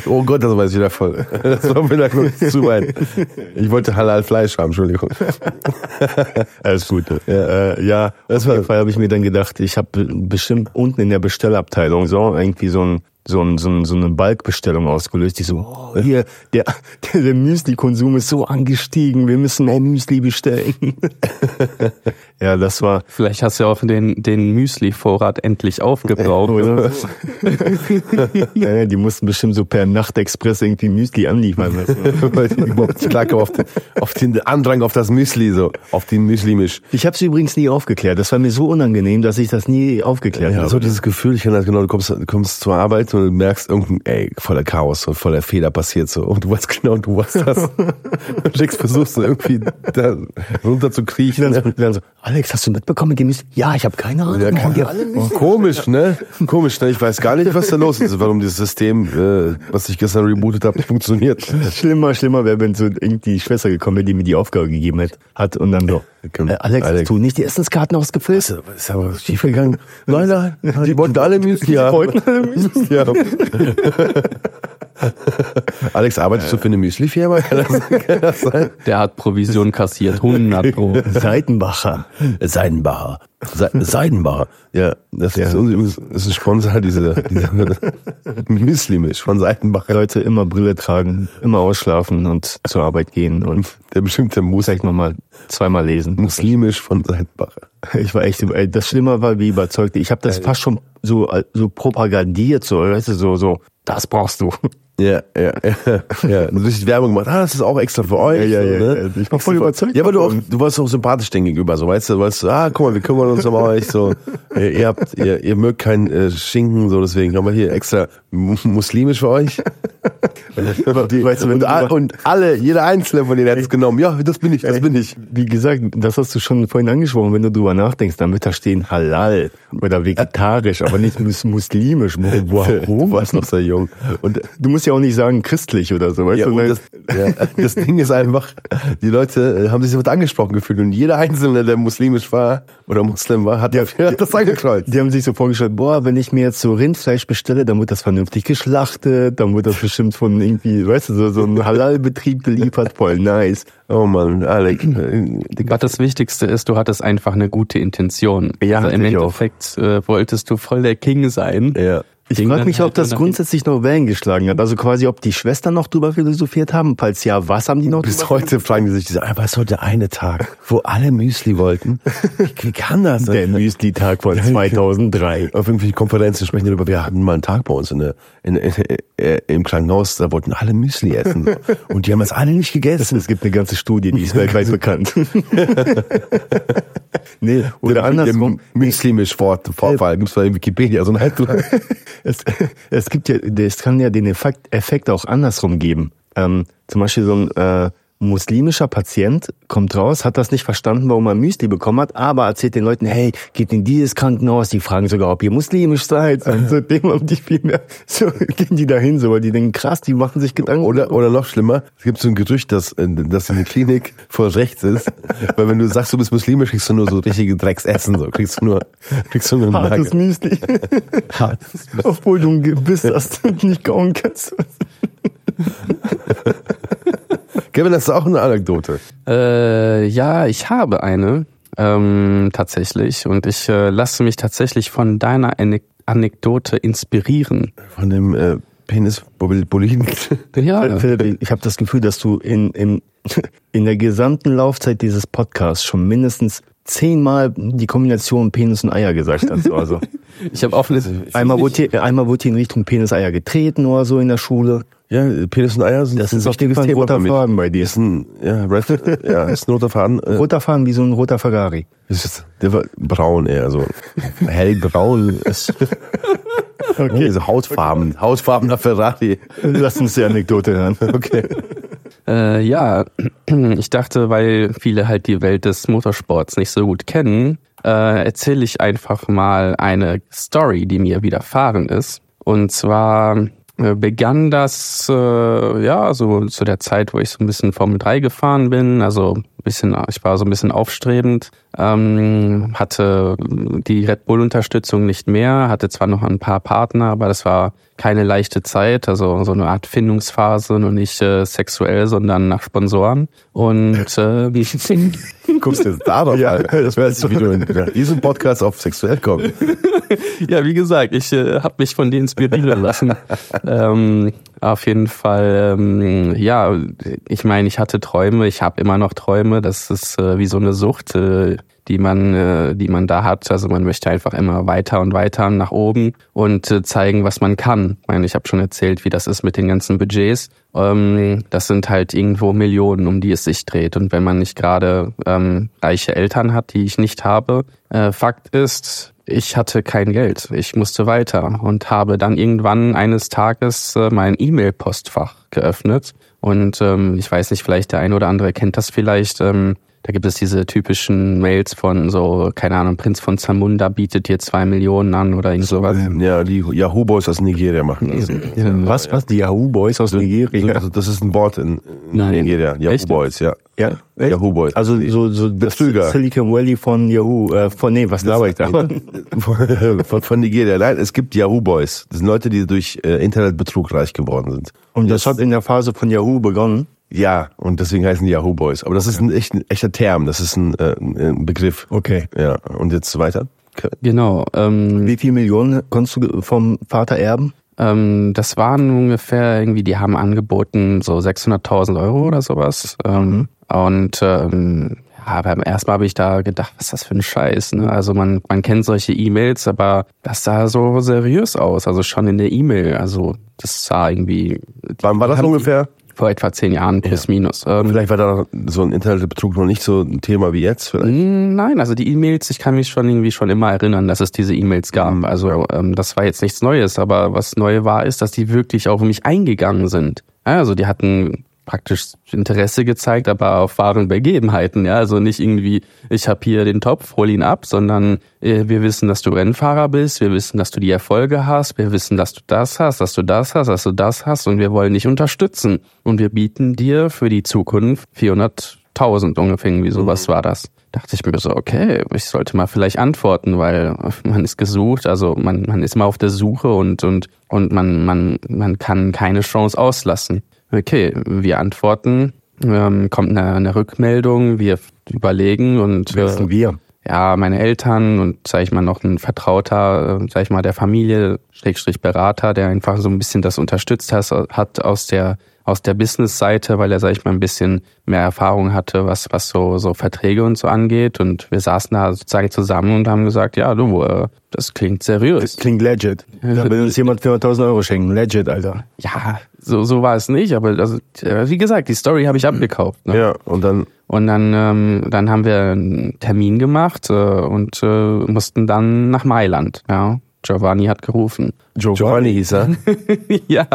Oh Gott, das war jetzt wieder voll. Das war wieder kurz zu weit. Ich wollte Halal Fleisch haben, Entschuldigung. Alles gut. Ja. Äh, ja, Das auf war- jeden Fall habe ich mir dann gedacht, ich habe bestimmt unten in der Bestellabteilung so irgendwie so ein so, ein, so, ein, so eine Balkbestellung ausgelöst, die so, oh, hier, der, der, der Müsli-Konsum ist so angestiegen, wir müssen mehr Müsli bestellen. ja, das war. Vielleicht hast du ja auch den, den Müsli-Vorrat endlich aufgebraucht. Oder? ja, die mussten bestimmt so per Nachtexpress irgendwie Müsli anliefern lassen. Weil die überhaupt klarkommen auf den, auf den Andrang auf das Müsli, so, auf den Müsli-Misch. Ich habe es übrigens nie aufgeklärt. Das war mir so unangenehm, dass ich das nie aufgeklärt Ja, habe. so dieses Gefühl, ich kenne das genau, du kommst, du kommst zur Arbeit und du merkst irgendein, ey, voller Chaos und voller Fehler passiert so. Und du weißt genau, du warst das. und schickst, versuchst du irgendwie da runter zu kriechen. dann, so, dann so, Alex, hast du mitbekommen mit dem Müsli? Ja, ich habe keine Ahnung. Ja, kann, Ja. oh, komisch, ne? Komisch, ne? Ich weiß gar nicht, was da los ist, warum dieses System, äh, was ich gestern rebootet habe, nicht funktioniert. Schlimmer, schlimmer wäre, wenn so irgendwie die Schwester gekommen wäre, die mir die Aufgabe gegeben hat, hat und dann so, äh, Alex, Alex. du nicht die Essenskarten ausgefüllt? Ist ist aber schief gegangen. Nein, nein, die wollten alle Müsli haben. wollten alle Müsli haben. Alex, arbeitest du für eine Müsli-Firma? Kann das, kann das sein? Der hat Provision kassiert, 100 pro. Seitenbacher. Seidenbacher. Se Seidenbacher. Ja, das ist übrigens das ist ein Sponsor, diese, diese Müsli-Misch von Seidenbacher. Leute immer Brille tragen, immer ausschlafen und zur Arbeit gehen und Der bestimmte Mus vielleicht nochmal zweimal lesen. Muslimisch von Seidenbacher. Ich war echt, ey, das Schlimme war, wie überzeugt. Ich habe das fast schon so, so propagandiert, so, weißt du, so, so, das brauchst du. Ja, ja, ja. ja. Du hast Werbung gemacht, ah, das ist auch extra für euch. Ja, ja, so, ja. ne? Ich war voll überzeugt Ja, aber du, auch, du warst auch sympathisch denen gegenüber, so weißt du, weißt du, ah, guck mal, wir kümmern uns um euch, so, ihr, habt, ihr, ihr mögt keinen äh, Schinken, so deswegen haben wir hier extra mu- muslimisch für euch. weißt du, wenn und, du all- und alle, jeder einzelne von denen hat es genommen. Ja, das bin ich, das bin ich. Wie gesagt, das hast du schon vorhin angesprochen, wenn du drüber nachdenkst, dann wird da stehen Halal oder vegetarisch, aber nicht mus muslimisch. Du Warum? warst noch sehr jung. Und Du musst ja auch nicht sagen christlich oder so, weißt Ja, du? das, ja, das Ding ist einfach, die Leute äh, haben sich sofort angesprochen gefühlt und jeder Einzelne, der muslimisch war oder Muslim war, hat, ja, hat das angekreuzt. Die haben sich so vorgestellt, boah, wenn ich mir jetzt so Rindfleisch bestelle, dann wird das vernünftig geschlachtet, dann wird das bestimmt von irgendwie, weißt du, so, so ein Halal-Betrieb geliefert, voll nice. Oh Mann, Alex. äh, Aber das Wichtigste ist, du hattest einfach eine gute Intention. Ja, also im ich auch. Endeffekt äh, wolltest du voll der King sein. Ja. Ich frage mich, halt ob das grundsätzlich noch Wellen geschlagen hat. Also quasi, ob die Schwestern noch drüber philosophiert haben. Falls ja, was haben die noch Bis heute fragen die sich, was heute der eine Tag, wo alle Müsli wollten? Wie, wie kann das? Der Müsli-Tag von 2003. Auf irgendwelchen Konferenzen sprechen die darüber, wir hatten mal einen Tag bei uns in der, in, in, äh, im Krankenhaus, da wollten alle Müsli essen. Und die haben das alle nicht gegessen. Es gibt eine ganze Studie, die ist weltweit bekannt. nee, oder andersrum. Muslimisch Wort, Vorfall, gibt's bei Wikipedia, so ein. Es, es gibt ja, es kann ja den Effekt, Effekt auch andersrum geben. Ähm, zum Beispiel so ein äh, muslimischer Patient kommt raus, hat das nicht verstanden, warum er Müsli bekommen hat, aber erzählt den Leuten, hey, geht in dieses Krankenhaus, die fragen sogar, ob ihr muslimisch seid. Und seitdem haben die viel mehr, so gehen die dahin, so, weil die denken, krass, die machen sich Gedanken. Oder, oder noch schlimmer, es gibt so ein Gerücht, dass, äh, dass in der Klinik voll rechts ist. Weil wenn du sagst, du bist muslimisch, kriegst du nur so richtige Drecksessen. So. Kriegst du nur, kriegst du nur einen hartes Nagel. Müsli. Obwohl du ein Gebiss hast und nicht kauen kannst. Kevin, hast du auch eine Anekdote? Äh, ja, ich habe eine ähm, tatsächlich und ich äh, lasse mich tatsächlich von deiner Anek Anekdote inspirieren. Von dem äh, Penis Boliden. Ja, Philipp, ich habe das Gefühl, dass du in, in, in der gesamten Laufzeit dieses Podcasts schon mindestens zehnmal die Kombination Penis und Eier gesagt hast. Also ich habe offenes. einmal wurde, hier, einmal wurde hier in Richtung Penis-Eier getreten oder so in der Schule. Ja, Penis und Eier sind Das ein ist jeden wichtiges ein Thema roter mich. Faden bei dir. Ist ein, ja, Red, ja, ist ein roter Faden. Äh, Roter Faden wie so ein roter Ferrari. ist der war braun eher, so hellbraun. Ist, okay. Also Hautfarben, hautfarbener Ferrari. Lass uns die Anekdote hören. Okay. Äh, ja, ich dachte, weil viele halt die Welt des Motorsports nicht so gut kennen, äh, erzähle ich einfach mal eine Story, die mir widerfahren ist. Und zwar begann das äh, ja so zu der Zeit, wo ich so ein bisschen Formel 3 gefahren bin. Also bisschen, ich war so ein bisschen aufstrebend, ähm, hatte die Red Bull-Unterstützung nicht mehr, hatte zwar noch ein paar Partner, aber das war keine leichte Zeit, also so eine Art Findungsphase, nur nicht äh, sexuell, sondern nach Sponsoren. Und äh, Guckst du jetzt darauf Ja, an? das wär so. wie du in diesem Podcast auf sexuell kommst. ja, wie gesagt, ich äh, habe mich von denen inspirieren lassen. ähm, auf jeden Fall, ähm, ja, ich meine, ich hatte Träume, ich habe immer noch Träume. Das ist äh, wie so eine Sucht, äh, die man, äh, die man da hat. Also man möchte einfach immer weiter und weiter nach oben und äh, zeigen, was man kann. Ich meine, ich habe schon erzählt, wie das ist mit den ganzen Budgets. Ähm, das sind halt irgendwo Millionen, um die es sich dreht. Und wenn man nicht gerade ähm, reiche Eltern hat, die ich nicht habe, äh, Fakt ist, ich hatte kein Geld. Ich musste weiter und habe dann irgendwann eines Tages äh, mein E-Mail-Postfach geöffnet. Und ähm, ich weiß nicht, vielleicht der eine oder andere kennt das vielleicht. Ähm, da gibt es diese typischen Mails von so, keine Ahnung, Prinz von Zamunda bietet dir zwei Millionen an oder irgend sowas. Ja, die Yahoo Boys aus Nigeria machen das. Was, was? Die Yahoo Boys aus Nigeria? Also das ist ein Wort in, in Nein. Nigeria. Yahoo Echt? Boys, ja. Ja, echt? Yahoo Boys. Also so, so Das Flüger. Silicon Valley von Yahoo, äh, von, nee, was laber ich da? von, von Nigeria. Nein, es gibt Yahoo Boys. Das sind Leute, die durch äh, Internetbetrug reich geworden sind. Und das hat in der Phase von Yahoo begonnen. Ja, und deswegen heißen die Yahoo Boys. Aber das ist ein, echt, ein echter Term. Das ist ein, äh, ein Begriff. Okay. Ja, und jetzt weiter. Genau. Ähm, Wie viel Millionen konntest du vom Vater erben? Ähm, das waren ungefähr irgendwie, die haben angeboten so 600.000 Euro oder sowas. Ähm, und ähm, ja, beim ersten Mal habe ich da gedacht, was ist das für ein Scheiß? Ne? Also man, man kennt solche E-Mails, aber das sah so seriös aus. Also schon in der E-Mail. Also das sah irgendwie Wann war das ungefähr? Vor etwa zehn Jahren plus minus. Ähm, Vielleicht war da so ein Internetbetrug noch nicht so ein Thema wie jetzt. Vielleicht. Nein, also die E-Mails, ich kann mich schon irgendwie schon immer erinnern, dass es diese E-Mails gab. Also ähm, das war jetzt nichts Neues, aber was neu war, ist, dass die wirklich auf mich eingegangen sind. Ja, Also die hatten praktisch Interesse gezeigt, aber auf wahren Begebenheiten. Ja, also nicht irgendwie, ich habe hier den Topf, hol ihn ab, sondern äh, wir wissen, dass du Rennfahrer bist, wir wissen, dass du die Erfolge hast, wir wissen, dass du das hast, dass du das hast, dass du das hast und wir wollen dich unterstützen. Und wir bieten dir für die Zukunft 400.000 ungefähr, irgendwie sowas war das dachte ich mir so, okay, ich sollte mal vielleicht antworten, weil man ist gesucht, also man, man ist mal auf der Suche und, und, und man, man, man kann keine Chance auslassen. Okay, wir antworten, ähm, kommt eine, eine Rückmeldung, wir überlegen und Wer sind wir? ja, meine Eltern und sag ich mal noch ein Vertrauter, äh, sag ich mal der Familie, Schrägstrich Berater, der einfach so ein bisschen das unterstützt hat, hat aus der aus der Business-Seite, weil er, sag ich mal, ein bisschen mehr Erfahrung hatte, was was so so Verträge und so angeht. Und wir saßen da sozusagen zusammen und haben gesagt, ja, du, äh, das klingt seriös. Klingt legit. Da will uns jemand 400.000 Euro schenken. Legit, Alter. Ja, so so war es nicht, aber also, äh, wie gesagt, die Story habe ich abgekauft. Ne? Ja, und dann Und dann, ähm, dann haben wir einen Termin gemacht äh, und äh, mussten dann nach Mailand. Ja, Giovanni hat gerufen. Giovanni hieß er. ja.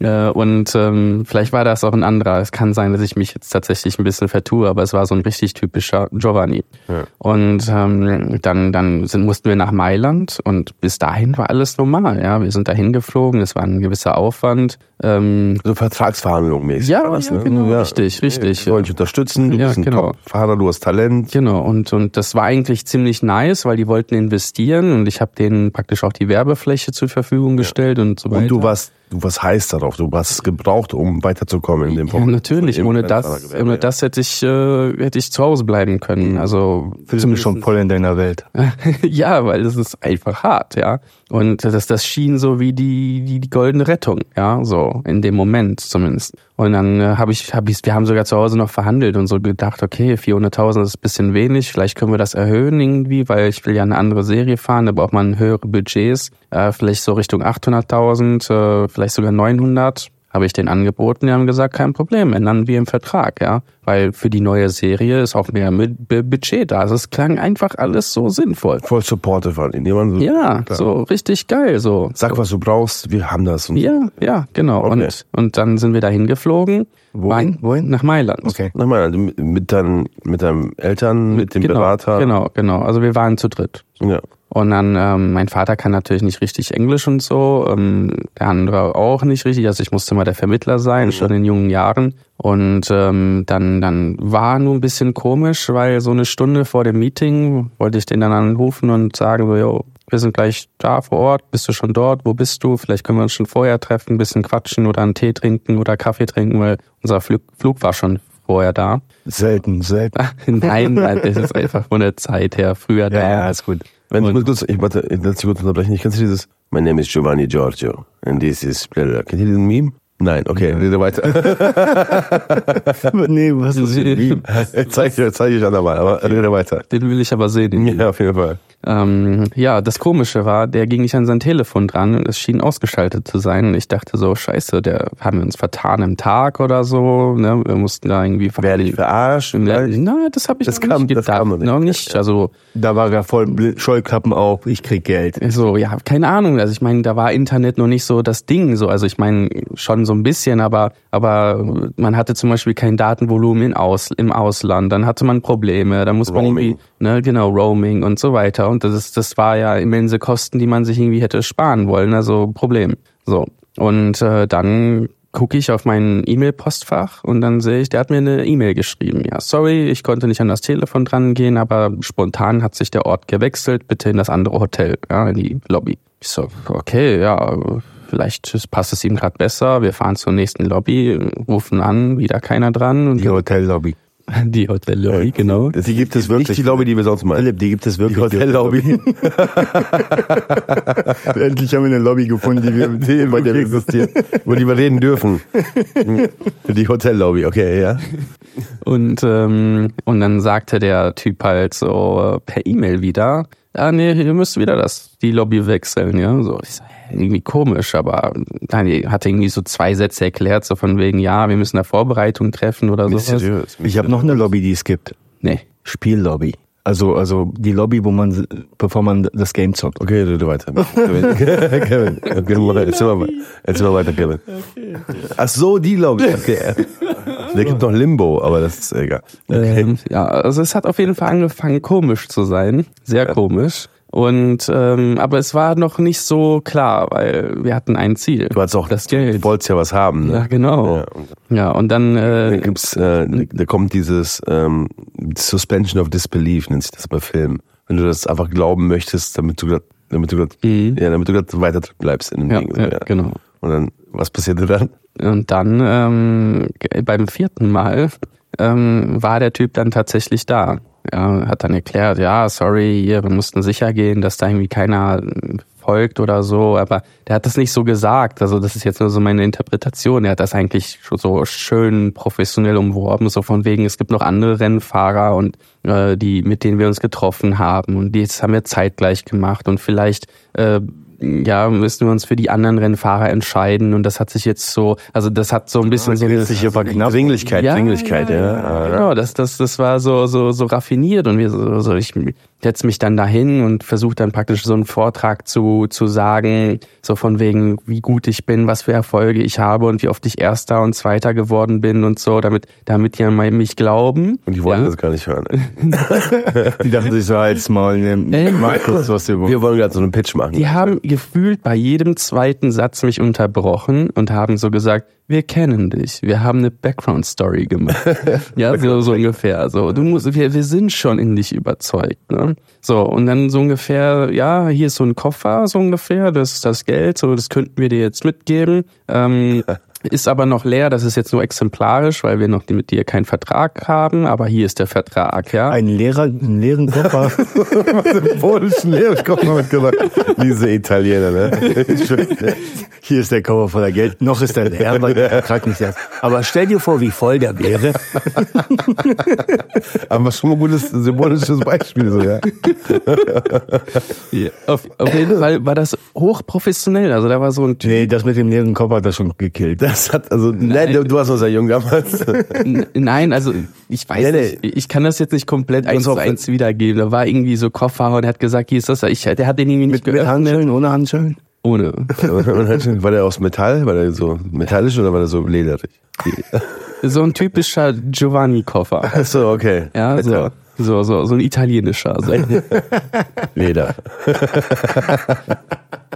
Äh, und ähm, vielleicht war das auch ein anderer. Es kann sein, dass ich mich jetzt tatsächlich ein bisschen vertue, aber es war so ein richtig typischer Giovanni. Ja. Und ähm, dann, dann sind, mussten wir nach Mailand und bis dahin war alles normal. Ja, wir sind dahin geflogen. Es war ein gewisser Aufwand. Ähm, So Vertragsverhandlungen mäßig. Ja, war das, ja, ne? genau, richtig, richtig. Wir wollen dich unterstützen, du Ja, bist ein genau. Top-Fahrer, du hast Talent. Genau, und, und das war eigentlich ziemlich nice, weil die wollten investieren und ich habe denen praktisch auch die Werbefläche zur Verfügung gestellt und so weiter. Und du warst, du warst heiß darauf, du warst es gebraucht, um weiterzukommen in dem ja, Punkt. natürlich. Im Ohne das, ohne ja. das hätte ich, äh, hätte ich zu Hause bleiben können. Also Fühlst mich schon voll in deiner Welt. ja, weil das ist einfach hart, ja. Und das, das schien so wie die, die, die goldene Rettung, ja, so in dem Moment zumindest. Und dann äh, habe ich, hab ich, wir haben sogar zu Hause noch verhandelt und so gedacht, okay, 400.000 ist ein bisschen wenig, vielleicht können wir das erhöhen irgendwie, weil ich will ja eine andere Serie fahren, da braucht man höhere Budgets, äh, vielleicht so Richtung 800.000, äh, vielleicht sogar 900 habe ich den angeboten, die haben gesagt, kein Problem, ändern wir im Vertrag, ja. Weil für die neue Serie ist auch mehr Budget da. Also es klang einfach alles so sinnvoll. Voll supportive waren die. So, Ja, klar. so richtig geil, so. Sag, was du brauchst, wir haben das. Und Ja, ja, genau. Okay. Und, und dann sind wir dahin geflogen. Wohin? Wohin? Nach Mailand. Okay. Also mit, mit, deinen, mit deinen Eltern, mit dem genau, Berater. Genau, genau. Also wir waren zu dritt. Ja. Und dann, ähm, mein Vater kann natürlich nicht richtig Englisch und so, ähm, der andere auch nicht richtig. Also ich musste mal der Vermittler sein, schon in jungen Jahren. Und ähm, dann, dann war nur ein bisschen komisch, weil so eine Stunde vor dem Meeting wollte ich den dann anrufen und sagen so, yo, wir sind gleich da vor Ort, bist du schon dort, wo bist du? Vielleicht können wir uns schon vorher treffen, ein bisschen quatschen oder einen Tee trinken oder Kaffee trinken, weil unser Flug, Flug war schon vorher da. Selten, selten. Nein, das ist einfach von der Zeit her früher da. Ja, ja, ist gut. Wenn ich muss kurz, ich warte, ich lass dich kurz unterbrechen. Ich kennst du dieses My name is Giovanni Giorgio and this is blablabla. Kennt ihr diesen Meme? Nein, okay, rede weiter. nee, was ist zeig dir, zeig ich andermal, aber rede weiter. Den will ich aber sehen. den Ja, auf jeden Fall. Ähm, ja, das Komische war, der ging nicht an sein Telefon dran und es schien ausgeschaltet zu sein. Und ich dachte so, scheiße, der haben wir uns vertan im Tag oder so. Ne? Wir mussten da irgendwie Werde ich verarscht? Ja, nein, das habe ich Das noch kam- nicht das gedacht. kam noch nicht. Noch nicht. Also Da war er voll Scheuklappen auf, ich krieg Geld. so, ja, keine Ahnung. Also ich meine, da war Internet noch nicht so das Ding. So, also ich meine schon so ein bisschen, aber aber man hatte zum Beispiel kein Datenvolumen in Aus, im Ausland. Dann hatte man Probleme. Da muss man Roaming. irgendwie, ne, genau Roaming und so weiter. Und das ist, das war ja immense Kosten, die man sich irgendwie hätte sparen wollen. Also Problem. So und äh, dann gucke ich auf mein E-Mail-Postfach und dann sehe ich, der hat mir eine E-Mail geschrieben. Ja, sorry, ich konnte nicht an das Telefon dran gehen, aber spontan hat sich der Ort gewechselt, bitte in das andere Hotel, ja, in die Lobby. Ich so, okay, ja, vielleicht passt es ihm gerade besser. Wir fahren zur nächsten Lobby, rufen an, wieder keiner dran. Und Die Hotellobby. die Hotellobby, genau. Die gibt es wirklich. Nicht die Lobby, die wir sonst meinen. Philipp, die gibt es Die wirklich. Hotellobby. Endlich haben wir eine Lobby gefunden, die wir Die bei der existiert. Über die wir reden dürfen. Die Hotellobby, okay, ja. Und, ähm, und dann sagte der Typ halt so äh, per E-Mail wieder, ah nee, ihr müsst wieder das, die Lobby wechseln, ja. So, ich so, hä, irgendwie komisch, aber dann hat er irgendwie so zwei Sätze erklärt, so von wegen, ja, wir müssen da Vorbereitung treffen oder sowas. Ich habe noch eine Lobby, die es gibt. Nee. Spiellobby. Also, also die Lobby, wo man, bevor man das Game zockt. Okay, rede weiter. Kevin, Kevin, Kevin, erzähl mal, erzähl mal weiter, Kevin. Ach so, die Lobby. Okay. Da gibt noch Limbo, aber das ist egal. Ähm, ja, also es hat auf jeden Fall angefangen komisch zu sein, sehr komisch. Und ähm, aber es war noch nicht so klar, weil wir hatten ein Ziel. Du hast auch, das Geld. du wolltest ja was haben, Ja, ne? genau. Ja, Ja, und dann dann äh, gibt's, äh, da kommt dieses ähm, Suspension of Disbelief, nennt sich das bei Filmen. Wenn du das einfach glauben möchtest, damit du damit du grad, ja, damit du grad weiter bleibst in dem Mhm. ja, Ding. so, ja, genau. Und dann, was passierte dann? Und dann ähm, beim vierten Mal ähm, war der Typ dann tatsächlich da. Ja, hat dann erklärt, ja, sorry, hier, wir mussten sicher gehen, dass da irgendwie keiner folgt oder so, aber der hat das nicht so gesagt. Also das ist jetzt nur so meine Interpretation. Er hat das eigentlich so schön professionell umworben, so von wegen, es gibt noch andere Rennfahrer und äh, die, mit denen wir uns getroffen haben und die jetzt haben wir zeitgleich gemacht und vielleicht äh, ja, müssen wir uns für die anderen Rennfahrer entscheiden und das hat sich jetzt so, also das hat so ein bisschen so eine sich aber knapp. Dringlichkeit, ja, Dringlichkeit, ja. ja. Genau, das, das, das war so, so, so raffiniert und wir so, so ich setze mich dann dahin und versuche dann praktisch so einen Vortrag zu, zu sagen, so von wegen, wie gut ich bin, was für Erfolge ich habe und wie oft ich Erster und Zweiter geworden bin und so, damit, damit die an mich glauben. Und die wollten ja. das gar nicht hören. Die dachten sich so, als mal, ne, mal kurz was über. Wir wollen gerade so einen Pitch machen. Die haben gefühlt bei jedem zweiten Satz mich unterbrochen und haben so gesagt, wir kennen dich, wir haben eine Background-Story gemacht. ja, so, so ungefähr. So, du musst, wir, wir sind schon in dich überzeugt. Ne? So, und dann so ungefähr, ja, hier ist so ein Koffer, so ungefähr, das ist das Geld, so, das könnten wir dir jetzt mitgeben. Ähm, ist aber noch leer, das ist jetzt nur exemplarisch, weil wir noch mit dir keinen Vertrag haben, aber hier ist der Vertrag, ja. Ein Lehrer, einen leeren Koffer. polnischen Lehrkoffer mitgebracht. Diese Italiener, ne? Hier ist der Koffer voller Geld. Noch ist er leer, weil der Vertrag nicht leer ist. Aber stell dir vor, wie voll der wäre. Aber schon mal ein gutes symbolisches Beispiel, so, ja. Ja, Auf, auf jeden Fall war das hochprofessionell. Also da war so ein Typ. Nee, das mit dem leeren Koffer hat er schon gekillt. Das hat, also, nein, du, du warst noch sehr jung damals. Nein, also ich weiß Nee, nee. nicht, ich kann das jetzt nicht komplett eins zu auf- eins wiedergeben. Da war irgendwie so Koffer und er hat gesagt, hier ist das. Ich, der hat den irgendwie nicht Mit, mit geöffnet. Handschellen, ohne Handschellen? Ohne. war der aus Metall? War der so metallisch oder war der so lederig? So ein typischer Giovanni-Koffer. Achso, okay. Ja, so. So, so, so ein italienischer. So. Leder.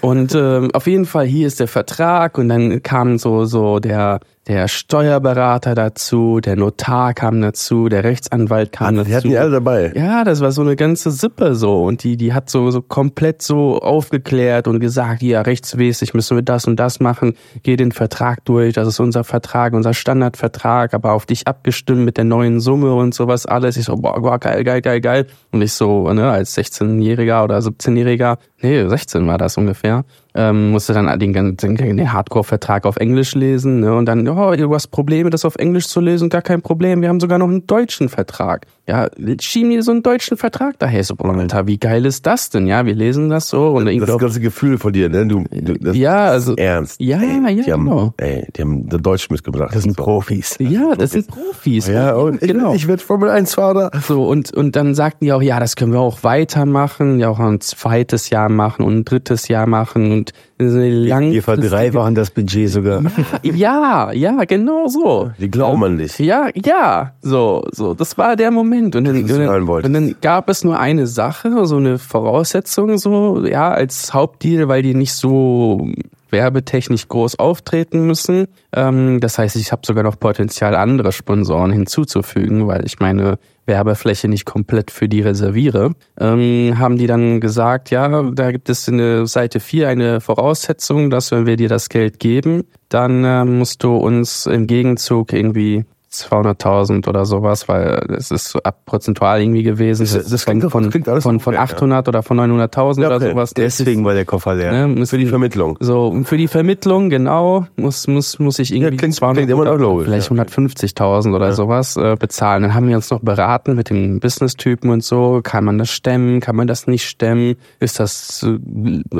Und ähm, auf jeden Fall hier ist der Vertrag und dann kam so so der der Steuerberater dazu, der Notar kam dazu, der Rechtsanwalt kam dazu. Die hatten die alle dabei. Ja, das war so eine ganze Sippe so und die die hat so so komplett so aufgeklärt und gesagt, ja, rechtsmäßig müssen wir das und das machen, geh den Vertrag durch, das ist unser Vertrag, unser Standardvertrag, aber auf dich abgestimmt mit der neuen Summe und sowas alles. Ich so, boah, boah geil, geil, geil, geil. Und ich so, ne, als 16-Jähriger oder 17-Jähriger, nee, 16 war das ungefähr, ähm, musste dann den ganzen den Hardcore-Vertrag auf Englisch lesen ne? und dann, oh, du hast Probleme, das auf Englisch zu lesen, gar kein Problem, wir haben sogar noch einen deutschen Vertrag. Ja, schieben die so einen deutschen Vertrag daher. So, Alter, wie geil ist das denn? Ja, wir lesen das so. Und das, das ganze Gefühl von dir, ne? Du, du das ja, also ernst. Ja, ey, ja, die haben, genau. Ey, die haben Deutsch mitgebracht. Das sind Profis. Ja, das sind Profis. Ja, und ich, genau. ich werde Formel 1 Fahrer. So, und, und dann sagten die auch, ja, das können wir auch weitermachen, ja auch ein zweites Jahr machen und ein drittes Jahr machen und lang. Wir verdreifachen das Budget sogar. Ja, ja, genau so. Die glauben an dich. Ja, ja, so, so, das war der Moment. Und dann, und dann, und dann gab es nur eine Sache, so eine Voraussetzung, so, ja, als Hauptdeal, weil die nicht so werbetechnisch groß auftreten müssen. Ähm, das heißt, ich habe sogar noch Potenzial, andere Sponsoren hinzuzufügen, weil ich meine Werbefläche nicht komplett für die reserviere. Ähm, haben die dann gesagt, ja, da gibt es in der Seite 4 eine Voraussetzung, dass wenn wir dir das Geld geben, dann äh, musst du uns im Gegenzug irgendwie 200.000 oder sowas, weil es ist ab prozentual irgendwie gewesen. Das, das klingt, von, klingt alles von, von fair, 800 oder von 900.000 Ja, oder okay. sowas. Deswegen war der Koffer leer. Ne, Für die Vermittlung. so, für die Vermittlung, genau, muss, muss, muss ich irgendwie Ja, klingt- 200 klingt immer noch logisch, vielleicht ja. 150.000 oder sowas äh, bezahlen. Dann haben wir uns noch beraten mit dem Business-Typen und so. Kann man das stemmen? Kann man das nicht stemmen? Ist das äh,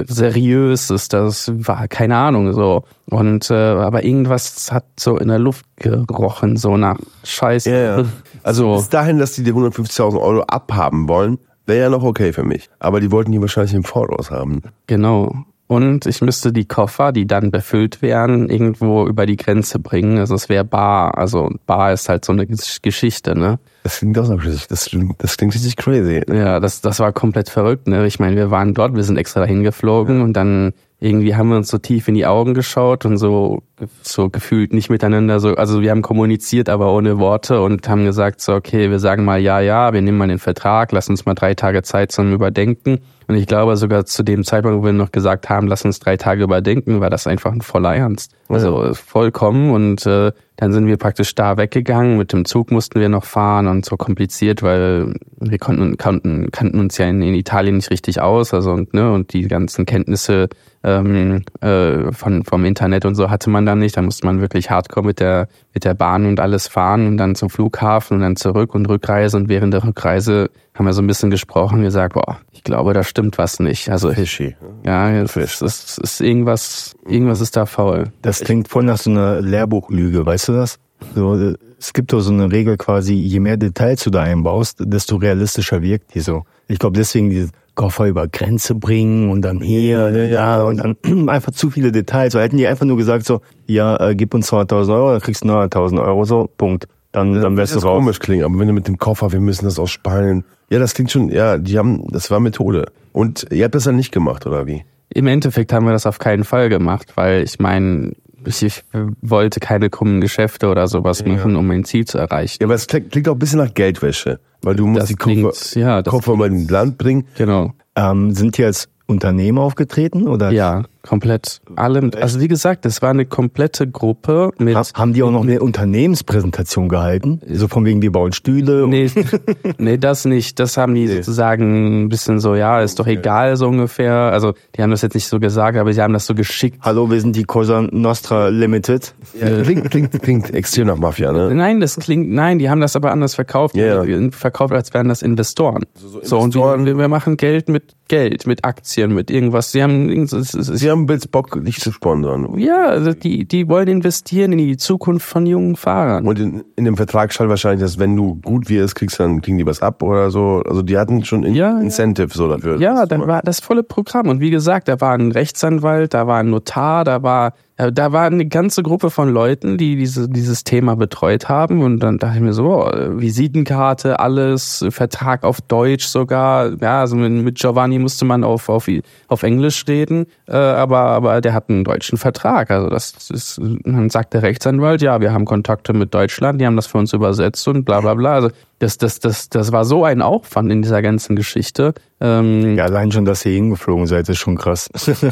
seriös? Ist das, war, keine Ahnung, so. Und, äh, aber irgendwas hat so in der Luft gerochen, so nach Scheiße. Ja, ja. Also so. bis dahin, dass die die 150.000 Euro abhaben wollen, wäre ja noch okay für mich. Aber die wollten die wahrscheinlich im Voraus haben. Genau. Und ich müsste die Koffer, die dann befüllt wären, irgendwo über die Grenze bringen. Also es wäre bar. Also bar ist halt so eine Gesch- Geschichte, ne? Das klingt auch richtig, das klingt, das klingt richtig crazy. Ja, das, das war komplett verrückt, ne? Ich meine, wir waren dort, wir sind extra dahin geflogen und dann irgendwie haben wir uns so tief in die Augen geschaut und so, so gefühlt nicht miteinander so, also wir haben kommuniziert, aber ohne Worte und haben gesagt so, okay, wir sagen mal ja, ja, wir nehmen mal den Vertrag, lass uns mal drei Tage Zeit zum Überdenken. Und ich glaube sogar zu dem Zeitpunkt, wo wir noch gesagt haben, lass uns drei Tage überdenken, war das einfach ein voller Ernst. Also äh, vollkommen und äh, dann sind wir praktisch da weggegangen. Mit dem Zug mussten wir noch fahren und so kompliziert, weil wir konnten, kannten, kannten uns ja in, in Italien nicht richtig aus. Also und, ne, und die ganzen Kenntnisse ähm, äh, von, vom Internet und so hatte man dann nicht. Da musste man wirklich hardcore mit der, mit der Bahn und alles fahren und dann zum Flughafen und dann zurück und Rückreise. Und während der Rückreise haben wir so ein bisschen gesprochen, gesagt, boah, ich glaube, da stimmt was nicht. Also Fishy. ja, es ist, es ist irgendwas, irgendwas ist da faul. Das klingt voll nach so einer Lehrbuchlüge, weißt du das? So, es gibt doch so eine Regel quasi, je mehr Details du da einbaust, desto realistischer wirkt die so. Ich glaube deswegen dieses Koffer über Grenze bringen und dann hier, ja, und dann einfach zu viele Details. So hätten die einfach nur gesagt so, ja, äh, gib uns 200.000 Euro, dann kriegst du 900.000 Euro, so, Punkt. Dann, dann wärst du das raus. komisch klingen, aber wenn du mit dem Koffer, wir müssen das aus Spanien. Ja, das klingt schon, ja, die haben, das war Methode. Und ihr habt das dann nicht gemacht, oder wie? Im Endeffekt haben wir das auf keinen Fall gemacht, weil ich meine, ich, ich wollte keine krummen Geschäfte oder sowas machen, um mein Ziel zu erreichen. Ja, aber es klingt, klingt auch ein bisschen nach Geldwäsche, weil du musst Das die Koffer, ja, das Koffer mal in Land bringen. Genau. Ähm, sind die als Unternehmen aufgetreten oder Ja, komplett. Alle, also wie gesagt, das war eine komplette Gruppe mit. Ha- haben die auch noch eine Unternehmenspräsentation gehalten? So von wegen, wir bauen Stühle. und- Nee, nee, das nicht. Das haben die sozusagen ein bisschen so, ja, ist doch egal, so ungefähr. Also, die haben das jetzt nicht so gesagt, aber sie haben das so geschickt. Hallo, wir sind die Cosa Nostra Limited. Ja, klingt, klingt, klingt extrem nach Mafia, ne? Nein, das klingt, nein, die haben das aber anders verkauft. Ja, ja. Verkauft, als wären das Investoren. So, und Investoren- wir, wir machen Geld mit Geld, mit Aktien, mit irgendwas. Sie haben, es Sie haben jetzt Bock, dich zu sponsern. ja, also die, die wollen investieren in die Zukunft von jungen Fahrern. Und in, in dem Vertrag stand wahrscheinlich, dass wenn du gut wirst, kriegst dann kriegen die was ab oder so. Also die hatten schon in Ja. Incentive so dafür. Ja, dann war das volle Programm. Und wie gesagt, da war ein Rechtsanwalt, da war ein Notar, da war da war eine ganze Gruppe von Leuten, die diese, dieses Thema betreut haben. Und dann dachte ich mir so, oh, Visitenkarte, alles, Vertrag auf Deutsch sogar, ja, also mit, mit Giovanni musste man auf, auf, auf Englisch reden, äh, aber, aber der hat einen deutschen Vertrag, also das ist, dann sagt der Rechtsanwalt, ja, wir haben Kontakte mit Deutschland, die haben das für uns übersetzt und bla bla bla, also das, das, das, das war so ein Aufwand in dieser ganzen Geschichte. Ähm, ja, allein schon, dass ihr hingeflogen seid, ist schon krass.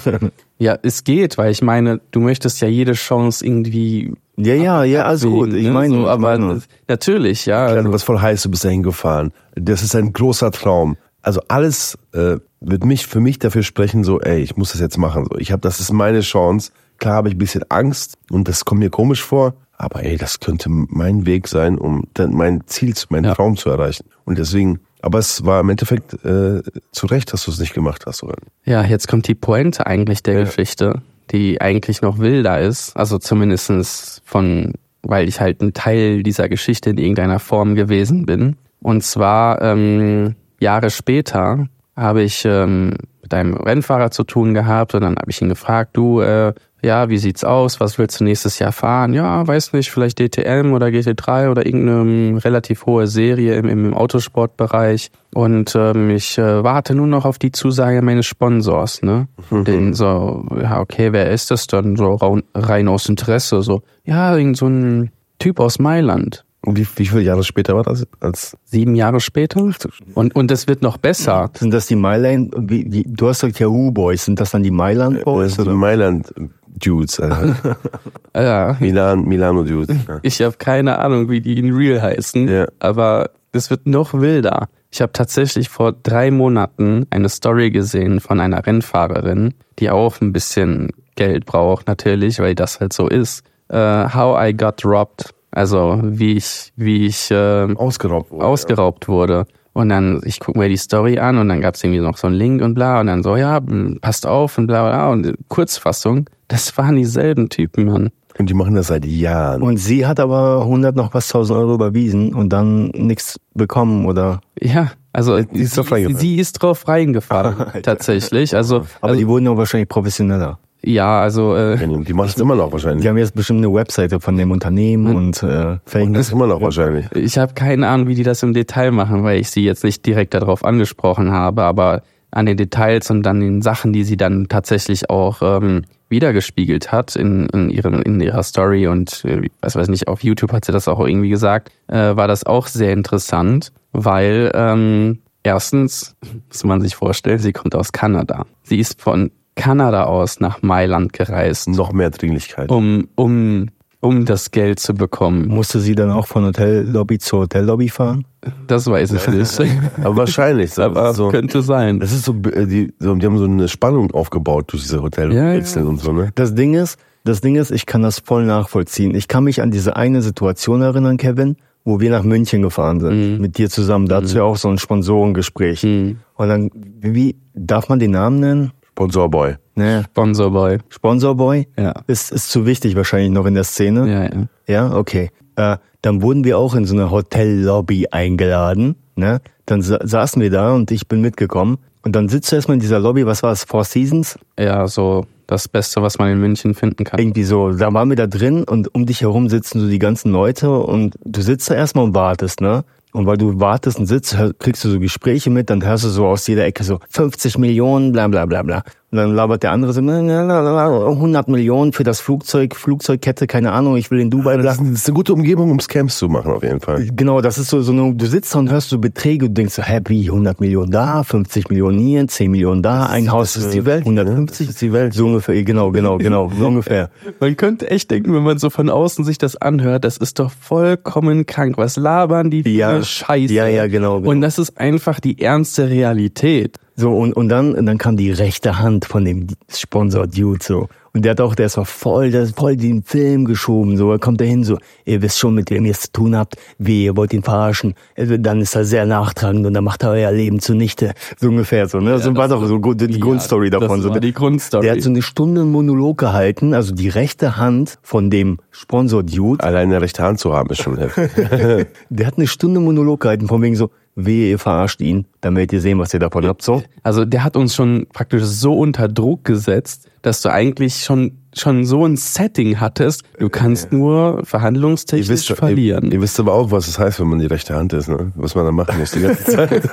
ja, es geht, weil ich meine, du möchtest ja jede Chance irgendwie. Ja, ja, ja, alles gut. Ich ne? meine, so, aber meine. natürlich, ja. Klar, du warst voll heiß, du bist da hingefahren. Das ist ein großer Traum. Also alles äh, wird mich für mich dafür sprechen, so, ey, ich muss das jetzt machen. So, ich habe, das ist meine Chance. Klar habe ich ein bisschen Angst und das kommt mir komisch vor, aber ey, das könnte mein Weg sein, um dann mein Ziel, meinen ja. Traum zu erreichen. Und deswegen, aber es war im Endeffekt äh, zu Recht, dass du es nicht gemacht hast, oder? Ja, jetzt kommt die Pointe eigentlich der ja. Geschichte, die eigentlich noch wilder ist. Also zumindestens von, weil ich halt ein Teil dieser Geschichte in irgendeiner Form gewesen bin. Und zwar ähm, Jahre später habe ich ähm, mit einem Rennfahrer zu tun gehabt und dann habe ich ihn gefragt, du, äh, ja, wie sieht's aus? Was willst du nächstes Jahr fahren? Ja, weiß nicht, vielleicht DTM oder GT3 oder irgendeine relativ hohe Serie im, im Autosportbereich. Und ähm, ich äh, warte nur noch auf die Zusage meines Sponsors, ne? Mhm. Den so, ja, okay, wer ist das dann? So rein aus Interesse, so, ja, irgend so ein Typ aus Mailand. Und wie, wie viele Jahre später war das? Als Sieben Jahre später. Und, und es wird noch besser. Sind das die Mailand, wie, die, du hast gesagt Yahoo Boys, sind das dann die Mailand Boys? Das sind die Mailand Dudes. Alter. ja. Milan, Milano Dudes. Ja. Ich habe keine Ahnung, wie die in Real heißen, ja. aber es wird noch wilder. Ich habe tatsächlich vor drei Monaten eine Story gesehen von einer Rennfahrerin, die auch ein bisschen Geld braucht, natürlich, weil das halt so ist. Uh, how I got robbed. Also wie ich, wie ich äh, ausgeraubt wurde. Ausgeraubt ja. wurde. Und dann, ich gucke mir die Story an und dann gab es irgendwie noch so einen Link und bla und dann so, ja, passt auf und bla bla. Und Kurzfassung, das waren dieselben Typen, Mann. Und die machen das seit Jahren. Und sie hat aber 100 noch was 1000 Euro überwiesen und dann nichts bekommen, oder? Ja, also sie ist drauf reingefahren, sie ist drauf reingefahren tatsächlich. Also, aber also, die wurden ja wahrscheinlich professioneller. Ja, also äh, die machen es immer noch wahrscheinlich. Die haben jetzt bestimmt eine Webseite von dem Unternehmen hm. und äh, das ist immer noch wahrscheinlich. Ich habe keine Ahnung, wie die das im Detail machen, weil ich sie jetzt nicht direkt darauf angesprochen habe, aber an den Details und an den Sachen, die sie dann tatsächlich auch ähm, wiedergespiegelt hat in, in, ihren, in ihrer Story und äh, was weiß nicht, auf YouTube hat sie das auch irgendwie gesagt, äh, war das auch sehr interessant, weil ähm, erstens muss man sich vorstellen, sie kommt aus Kanada. Sie ist von Kanada aus nach Mailand gereist. Noch mehr Dringlichkeit. Um, um, um das Geld zu bekommen. Musste sie dann auch von Hotellobby zur Hotellobby fahren? Das weiß ich nicht. Aber wahrscheinlich. So, Aber so, könnte sein. Das ist so, äh, die, so, die haben so eine Spannung aufgebaut durch diese Hotelwechsel ja, ja. und so, ne? Das Ding ist, das Ding ist, ich kann das voll nachvollziehen. Ich kann mich an diese eine Situation erinnern, Kevin, wo wir nach München gefahren sind, mhm. mit dir zusammen. Dazu mhm. ja auch so ein Sponsorengespräch. Mhm. Und dann, wie, darf man den Namen nennen? Sponsorboy. Nee. Sponsorboy. Sponsorboy? Ja. Ist, ist zu wichtig wahrscheinlich noch in der Szene. Ja, ja. Ja, okay. Äh, dann wurden wir auch in so eine Hotellobby eingeladen. Ne? Dann sa saßen wir da und ich bin mitgekommen. Und dann sitzt du erstmal in dieser Lobby, was war es, Four Seasons? Ja, so das Beste, was man in München finden kann. Irgendwie so, da waren wir da drin und um dich herum sitzen so die ganzen Leute und du sitzt da erstmal und wartest, ne? Und weil du wartest und sitzt, kriegst du so Gespräche mit, dann hörst du so aus jeder Ecke so 50 Millionen, bla bla bla bla. Und dann labert der andere so 100 Millionen für das Flugzeug, Flugzeugkette, keine Ahnung, ich will in Dubai. Das ist eine gute Umgebung, um Scams zu machen, auf jeden Fall. Genau, das ist so, so eine, du sitzt da und hörst so Beträge und denkst so, hä, wie 100 Millionen da, 50 Millionen hier, 10 Millionen da, ein Haus das ist die Welt, 150 ne? das ist die Welt. So ungefähr, genau, genau, genau, so ungefähr. Man könnte echt denken, wenn man so von außen sich das anhört, das ist doch vollkommen krank. Was labern die ja, Scheiße? Ja, ja, genau, genau. Und das ist einfach die ernste Realität. So, und, und dann, und dann kam die rechte Hand von dem Sponsor-Dude, so. Und der hat auch, der ist voll, der ist voll den Film geschoben, so. Er kommt da hin, so, ihr wisst schon, mit wem ihr es zu tun habt, wie, ihr wollt ihn verarschen. Also, dann ist er sehr nachtragend und dann macht er euer Leben zunichte. So ungefähr, so, ne? Ja, so war doch so die ja, Grundstory davon. Das war so. die Grundstory. Der hat so eine Stunde Monolog gehalten, also die rechte Hand von dem Sponsor-Dude. Allein eine rechte Hand zu haben, ist schon heftig. der hat eine Stunde Monolog gehalten, von wegen so, wehe, ihr verarscht ihn, dann werdet ihr sehen, was ihr davon habt, so. Also der hat uns schon praktisch so unter Druck gesetzt, dass du eigentlich schon schon so ein Setting hattest, du kannst nur verhandlungstechnisch Ihr wisst, verlieren. Ihr, ihr wisst aber auch, was es heißt, wenn man die rechte Hand ist, ne? Was man dann machen muss die ganze Zeit.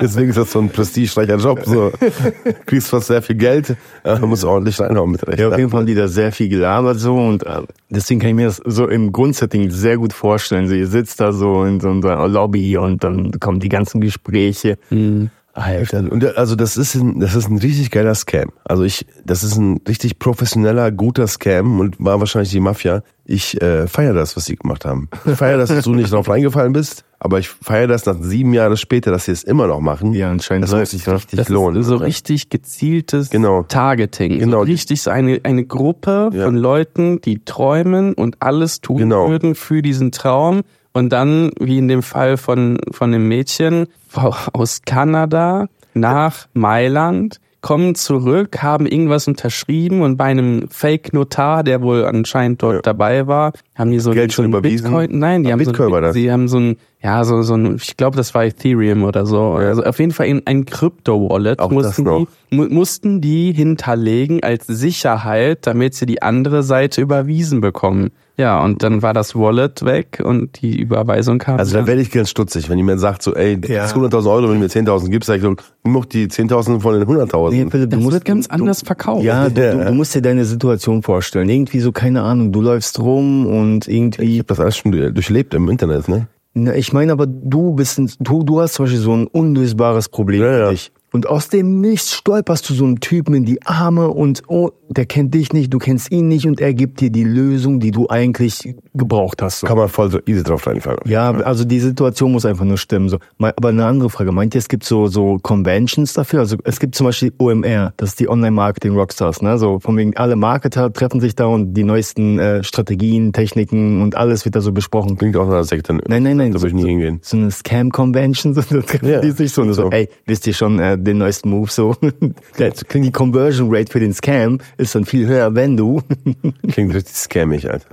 Deswegen ist das so ein prestigereicher Job. So. Du kriegst fast sehr viel Geld, aber du musst ordentlich reinhauen mit rechter Ja, auf jeden Fall haben die da sehr viel gelabert so und äh, deswegen kann ich mir das so im Grundsetting sehr gut vorstellen. So, ihr sitzt da so in so einer Lobby und dann kommen die ganzen Gespräche. Alter. Und der- also das ist ein, das ist ein richtig geiler Scam. Also ich, das ist ein richtig professioneller, guter Scam und war wahrscheinlich die Mafia. Ich äh, feiere das, was sie gemacht haben. Ich feiere, dass du nicht drauf reingefallen bist, aber ich feiere das nach sieben Jahre später, dass sie es immer noch machen. Ja, anscheinend das läuft, sich ja. richtig Das lohnen. ist so richtig gezieltes Genau. Targeting. Genau. So richtig so eine, eine Gruppe Ja. von Leuten, die träumen und alles tun Genau. würden für diesen Traum. Und dann, wie in dem Fall von, von dem Mädchen aus Kanada nach Mailand, kommen zurück, haben irgendwas unterschrieben und bei einem Fake-Notar, der wohl anscheinend dort Ja. dabei war, haben die so, Geld so schon überwiesen? Bitcoin, nein, die haben Bitcoin so war ein, das. sie haben so ein, ja, so, so ein, ich glaube, das war Ethereum oder so. Also auf jeden Fall in ein Krypto-Wallet das mussten die, mu mussten die hinterlegen als Sicherheit, damit sie die andere Seite überwiesen bekommen. Ja, und dann war das Wallet weg und die Überweisung kam. Also da werde ich ganz stutzig, wenn jemand sagt so, ey, das Ja. ist 100.000 Euro, wenn du mir 10.000 gibst, sag ich so, nimm doch die 10.000 von den 100.000. Nee, du das musst, wird ganz du, anders verkauft. Ja, du, Ja. du, du musst dir deine Situation vorstellen. Irgendwie so, keine Ahnung, du läufst rum und ich irgendwie. habe das alles schon durchlebt im Internet, ne? Na, ich meine aber, du bist, ein, du, du hast zum Beispiel so ein unlösbares Problem Ja, für ja. dich. Und aus dem Nichts stolperst du so einen Typen in die Arme und oh, der kennt dich nicht, du kennst ihn nicht und er gibt dir die Lösung, die du eigentlich gebraucht hast. So. Kann man voll so easy drauf reinfallen. Ja, also die Situation muss einfach nur stimmen. So. Aber eine andere Frage, meint ihr, es gibt so, so Conventions dafür? Also es gibt zum Beispiel OMR, das ist die Online-Marketing-Rockstars, ne? So von wegen alle Marketer treffen sich da und die neuesten äh, Strategien, Techniken und alles wird da so besprochen. Klingt auch nach einer Sekte. Nein, nein, nein. Da würde ich nie hingehen. So eine Scam-Convention, so, da treffen Ja, die sich so, und so, so. ey, wisst ihr schon äh, den neuesten Move so? Die Conversion Rate für den Scam ist dann viel höher, wenn du. Klingt richtig scammig, Alter.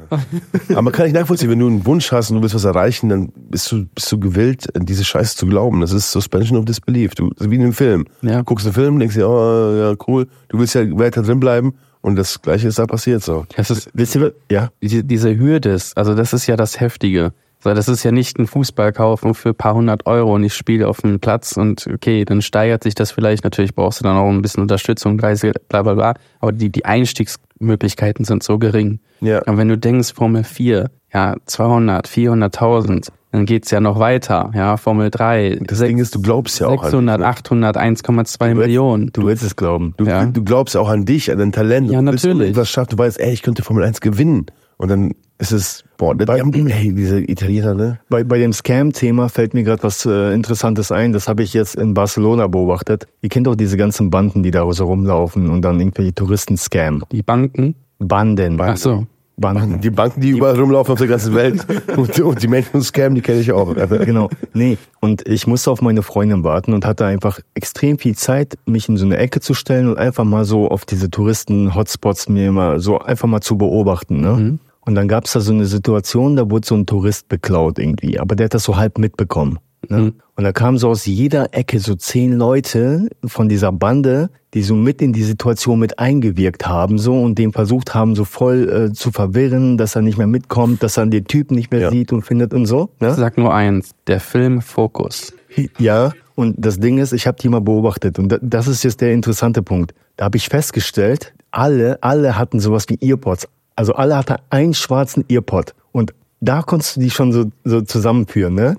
Aber kann ich nachvollziehen, wenn du einen Wunsch hast und du willst was erreichen, dann bist du, bist du gewillt, diese Scheiße zu glauben. Das ist Suspension of Disbelief. Du, wie in einem Film. Ja. Du guckst einen Film, denkst dir, oh, ja, cool. Du willst ja weiter drin bleiben und das Gleiche ist da passiert, so. Das ist wisst ihr? Ja. diese, diese Hürde ist, also das ist ja das Heftige. So, das ist ja nicht ein Fußball kaufen für ein paar hundert Euro und ich spiele auf dem Platz und okay, dann steigert sich das vielleicht. Natürlich brauchst du dann auch ein bisschen Unterstützung, 30, bla bla bla. Aber die, die Einstiegsmöglichkeiten sind so gering. Ja. Und wenn du denkst, Formel 4, ja, 200, 400.000, dann geht's ja noch weiter. Ja, Formel 3, Das Ding ist, du glaubst ja auch an 600, dich, ne? 800, 1,2 Millionen. Du willst es glauben. Du, Ja. du glaubst auch an dich, an dein Talent. Ja, Du natürlich. irgendwas schaffen. Du weißt, ey, ich könnte Formel 1 gewinnen. Und dann ist es, boah, die haben, ey, diese Italiener, ne? Bei, bei dem Scam-Thema fällt mir gerade was äh, Interessantes ein. Das habe ich jetzt in Barcelona beobachtet. Ihr kennt doch diese ganzen Banden, die da so rumlaufen und dann irgendwelche Touristen scam. Die Banken. Banden. Ach so. Banden. Die Banken, die überall rumlaufen auf der ganzen Welt. und, und die Menschen scammen, die kenne ich auch. Genau. Nee. Und ich musste auf meine Freundin warten und hatte einfach extrem viel Zeit, mich in so eine Ecke zu stellen und einfach mal so auf diese Touristen-Hotspots mir immer so einfach mal zu beobachten. Ne? Und dann gab's da so eine Situation, da wurde so ein Tourist beklaut irgendwie, aber der hat das so halb mitbekommen. Ne? Und da kamen so aus jeder Ecke so zehn Leute von dieser Bande, die so mit in die Situation mit eingewirkt haben so und den versucht haben, so voll äh, zu verwirren, dass er nicht mehr mitkommt, dass er den Typen nicht mehr Ja. sieht und findet und so. Ne? Sag nur eins, der Film Fokus. Ja, und das Ding ist, ich habe die mal beobachtet und da- das ist jetzt der interessante Punkt. Da habe ich festgestellt, alle, alle hatten sowas wie Earpods. Also alle hatten einen schwarzen Earpod und da konntest du die schon so, so zusammenführen, ne?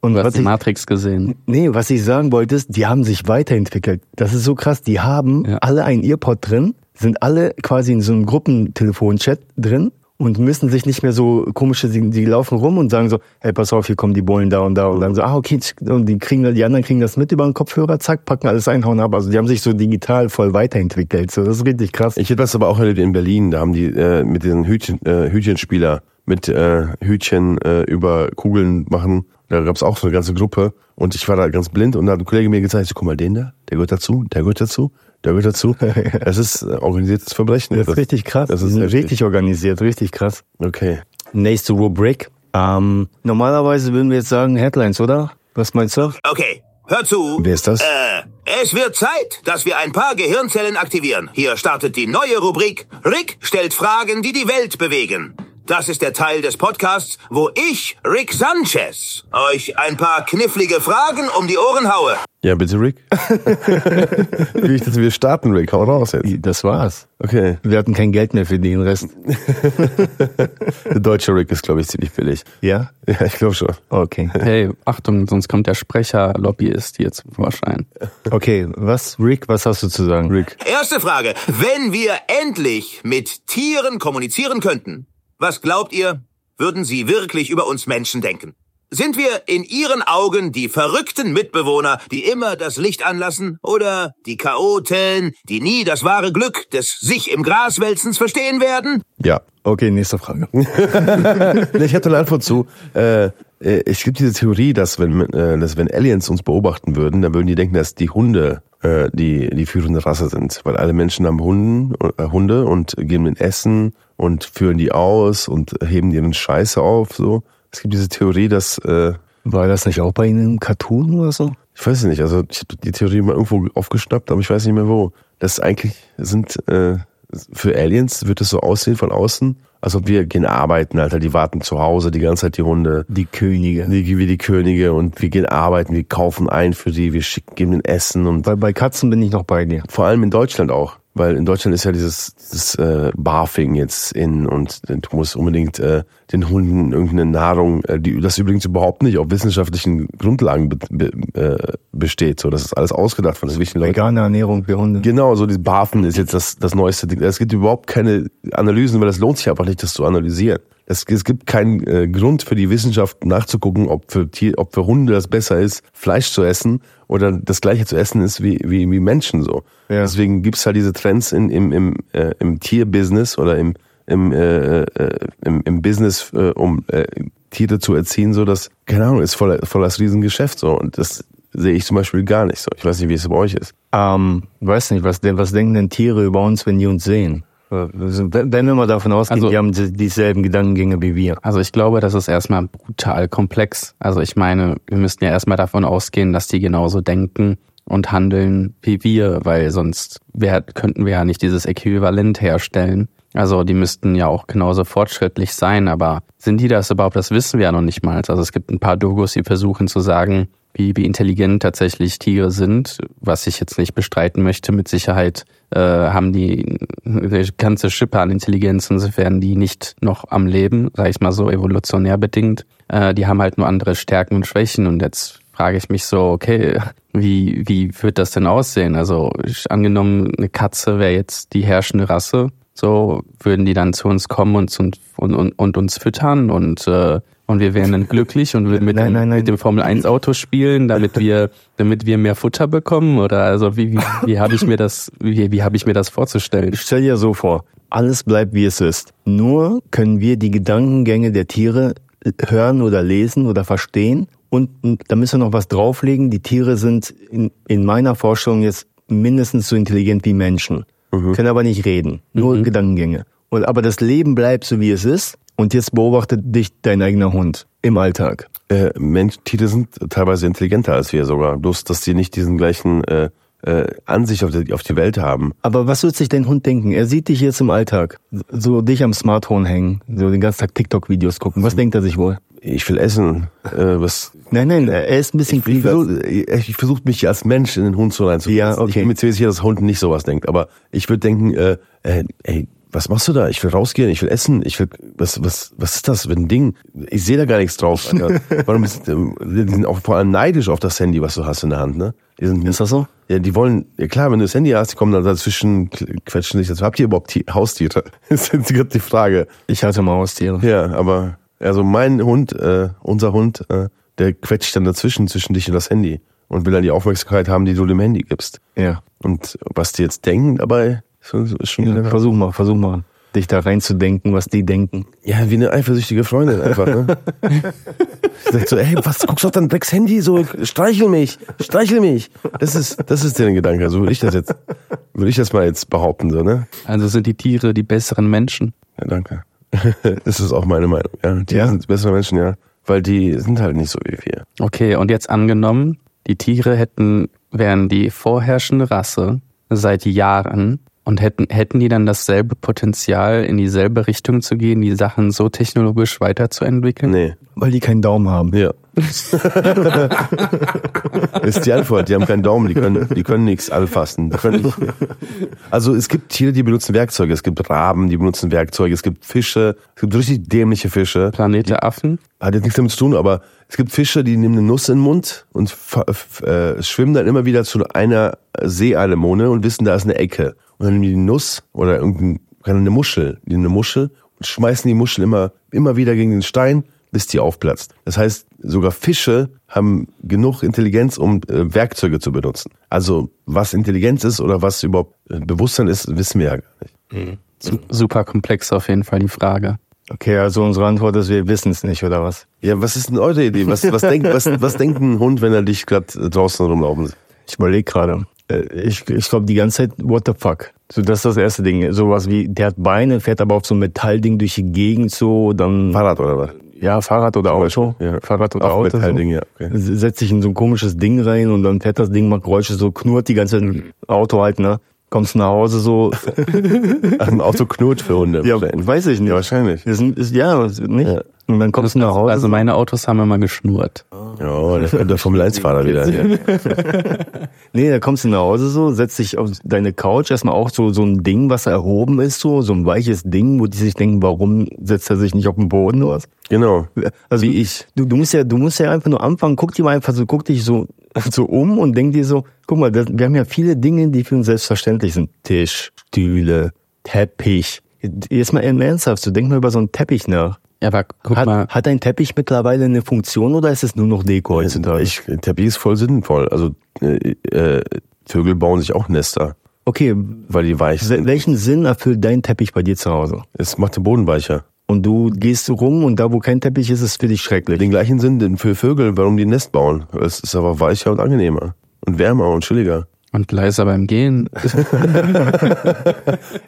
Und Du was hast ich, Matrix gesehen. nee, was ich sagen wollte ist, die haben sich weiterentwickelt. Das ist so krass. Die haben Ja. alle einen Earpod drin, sind alle quasi in so einem Gruppentelefonchat drin und müssen sich nicht mehr so komische, die, die laufen rum und sagen so, hey, pass auf, hier kommen die Bullen da und da und dann so, ah, okay, und die kriegen, die anderen kriegen das mit über den Kopfhörer, zack, packen alles einhauen ab. Also die haben sich so digital voll weiterentwickelt. So, das ist richtig krass. Ich hätte das aber auch erlebt in Berlin. Da haben die äh, mit den Hütchen, äh, Hütchenspieler mit äh, Hütchen äh, über Kugeln machen. Da gab's auch so eine ganze Gruppe. Und ich war da ganz blind und da hat ein Kollege mir gezeigt, so, guck mal, den da, der gehört dazu, der gehört dazu, der gehört dazu. Es ist äh, organisiertes Verbrechen. Das ist richtig krass. Das ist heftig. richtig organisiert, richtig krass. Okay. Nächste Rubrik. Ähm, normalerweise würden wir jetzt sagen Headlines, oder? Was meinst du? Okay, hör zu. Wer ist das? Äh, Es wird Zeit, dass wir ein paar Gehirnzellen aktivieren. Hier startet die neue Rubrik. Rick stellt Fragen, die die Welt bewegen. Das ist der Teil des Podcasts, wo ich, Rick Sanchez, euch ein paar knifflige Fragen um die Ohren haue. Ja, bitte, Rick. Wie ich das, wir starten, Rick. Hau raus jetzt. Das war's. Okay. Wir hatten kein Geld mehr für den Rest. Der deutsche Rick ist, glaube ich, ziemlich billig. Ja? Ja, ich glaube schon. Okay. Hey, Achtung, sonst kommt der Sprecher-Lobbyist hier zum Vorschein. Okay, was, Rick, was hast du zu sagen? Rick. Erste Frage. Wenn wir endlich mit Tieren kommunizieren könnten, was glaubt ihr, würden sie wirklich über uns Menschen denken? Sind wir in Ihren Augen die verrückten Mitbewohner, die immer das Licht anlassen? Oder die Chaoten, die nie das wahre Glück des sich im Gras wälzens verstehen werden? Ja. Okay, nächste Frage. Ich hatte eine Antwort zu. Äh, äh, es gibt diese Theorie, dass wenn, äh, dass wenn Aliens uns beobachten würden, dann würden die denken, dass die Hunde äh, die, die führende Rasse sind. Weil alle Menschen haben Hunden, äh, Hunde und geben ihnen Essen und führen die aus und heben ihren Scheiße auf. So. Es gibt diese Theorie, dass äh, War das nicht auch bei Ihnen im Cartoon oder so? ich weiß nicht, also ich habe die Theorie mal irgendwo aufgeschnappt, aber ich weiß nicht mehr wo. Das eigentlich sind äh, für Aliens wird es so aussehen von außen, als ob wir gehen arbeiten, Alter, die warten zu Hause die ganze Zeit die Hunde. Die Könige. Die, wie die Könige und wir gehen arbeiten, wir kaufen ein für die, wir schicken, geben ihnen Essen und Bei, bei Katzen bin ich noch bei dir. vor allem in Deutschland auch. Weil in Deutschland ist ja dieses, dieses äh, Barfing jetzt in und du musst unbedingt äh, den Hunden irgendeine Nahrung, äh, die das übrigens überhaupt nicht auf wissenschaftlichen Grundlagen be, be, äh, besteht. So, das ist alles ausgedacht von wichtigen Leuten. Vegane Ernährung für Hunde. Genau, so dieses Barfen ist jetzt das, das neueste Ding. Es gibt überhaupt keine Analysen, weil es lohnt sich einfach nicht, das zu analysieren. Es, es gibt keinen äh, Grund für die Wissenschaft nachzugucken, ob für, Tier, ob für Hunde das besser ist, Fleisch zu essen oder das gleiche zu essen ist wie, wie, wie Menschen so. Ja. Deswegen gibt's halt diese Trends in, im, im, äh, im Tierbusiness oder im, im, äh, äh, im, im Business, äh, um äh, Tiere zu erziehen, so dass, keine Ahnung, ist voll, voll das Riesengeschäft so. Und das sehe ich zum Beispiel gar nicht so. Ich weiß nicht, wie es bei euch ist. Ähm, weiß nicht, was, was denken denn Tiere über uns, wenn die uns sehen? Wenn wir mal davon ausgehen, Also- die haben die- dieselben Gedankengänge wie wir. Also ich glaube, das ist erstmal brutal komplex. Also ich meine, wir müssten ja erstmal davon ausgehen, dass die genauso denken und handeln wie wir, weil sonst wär, könnten wir ja nicht dieses Äquivalent herstellen. Also die müssten ja auch genauso fortschrittlich sein, aber sind die das überhaupt? Das wissen wir ja noch nicht mal. Also es gibt ein paar Dokus, die versuchen zu sagen, wie, wie intelligent tatsächlich Tiere sind, was ich jetzt nicht bestreiten möchte. Mit Sicherheit äh, haben die eine ganze Schippe an Intelligenz, insofern die nicht noch am Leben, sag ich mal so, evolutionär bedingt. Äh, die haben halt nur andere Stärken und Schwächen und jetzt frage ich mich so, okay, wie, wie wird das denn aussehen? Also ich, angenommen, eine Katze wäre jetzt die herrschende Rasse, so würden die dann zu uns kommen und, und, und, und uns füttern und äh, und wir wären dann glücklich und würden mit, Nein, dem, nein, nein. mit dem Formel 1 Auto spielen, damit wir, damit wir mehr Futter bekommen? Oder also wie, wie, wie habe ich mir das, wie, wie habe ich mir das vorzustellen? Stell dir so vor, alles bleibt wie es ist. Nur können wir die Gedankengänge der Tiere hören oder lesen oder verstehen. Und da müssen wir noch was drauflegen. Die Tiere sind in, in meiner Vorstellung jetzt mindestens so intelligent wie Menschen. Können aber nicht reden. Nur Gedankengänge. Und, aber das Leben bleibt so wie es ist. Und jetzt beobachtet dich dein eigener Hund im Alltag. Äh, Mensch, Tiere sind teilweise intelligenter als wir sogar. Bloß, dass die nicht diesen gleichen äh, äh, Ansicht auf die, auf die Welt haben. Aber was wird sich dein Hund denken? Er sieht dich jetzt im Alltag, so dich am Smartphone hängen, so den ganzen Tag TikTok-Videos gucken. Was denkt er sich wohl? Ich will essen. Äh, was? Nein, nein, er ist ein bisschen Ich, versuche ich versuch mich als Mensch in den Hund so reinzusetzen. Ja, okay. Ich bin mir ziemlich sicher, dass Hund nicht sowas denkt. Aber ich würde denken, äh, äh, ey, was machst du da? Ich will rausgehen, ich will essen, ich will, was, was, was ist das für ein Ding? Ich sehe da gar nichts drauf. Alter. Warum ist, ähm, die sind auch vor allem neidisch auf das Handy, was du hast in der Hand, ne? Die sind, Ist das so? Ja, die wollen, ja klar, wenn du das Handy hast, die kommen dann dazwischen, quetschen sich dazu. Habt ihr überhaupt Ti- Haustiere? Das ist gerade die Frage. Ich hatte mal Haustiere. Ja, aber, also mein Hund, äh, unser Hund, äh, der quetscht dann dazwischen, zwischen dich und das Handy. Und will dann die Aufmerksamkeit haben, die du dem Handy gibst. Ja. Und was die jetzt denken dabei, schon ja. wieder, Versuch mal, versuch mal, dich da reinzudenken, was die denken. ja, wie eine eifersüchtige Freundin einfach, ne? Ich sag so, ey, was guckst du auf dein Drecks Handy? So, streichel mich, streichel mich. Das ist, das ist der Gedanke. So würde ich das jetzt, würde ich das mal jetzt behaupten, so, ne? Also sind die Tiere die besseren Menschen? Ja, danke. Das ist auch meine Meinung, ja. Die Ja? sind bessere Menschen, ja. Weil die sind halt nicht so wie wir. Okay, und jetzt angenommen, die Tiere hätten wären die vorherrschende Rasse seit Jahren und hätten, hätten die dann dasselbe Potenzial, in dieselbe Richtung zu gehen, die Sachen so technologisch weiterzuentwickeln? Nee. Weil die keinen Daumen haben. Ja. ist die Antwort. Die haben keinen Daumen, die können, die können nichts anfassen. Die können nicht. Also es gibt Tiere, die benutzen Werkzeuge. Es gibt Raben, die benutzen Werkzeuge. Es gibt Fische. Es gibt richtig dämliche Fische. Planet der Affen? Hat jetzt nichts damit zu tun, aber es gibt Fische, die nehmen eine Nuss in den Mund und äh, schwimmen dann immer wieder zu einer Seeanemone und wissen, da ist eine Ecke. Und dann nehmen die die Nuss oder irgendeine eine Muschel, die eine Muschel und schmeißen die Muschel immer, immer wieder gegen den Stein, bis die aufplatzt. Das heißt, sogar Fische haben genug Intelligenz, um äh, Werkzeuge zu benutzen. Also was Intelligenz ist oder was überhaupt äh, Bewusstsein ist, wissen wir ja gar nicht. Su- Super komplex auf jeden Fall die Frage. Okay, also unsere Antwort ist, wir wissen es nicht, oder was? Ja, was ist denn eure Idee? Was, was, denkt, was, was denkt ein Hund, wenn er dich gerade draußen rumlaufen sieht? Ich überlege gerade. Äh, Ich, ich glaube die ganze Zeit, what the fuck? So, das ist das erste Ding. Sowas wie, der hat Beine, fährt aber auf so ein Metallding durch die Gegend so, dann, Fahrrad oder was? ja, Fahrrad oder Auto. Ja. Fahrrad oder Auch Auto. Metallding, so. ja. Okay. Setzt sich in so ein komisches Ding rein und dann fährt das Ding, macht Geräusche, so knurrt die ganze Auto halt, ne? Kommst nach Hause so, Ach, ein Auto knurrt für Hunde. ja, weiß ich nicht. Ja, wahrscheinlich. Ist, ist, ja, nicht. Ja. Und dann kommst du nach Hause. Also meine Autos haben immer geschnurrt. Ja, der kommt der Formel 1 Fahrer wieder. Hier. Nee, da kommst du nach Hause so, setzt dich auf deine Couch, erstmal auch so, so ein Ding, was erhoben ist, so, so ein weiches Ding, wo die sich denken, warum setzt er sich nicht auf den Boden oder was? Genau. Also Wie ich. Du, du musst ja, du musst ja einfach nur anfangen, guck dir mal einfach so, guck dich so, so um und denk dir so, guck mal, das, wir haben ja viele Dinge, die für uns selbstverständlich sind. Tisch, Stühle, Teppich. Jetzt mal Ernsthaft, so denk mal über so einen Teppich nach. Ja, aber guck Hat, mal, hat ein Teppich mittlerweile eine Funktion oder ist es nur noch Deko heutzutage? Ich, Teppich ist voll sinnvoll. Also äh, äh, Vögel bauen sich auch Nester, okay, weil die weich sind. welchen Sinn erfüllt dein Teppich bei dir zu Hause? Es macht den Boden weicher. Und du gehst so rum und da, wo kein Teppich ist, ist es für dich schrecklich. Den gleichen Sinn für Vögel, warum die ein Nest bauen. Es ist aber weicher und angenehmer. Und wärmer und chilliger. Und leiser beim Gehen.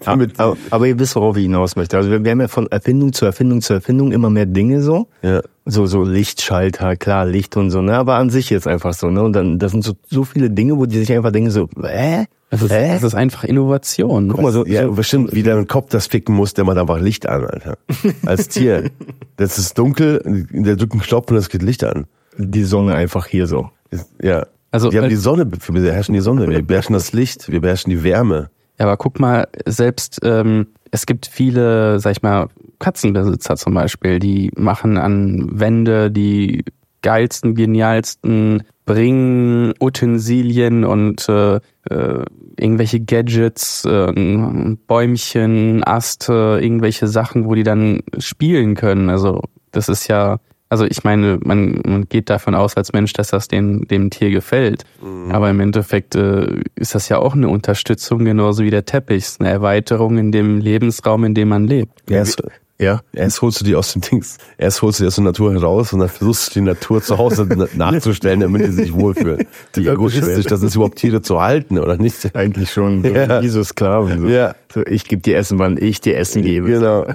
Aber, aber, aber ihr wisst, worauf ich hinaus möchte. Also wir, wir haben ja von Erfindung zu Erfindung zu Erfindung immer mehr Dinge so. Ja. So, so Lichtschalter, klar, Licht und so, ne? Aber an sich jetzt einfach so, ne? Und dann, das sind so, so viele Dinge, wo die sich einfach denken so, hä? Das ist, hä? das ist einfach Innovation. Guck mal, so, Ja, so bestimmt, wie der einen Kopf das ficken muss, der macht einfach Licht an, Alter. Als Tier. Das ist dunkel, der drückt einen Knopf und es geht Licht an. die Sonne einfach hier so. Ist- Ja. Also, wir haben äh, die Sonne, wir beherrschen die Sonne, wir beherrschen das Licht, wir beherrschen die Wärme. Ja, aber guck mal, selbst ähm, es gibt viele, sag ich mal, Katzenbesitzer zum Beispiel, die machen an Wände die geilsten, genialsten Bringen, Utensilien und äh, äh, irgendwelche Gadgets, äh, Bäumchen, Aste, irgendwelche Sachen, wo die dann spielen können. Also das ist ja, also ich meine, man, man geht davon aus als Mensch, dass das dem, dem Tier gefällt. Aber im Endeffekt äh, ist das ja auch eine Unterstützung, genauso wie der Teppich, Ist eine Erweiterung in dem Lebensraum, in dem man lebt. Erst, Ja. erst holst du die aus dem Dings, erst holst du die aus der Natur heraus und dann versuchst du die Natur zu Hause na- nachzustellen, damit die sich wohlfühlen. Wie egoistisch, das ist überhaupt Tiere zu halten, oder nicht? Eigentlich schon. So, Ja. Wie so Sklaven. So. Ja. So, ich gebe dir Essen, wann ich dir Essen gebe. Genau.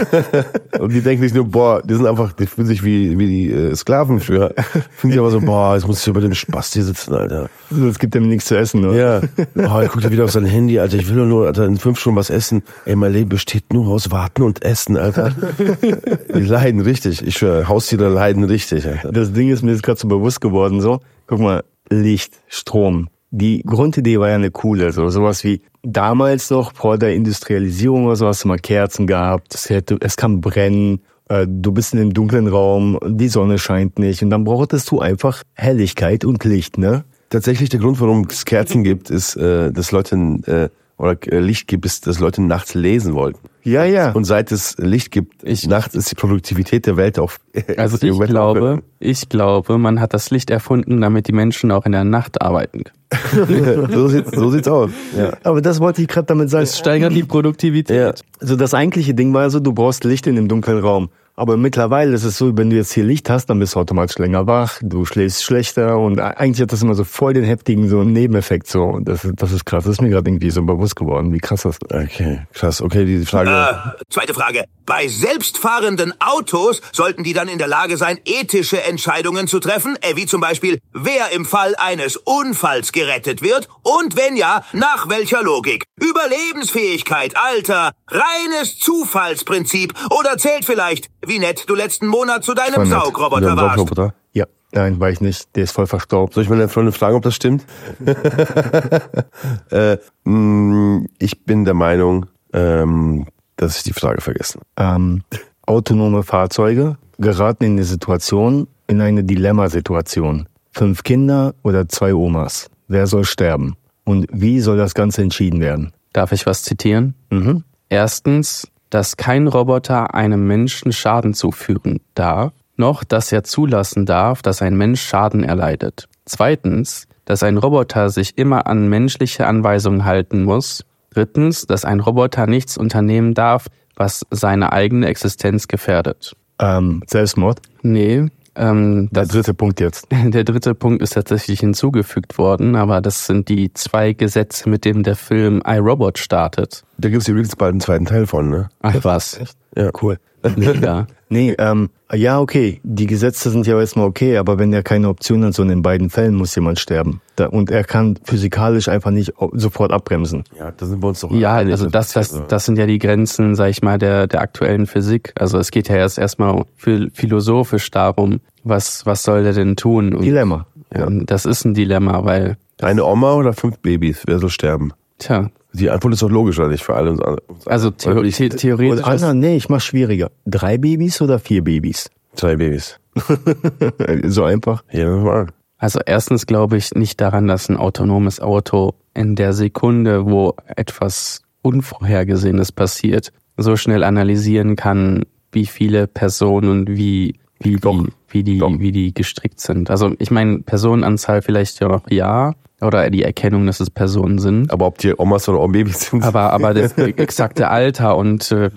und die denken nicht nur, boah, die sind einfach, die fühlen sich wie, wie die äh, Sklaven früher. Fühlen sich aber so, boah, jetzt muss ich über den Spaß hier sitzen, Alter. So, es gibt dem nichts zu essen, ne? Ja. Oh, er guckt wieder auf sein Handy, Alter. Ich will doch nur, Alter, in fünf Stunden was essen. Ey, mein Leben besteht nur aus Warten und Essen, Alter. Die leiden richtig. Ich schwöre, Haustiere leiden richtig, Alter. Das Ding ist mir jetzt gerade so bewusst geworden, so. Guck mal, Licht, Strom. Die Grundidee war ja eine coole, so sowas wie damals noch vor der Industrialisierung oder so hast du mal Kerzen gehabt, es, hätte, es kann brennen, äh, du bist in einem dunklen Raum, die Sonne scheint nicht und dann brauchtest du einfach Helligkeit und Licht, ne? Tatsächlich der Grund, warum es Kerzen gibt, ist, äh, dass Leute äh, oder äh, Licht gibt, ist, dass Leute nachts lesen wollten. Ja, ja. Und seit es Licht gibt, Ich- nachts ist die Produktivität der Welt auf. Also ich Welt glaube, ich glaube, man hat das Licht erfunden, damit die Menschen auch in der Nacht arbeiten können. so sieht's, so sieht's aus. Ja. Aber das wollte ich gerade damit sagen. Es steigert die Produktivität. Ja. Also das eigentliche Ding war also, du brauchst Licht in dem dunklen Raum. Aber mittlerweile ist es so, wenn du jetzt hier Licht hast, dann bist du automatisch länger wach, du schläfst schlechter und eigentlich hat das immer so voll den heftigen so Nebeneffekt so. Und das, ist- das ist krass. Das ist mir gerade irgendwie so bewusst geworden, wie krass das ist. Okay, krass. Okay, die Frage. Äh, zweite Frage. Bei selbstfahrenden Autos sollten die dann in der Lage sein, ethische Entscheidungen zu treffen, äh, wie zum Beispiel, wer im Fall eines Unfalls gerettet wird und wenn ja, nach welcher Logik. Überlebensfähigkeit, Alter, reines Zufallsprinzip oder zählt vielleicht, wie nett du letzten Monat zu deinem. Saugroboter warst. Saugroboter. Ja, nein, war ich nicht. Der ist voll verstaubt. Soll ich meine Freundin fragen, ob das stimmt? äh, mh, ich bin der Meinung, ähm, dass ich die Frage vergessen. Ähm, autonome Fahrzeuge geraten in eine Situation, in eine Dilemmasituation. Fünf Kinder oder zwei Omas. Wer soll sterben? Und wie soll das Ganze entschieden werden? Darf ich was zitieren? Mhm. Erstens, dass kein Roboter einem Menschen Schaden zufügen darf, noch dass er zulassen darf, dass ein Mensch Schaden erleidet. Zweitens, dass ein Roboter sich immer an menschliche Anweisungen halten muss. Drittens, dass ein Roboter nichts unternehmen darf, was seine eigene Existenz gefährdet. Ähm, Selbstmord? Nee, ähm, Der dritte Punkt jetzt. der dritte Punkt ist tatsächlich hinzugefügt worden, aber das sind die zwei Gesetze, mit denen der Film iRobot startet. Da gibt es übrigens bald einen zweiten Teil von, ne? Ach was. Ja. Cool. Mega. Nee, ähm, ja, okay. Die Gesetze sind ja erstmal okay, aber wenn er keine Option hat, so in beiden Fällen muss jemand sterben. Da, und er kann physikalisch einfach nicht sofort abbremsen. Ja, da sind wir uns doch Ja, also das, das, das sind ja die Grenzen, sag ich mal, der, der aktuellen Physik. Also es geht ja erst erstmal philosophisch darum, was, was soll der denn tun? Und, Dilemma. ja, und das ist ein Dilemma, weil, Eine Oma oder fünf Babys? Wer soll sterben? tja, Die Antwort ist doch logisch, oder nicht? Für alle uns andere. also the theoretisch Oder, ist, Anna, nee, ich mach's schwieriger. Drei Babys oder vier Babys? Zwei Babys. so einfach. Ja, mal. Also erstens glaube ich nicht daran, dass ein autonomes Auto in der Sekunde, wo etwas Unvorhergesehenes passiert, so schnell analysieren kann, wie viele Personen und wie, wie, Doch. die, wie, die, Doch. wie die gestrickt sind. Also ich meine, Personenanzahl vielleicht ja noch ja, oder die Erkennung, dass es Personen sind. Aber ob die Omas oder Babys sind. Aber, aber das exakte Alter und äh,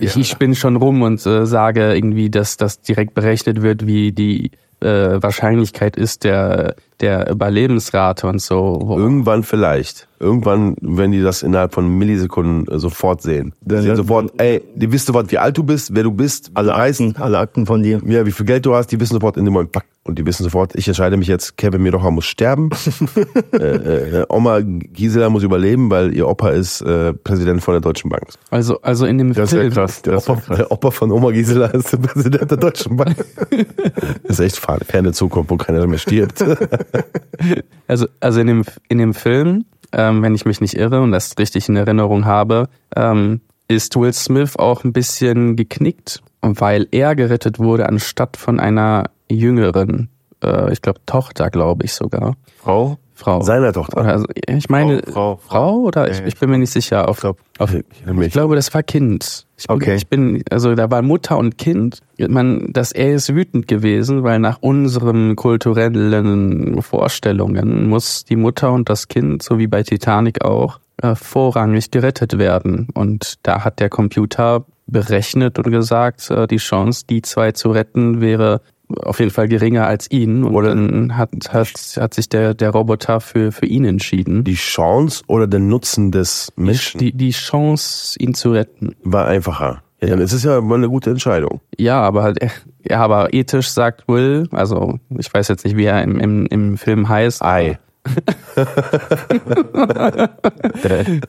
ich, ich spinne schon rum und äh, sage irgendwie, dass das direkt berechnet wird, wie die äh, Wahrscheinlichkeit ist der, der Überlebensrate und so. Irgendwann vielleicht. Irgendwann, wenn die das innerhalb von Millisekunden äh, sofort sehen. Dann- sehen sofort, ey, die wissen sofort, wie alt du bist, wer du bist, Alle Akten, alle Akten von dir. ja, wie viel Geld du hast, die wissen sofort in dem Moment, pack, und die wissen sofort, ich entscheide mich jetzt, Kevin Mirocha muss sterben, äh, äh, Oma Gisela muss überleben, weil ihr Opa ist äh, Präsident von der Deutschen Bank. Also, also in dem Das Film. krass. Das ist ja Opa, krass. der Opa von Oma Gisela ist der Präsident der Deutschen Bank. das ist echt ferne Zukunft, wo keiner mehr stirbt. Also, also in dem, in dem Film, ähm, wenn ich mich nicht irre und das richtig in Erinnerung habe, ähm, ist Will Smith auch ein bisschen geknickt, weil er gerettet wurde anstatt von einer jüngeren, äh, ich glaube Tochter, glaube ich sogar. Frau? Frau. Seiner Tochter. Oder, also, ich meine, Frau, Frau, Frau, oder? Ich, ich bin mir nicht sicher. Auf, glaub, auf, ich ich glaube, das war Kind. Ich bin, Okay. Ich bin, also da war Mutter und Kind. Man, dass er ist wütend gewesen, weil nach unseren kulturellen Vorstellungen muss die Mutter und das Kind, so wie bei Titanic auch, äh, vorrangig gerettet werden. Und da hat der Computer berechnet und gesagt, äh, die Chance, die zwei zu retten, wäre auf jeden Fall geringer als ihn. Und Oder- dann hat, hat, hat sich der, der Roboter für, für ihn entschieden. Die Chance oder der Nutzen des Menschen Die, die Chance, ihn zu retten. war einfacher. Ja, dann ist es ja mal eine gute Entscheidung. Ja, aber halt, äh, ja, aber ethisch sagt Will, also ich weiß jetzt nicht, wie er im, im, im Film heißt. Ei.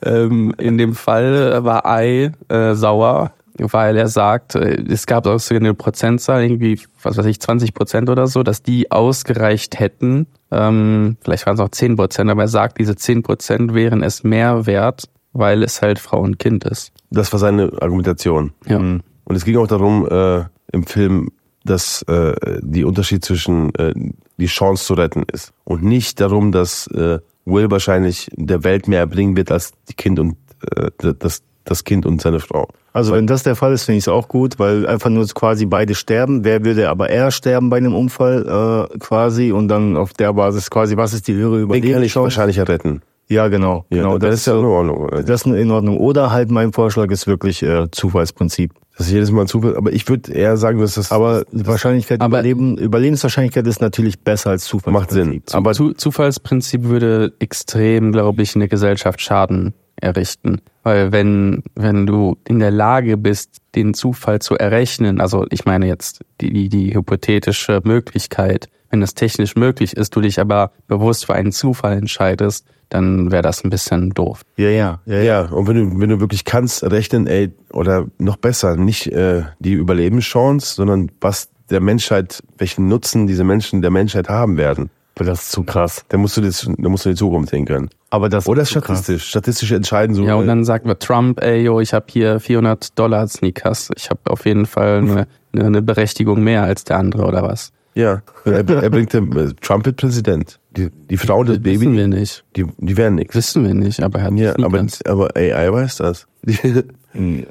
ähm, in dem Fall war I äh, sauer, weil er sagt, äh, es gab auch so eine Prozentzahl, irgendwie, was weiß ich, 20 Prozent oder so, dass die ausgereicht hätten. Ähm, vielleicht waren es auch 10 Prozent, aber er sagt, diese 10 Prozent wären es mehr wert, weil es halt Frau und Kind ist. Das war seine Argumentation. Ja. Und es ging auch darum, äh, im Film, dass äh, die Unterschied zwischen äh, die Chance zu retten ist. Und nicht darum, dass äh, Will wahrscheinlich der Welt mehr erbringen wird als die Kind und äh, das, das Kind und seine Frau. Also wenn das der Fall ist, finde ich es auch gut, weil einfach nur quasi beide sterben. Wer würde aber eher sterben bei einem Unfall äh, quasi und dann auf der Basis quasi, was ist die höhere Den kann ich Überlebenschance? wahrscheinlich retten. Ja, genau. Ja, genau das, ist ja in Ordnung. Das ist in Ordnung. Oder halt mein Vorschlag ist wirklich äh, Zufallsprinzip. Das ist jedes Mal ein Zufall. Aber ich würde eher sagen, dass das Aber Wahrscheinlichkeit, Aber- Überleben, Überlebenswahrscheinlichkeit ist natürlich besser als macht Zufallsprinzip. Sinn. Aber Zu, Zufallsprinzip würde extrem, glaube ich, in der Gesellschaft Schaden errichten. Weil wenn, wenn du in der Lage bist, den Zufall zu errechnen, also ich meine jetzt die, die, die hypothetische Möglichkeit, wenn es technisch möglich ist, du dich aber bewusst für einen Zufall entscheidest, dann wäre das ein bisschen doof. ja, ja, ja, ja. Ja, und wenn du, wenn du wirklich kannst, rechnen, ey, oder noch besser, nicht äh, die Überlebenschance, sondern was der Menschheit, welchen Nutzen diese Menschen der Menschheit haben werden. Aber das ist zu krass. Dann musst du das, dann musst du in die Zukunft sehen können. Aber das Oder ist zu krass. statistisch, statistisch entscheiden so. Ja, und äh, dann sagt mir Trump, ey, yo, ich habe hier 400 Dollar Sneakers. Ich habe auf jeden Fall eine, eine Berechtigung mehr als der andere oder was? ja, er, er bringt den, äh, Trump wird Präsident. Die, die Frau des Wissen Babys, wir nicht. die, die werden nichts. Wissen wir nicht, aber er hat Ja, aber, aber AI weiß das.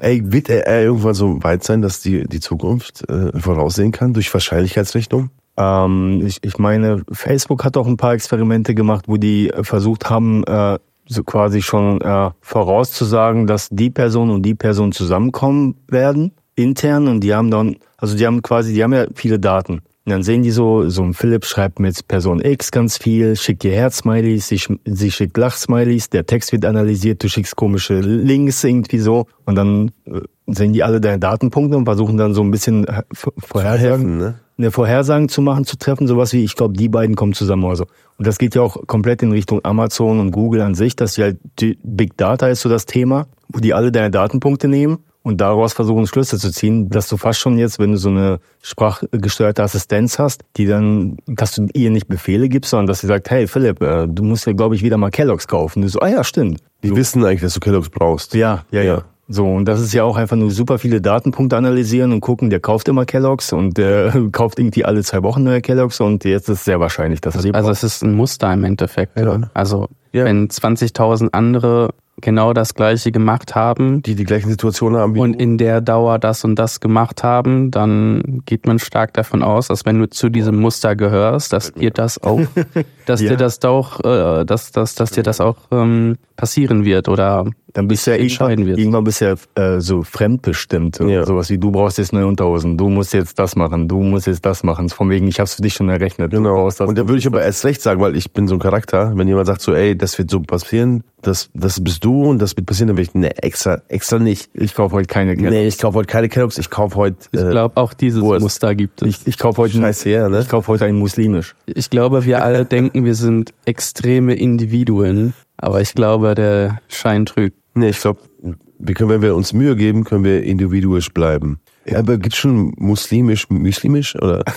Ey, wird AI irgendwann so weit sein, dass die die Zukunft äh, voraussehen kann durch Wahrscheinlichkeitsrechnung? Ähm, ich, ich meine, Facebook hat auch ein paar Experimente gemacht, wo die äh, versucht haben, äh, so quasi schon äh, vorauszusagen, dass die Person und die Person zusammenkommen werden, intern, und die haben dann, also die haben quasi, die haben ja viele Daten. Und dann sehen die so, so ein Philipp schreibt mit Person X ganz viel, schickt dir Herzsmileys, sie, sie schickt Lachsmileys, der Text wird analysiert, du schickst komische Links irgendwie so und dann äh, sehen die alle deine Datenpunkte und versuchen dann so ein bisschen äh, v- vorhersagen, ne? Eine Vorhersagen zu machen, zu treffen, sowas wie, ich glaube, die beiden kommen zusammen oder so. Und das geht ja auch komplett in Richtung Amazon und Google an sich, dass die halt Big Data ist so das Thema, wo die alle deine Datenpunkte nehmen und daraus versuchen Schlüsse zu ziehen, dass du fast schon jetzt, wenn du so eine sprachgesteuerte Assistenz hast, die dann, dass du ihr nicht Befehle gibst, sondern dass sie sagt, hey Philipp, äh, du musst ja, glaube ich, wieder mal Kellogg's kaufen. Und du so, ah ja, stimmt. Die wissen eigentlich, dass du Kellogg's brauchst. Ja, ja, ja. So, und das ist ja auch einfach nur super viele Datenpunkte analysieren und gucken, der kauft immer Kellogg's und der kauft irgendwie alle zwei Wochen neue Kellogg's und jetzt ist sehr wahrscheinlich, dass er die Also es ist ein Muster im Endeffekt. Ja. Also Ja. wenn 20.000 andere genau das gleiche gemacht haben Die die gleichen Situationen haben wie und in der Dauer das und das gemacht haben, dann geht man stark davon aus, dass wenn du zu diesem Muster gehörst, dass dir das auch, dass Ja. dir das auch, äh, dass, dass, dass dir das auch ähm, passieren wird oder Dann bist du ja entscheiden irgendwann, wird. irgendwann bist du ja äh, so fremdbestimmt. Ja. Sowas wie, du brauchst jetzt neue Unterhosen, du musst jetzt das machen, du musst jetzt das machen. Von wegen, ich hab's für dich schon errechnet. Du Genau. brauchst das, Und da würde ich aber erst recht sagen, weil ich bin so ein Charakter. Wenn jemand sagt so, ey, das wird so passieren, das, das bist du und das wird passieren, dann will ich, nee, extra, extra nicht. ich kaufe heute keine Kellogg's. Nee, ich kaufe heute keine Kellogg's, ich kaufe heute, ich äh, glaube auch dieses Wurst. Muster gibt es. Ich, ich kaufe heute, Scheiße, ja, ne? ich kaufe heute ein muslimisch. Ich glaube, wir alle denken, wir sind extreme Individuen, aber ich glaube, der Schein trügt. Nee, ich glaube, wir können, wenn wir uns Mühe geben, können wir individuisch bleiben. Ja, aber gibt's schon muslimisch, muslimisch oder?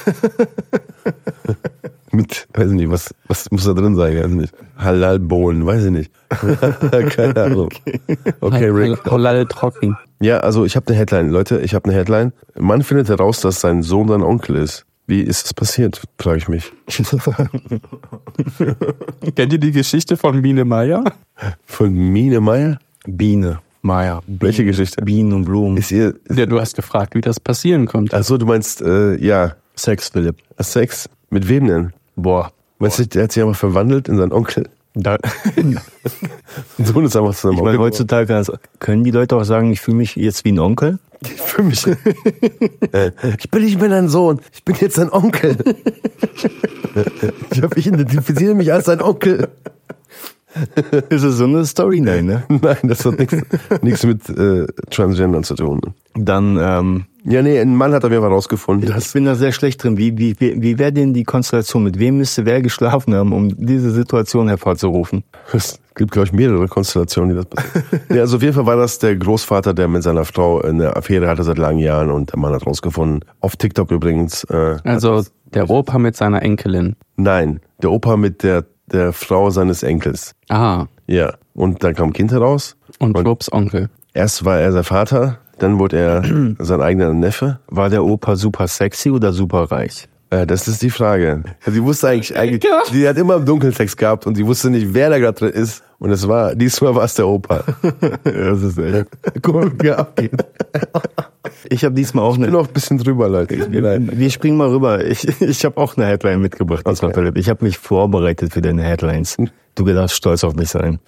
Mit, weiß ich nicht, was, was muss da drin sein? Weiß ich nicht. Halal-Bohlen, weiß ich nicht. Keine Ahnung. Okay, Rick. Halal trocken. Ja, also ich habe eine Headline, Leute, ich habe eine Headline. Mann findet heraus, dass sein Sohn sein Onkel ist. Wie ist das passiert, frage ich mich. Kennt ihr die Geschichte von Biene Meier? Von Mine Meier? Biene, Meier. Welche Geschichte? Bienen und Blumen. Ist ihr, Ja, du hast gefragt, wie das passieren konnte. ach so, du meinst, äh, ja, Sex, Philipp. Sex? Mit wem denn? Boah. Weißt du, der hat sich aber verwandelt in seinen Onkel. Da, Ein Sohn ist einfach zu seinem ich meine, Onkel. heutzutage also, können die Leute auch sagen, ich fühle mich jetzt wie ein Onkel? Für mich. Äh, ich bin nicht mehr dein Sohn, ich bin jetzt dein Onkel. ich, hab, ich identifiziere mich als dein Onkel. Ist es so eine Story? Nein, ne? Nein, das hat nichts mit äh, Transgender zu tun. Dann, ähm, Ja, nee, ein Mann hat auf jeden Fall rausgefunden. ich bin da sehr schlecht drin. Wie, wie, wie, wie wäre denn die Konstellation? Mit wem müsste wer geschlafen haben, um diese Situation hervorzurufen? Es gibt, glaube ich, mehrere Konstellationen, die das passieren. ja, also auf jeden Fall war das der Großvater, der mit seiner Frau eine Affäre hatte seit langen Jahren und der Mann hat rausgefunden. Auf TikTok übrigens. Äh, Also der Opa mit seiner Enkelin. nein, der Opa mit der, der Frau seines Enkels. Aha. Ja. Und dann kam Kind heraus. Und Schwupps Onkel. Erst war er sein Vater, dann wurde er sein eigener Neffe. War der Opa super sexy oder super reich? Äh, das ist die Frage. Sie wusste eigentlich, eigentlich sie hat immer im Dunkeltext gehabt und sie wusste nicht, wer da gerade drin ist. Und es war, diesmal war es der Opa. Das ist echt. Guck mal, wie abgeht. Ich habe diesmal auch Ich bin eine. noch ein bisschen drüber, Leute. Wir springen mal rüber. Ich, ich habe auch eine Headline mitgebracht, Okay. Ich habe mich vorbereitet für deine Headlines. Du darfst stolz auf mich sein.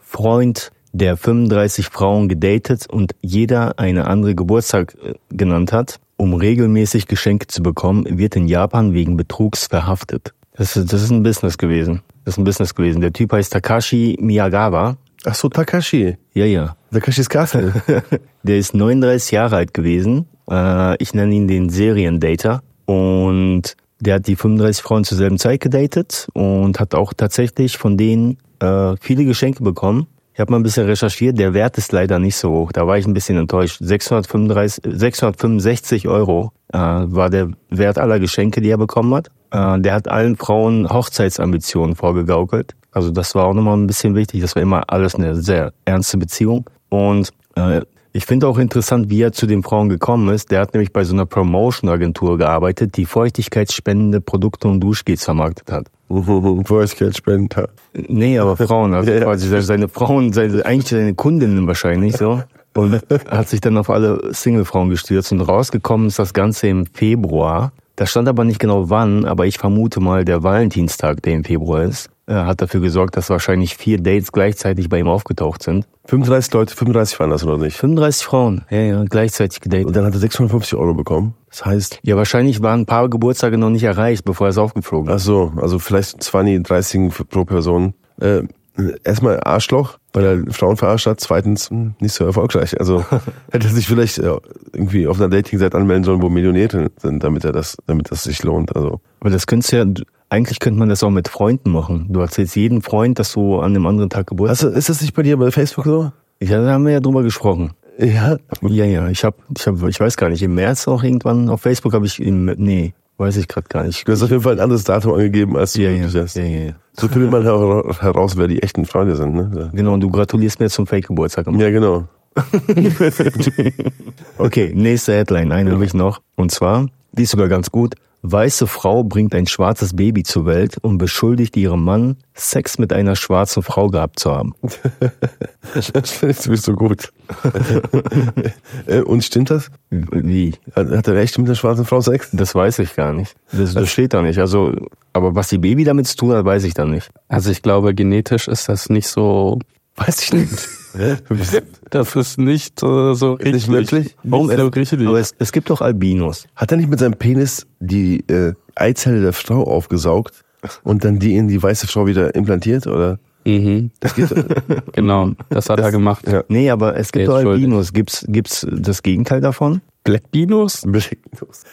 Freund, der 35 Frauen gedatet und jeder eine andere Geburtstag äh, genannt hat, um regelmäßig Geschenke zu bekommen, wird in Japan wegen Betrugs verhaftet. Das ist, das ist ein Business gewesen. Das ist ein Business gewesen. Der Typ heißt Takashi Miyagawa. Ach so, Takashi. Ja, ja. Takashis Castle. Der ist 39 Jahre alt gewesen. Äh, ich nenne ihn den Seriendater. Und der hat die 35 Frauen zur selben Zeit gedatet und hat auch tatsächlich von denen äh, viele Geschenke bekommen. Ich habe mal ein bisschen recherchiert, der Wert ist leider nicht so hoch. Da war ich ein bisschen enttäuscht. 635, 665 Euro äh, war der Wert aller Geschenke, die er bekommen hat. Äh, der hat allen Frauen Hochzeitsambitionen vorgegaukelt. Also das war auch nochmal ein bisschen wichtig. Das war immer alles eine sehr ernste Beziehung. Und äh, ich finde auch interessant, wie er zu den Frauen gekommen ist. Der hat nämlich bei so einer Promotion-Agentur gearbeitet, die feuchtigkeitsspendende Produkte und Duschgels vermarktet hat. Feuchtigkeitsspender. Nee, aber Frauen, also Ja, ja. quasi seine- Frauen, seine, eigentlich seine Kundinnen wahrscheinlich so. Und hat sich dann auf alle Single-Frauen gestürzt und rausgekommen ist das Ganze im Februar. Da stand aber nicht genau wann, aber ich vermute mal, der Valentinstag, der im Februar ist, hat dafür gesorgt, dass wahrscheinlich vier Dates gleichzeitig bei ihm aufgetaucht sind. 35 Leute, 35 waren das oder nicht? 35 Frauen, ja, ja, gleichzeitig Und gedatet. dann hat er 650 Euro bekommen. Das heißt, Ja, wahrscheinlich waren ein paar Geburtstage noch nicht erreicht, bevor er es aufgeflogen ach ist. so, also vielleicht 20, 30 für- pro Person. Äh, erstmal Arschloch, weil er Frauen verarscht hat. Zweitens hm, nicht so erfolgreich. Also hätte er sich vielleicht äh, irgendwie auf einer Dating-Seite anmelden sollen, wo Millionäre sind, damit er das, damit das sich lohnt. Also Aber das könntest ja, eigentlich könnte man das auch mit Freunden machen. Du erzählst jedem Freund, dass du an einem anderen Tag Geburtstag also, ist das nicht bei dir bei Facebook so? Ja, da haben wir ja drüber gesprochen. Ja. Ja, ja, ich hab, ich hab, ich weiß gar nicht, im März auch irgendwann auf Facebook habe ich im, nee, weiß ich gerade gar nicht. Du hast auf jeden Fall ein anderes Datum angegeben, als du ja, ja, hast. ja, ja, ja. So findet man hera- heraus, wer die echten Freunde sind. Ne? Genau, und du gratulierst mir zum Fake-Geburtstag. Ja, genau. Okay, nächste Headline, eine habe ich noch. Und zwar, die ist sogar ganz gut. Weiße Frau bringt ein schwarzes Baby zur Welt und beschuldigt ihren Mann, Sex mit einer schwarzen Frau gehabt zu haben. Das findest du so gut. Äh, Und stimmt das? Wie? Hat hat er recht mit der schwarzen Frau Sex? Das weiß ich gar nicht. Das, das steht da nicht. Also, aber was die Baby damit zu tun hat, weiß ich dann nicht. Also ich glaube, genetisch ist das nicht so. Weiß ich nicht. Das ist nicht äh, so richtig. Nicht wirklich? Warum? Nicht so richtig. Aber es, es gibt doch Albinos. Hat er nicht mit seinem Penis die äh, Eizelle der Frau aufgesaugt und dann die in die weiße Frau wieder implantiert? Oder? Mhm, Das geht. genau, das hat er gemacht. Ja. Nee, aber es gibt doch. Albinos. Gibt's, gibt's das Gegenteil davon? Black Binos?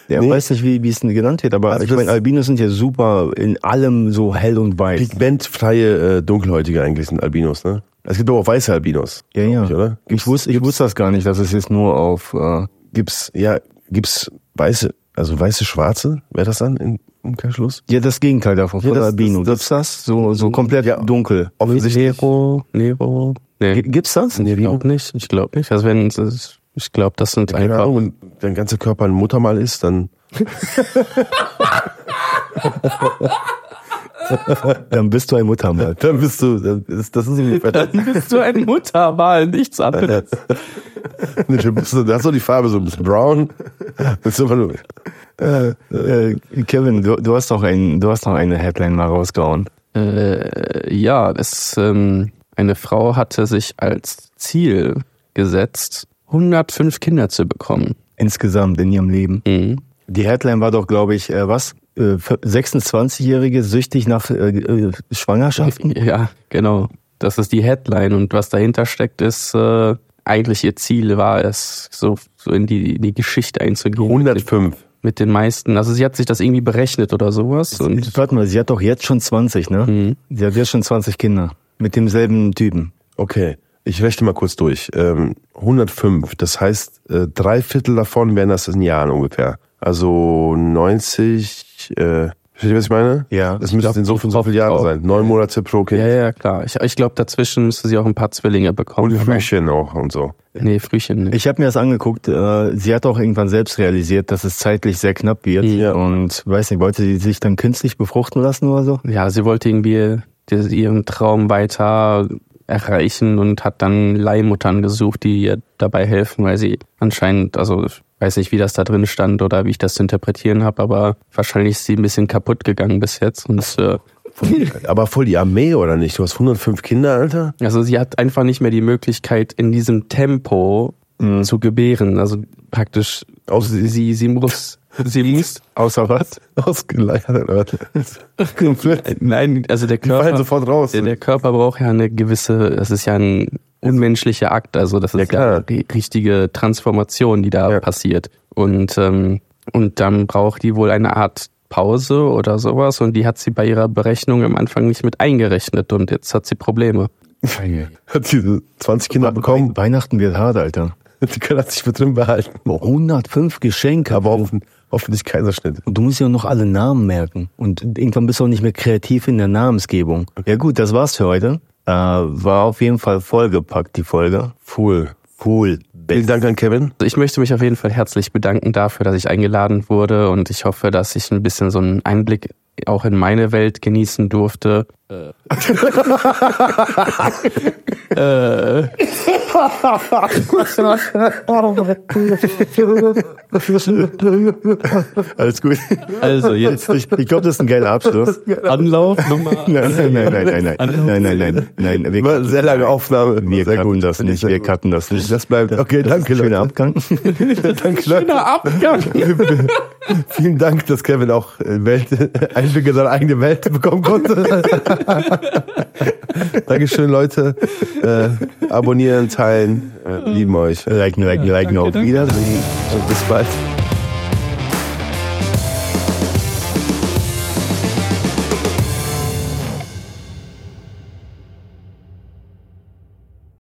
Der Nee. weiß nicht, wie, wie es denn genannt wird, aber Also ich das- meine, Albinos sind ja super in allem so hell und weiß. Pigmentfreie äh, Dunkelhäutige eigentlich sind Albinos, ne? Es gibt aber auch weiße Albinos. Ja, ja. Oder? Ich wusste, ich wusste das gar nicht, dass es jetzt nur auf. Äh, Gibt's, ja, gibt's weiße, also weiße Schwarze? Wäre das dann im Umkehrschluss? ja, das Gegenteil davon, Ja, von das- Albino. das- Gibt's das? So, so komplett Ja. dunkel. Offensichtlich. Nero? Nero? Nee, Gibt's das? ich glaube nicht. Ich glaube nicht. Also wenn es- ich glaube, das sind Keine einfach. Ahnung, wenn dein ganzer Körper ein Muttermal ist, dann Dann bist du ein Muttermal. Dann bist du, dann ist, das ist irgendwie Dann bist du ein Muttermal, nichts anderes. Bist du, da hast du die Farbe so ein bisschen brown. Das ist einfach nur, Äh, äh, Kevin, du, du hast doch ein, du hast noch eine Headline mal rausgehauen. Äh, ja, es, ähm, eine Frau hatte sich als Ziel gesetzt, 105 Kinder zu bekommen. Insgesamt in ihrem Leben. Mhm. Die Headline war doch, glaube ich, äh, was? Äh, 26-Jährige süchtig nach äh, äh, Schwangerschaften? Ja, genau. Das ist die Headline und was dahinter steckt, ist äh, eigentlich ihr Ziel war es, so, so in die, in die Geschichte einzugehen. 105. Mit den meisten. Also sie hat sich das irgendwie berechnet oder sowas. Und Warte mal, sie hat doch jetzt schon 20, ne? Mhm. Sie hat jetzt schon 20 Kinder. Mit demselben Typen. Okay, ich rechne mal kurz durch. Ähm, 105, das heißt, äh, drei Viertel davon wären das in Jahren ungefähr. Also 90, äh, versteht ihr, was ich meine? Ja. Das müsste in so, so viele Jahre auch. sein. Neun Monate pro Kind. ja, ja, klar. Ich, ich glaube, dazwischen müsste sie auch ein paar Zwillinge bekommen. Und Frühchen auch und so. Nee, Frühchen nicht. Ich habe mir das angeguckt. Äh, sie hat auch irgendwann selbst realisiert, dass es zeitlich sehr knapp wird. Ja. Und weiß nicht, wollte sie sich dann künstlich befruchten lassen oder so? Ja, sie wollte irgendwie ihren Traum weiter erreichen und hat dann Leihmuttern gesucht, die ihr dabei helfen, weil sie anscheinend, also weiß nicht, wie das da drin stand oder wie ich das zu interpretieren habe, aber wahrscheinlich ist sie ein bisschen kaputt gegangen bis jetzt. Und äh, Aber voll die Armee oder nicht? Du hast 105 Kinder, Alter? also sie hat einfach nicht mehr die Möglichkeit, in diesem Tempo zu gebären. Also praktisch, sie, sie, sie muss, sie muss. Außer was? Ausgeleiert, Alter. Komplett. Nein, also der Die fallen Körper, sofort raus. der, der Körper braucht ja eine gewisse, das ist ja ein unmenschlicher Akt, also das ist ja, ri- richtige Transformation, die da Ja. passiert. Und, ähm, und dann braucht die wohl eine Art Pause oder sowas und die hat sie bei ihrer Berechnung am Anfang nicht mit eingerechnet und jetzt hat sie Probleme. Hat diese 20 Kinder bekommen. Weihnachten wird hart, Alter. Die können hat sich mit drin behalten. 105 Geschenke. Aber hoffen, hoffentlich Kaiserschnitt. Und du musst ja noch alle Namen merken. Und irgendwann bist du auch nicht mehr kreativ in der Namensgebung. Ja gut, das war's für heute. Äh, war auf jeden Fall vollgepackt, die Folge. Cool. Cool. Vielen Dank an Kevin. Also ich möchte mich auf jeden Fall herzlich bedanken dafür, dass ich eingeladen wurde und ich hoffe, dass ich ein bisschen so einen Einblick auch in meine Welt genießen durfte. Äh. Alles gut. Also jetzt. Ich, ich glaube, das ist ein geiler Abschluss. Anlauf Nummer. Nein, nein, nein, nein, nein, nein, nein, nein, nein, nein. nein. Wir, War eine sehr lange Aufnahme. Wir cutten das nicht. Wir cutten das nicht. Das bleibt. Okay, das danke. Schöner Abgang. danke, schöner Abgang. Vielen Dank, dass Kevin auch äh, Welt, Einblicke in seine eigene Welt bekommen konnte. Dankeschön, Leute. Äh, abonnieren, teilen. Äh, lieben euch. Like, like, like, auf Wiedersehen. Bis bald.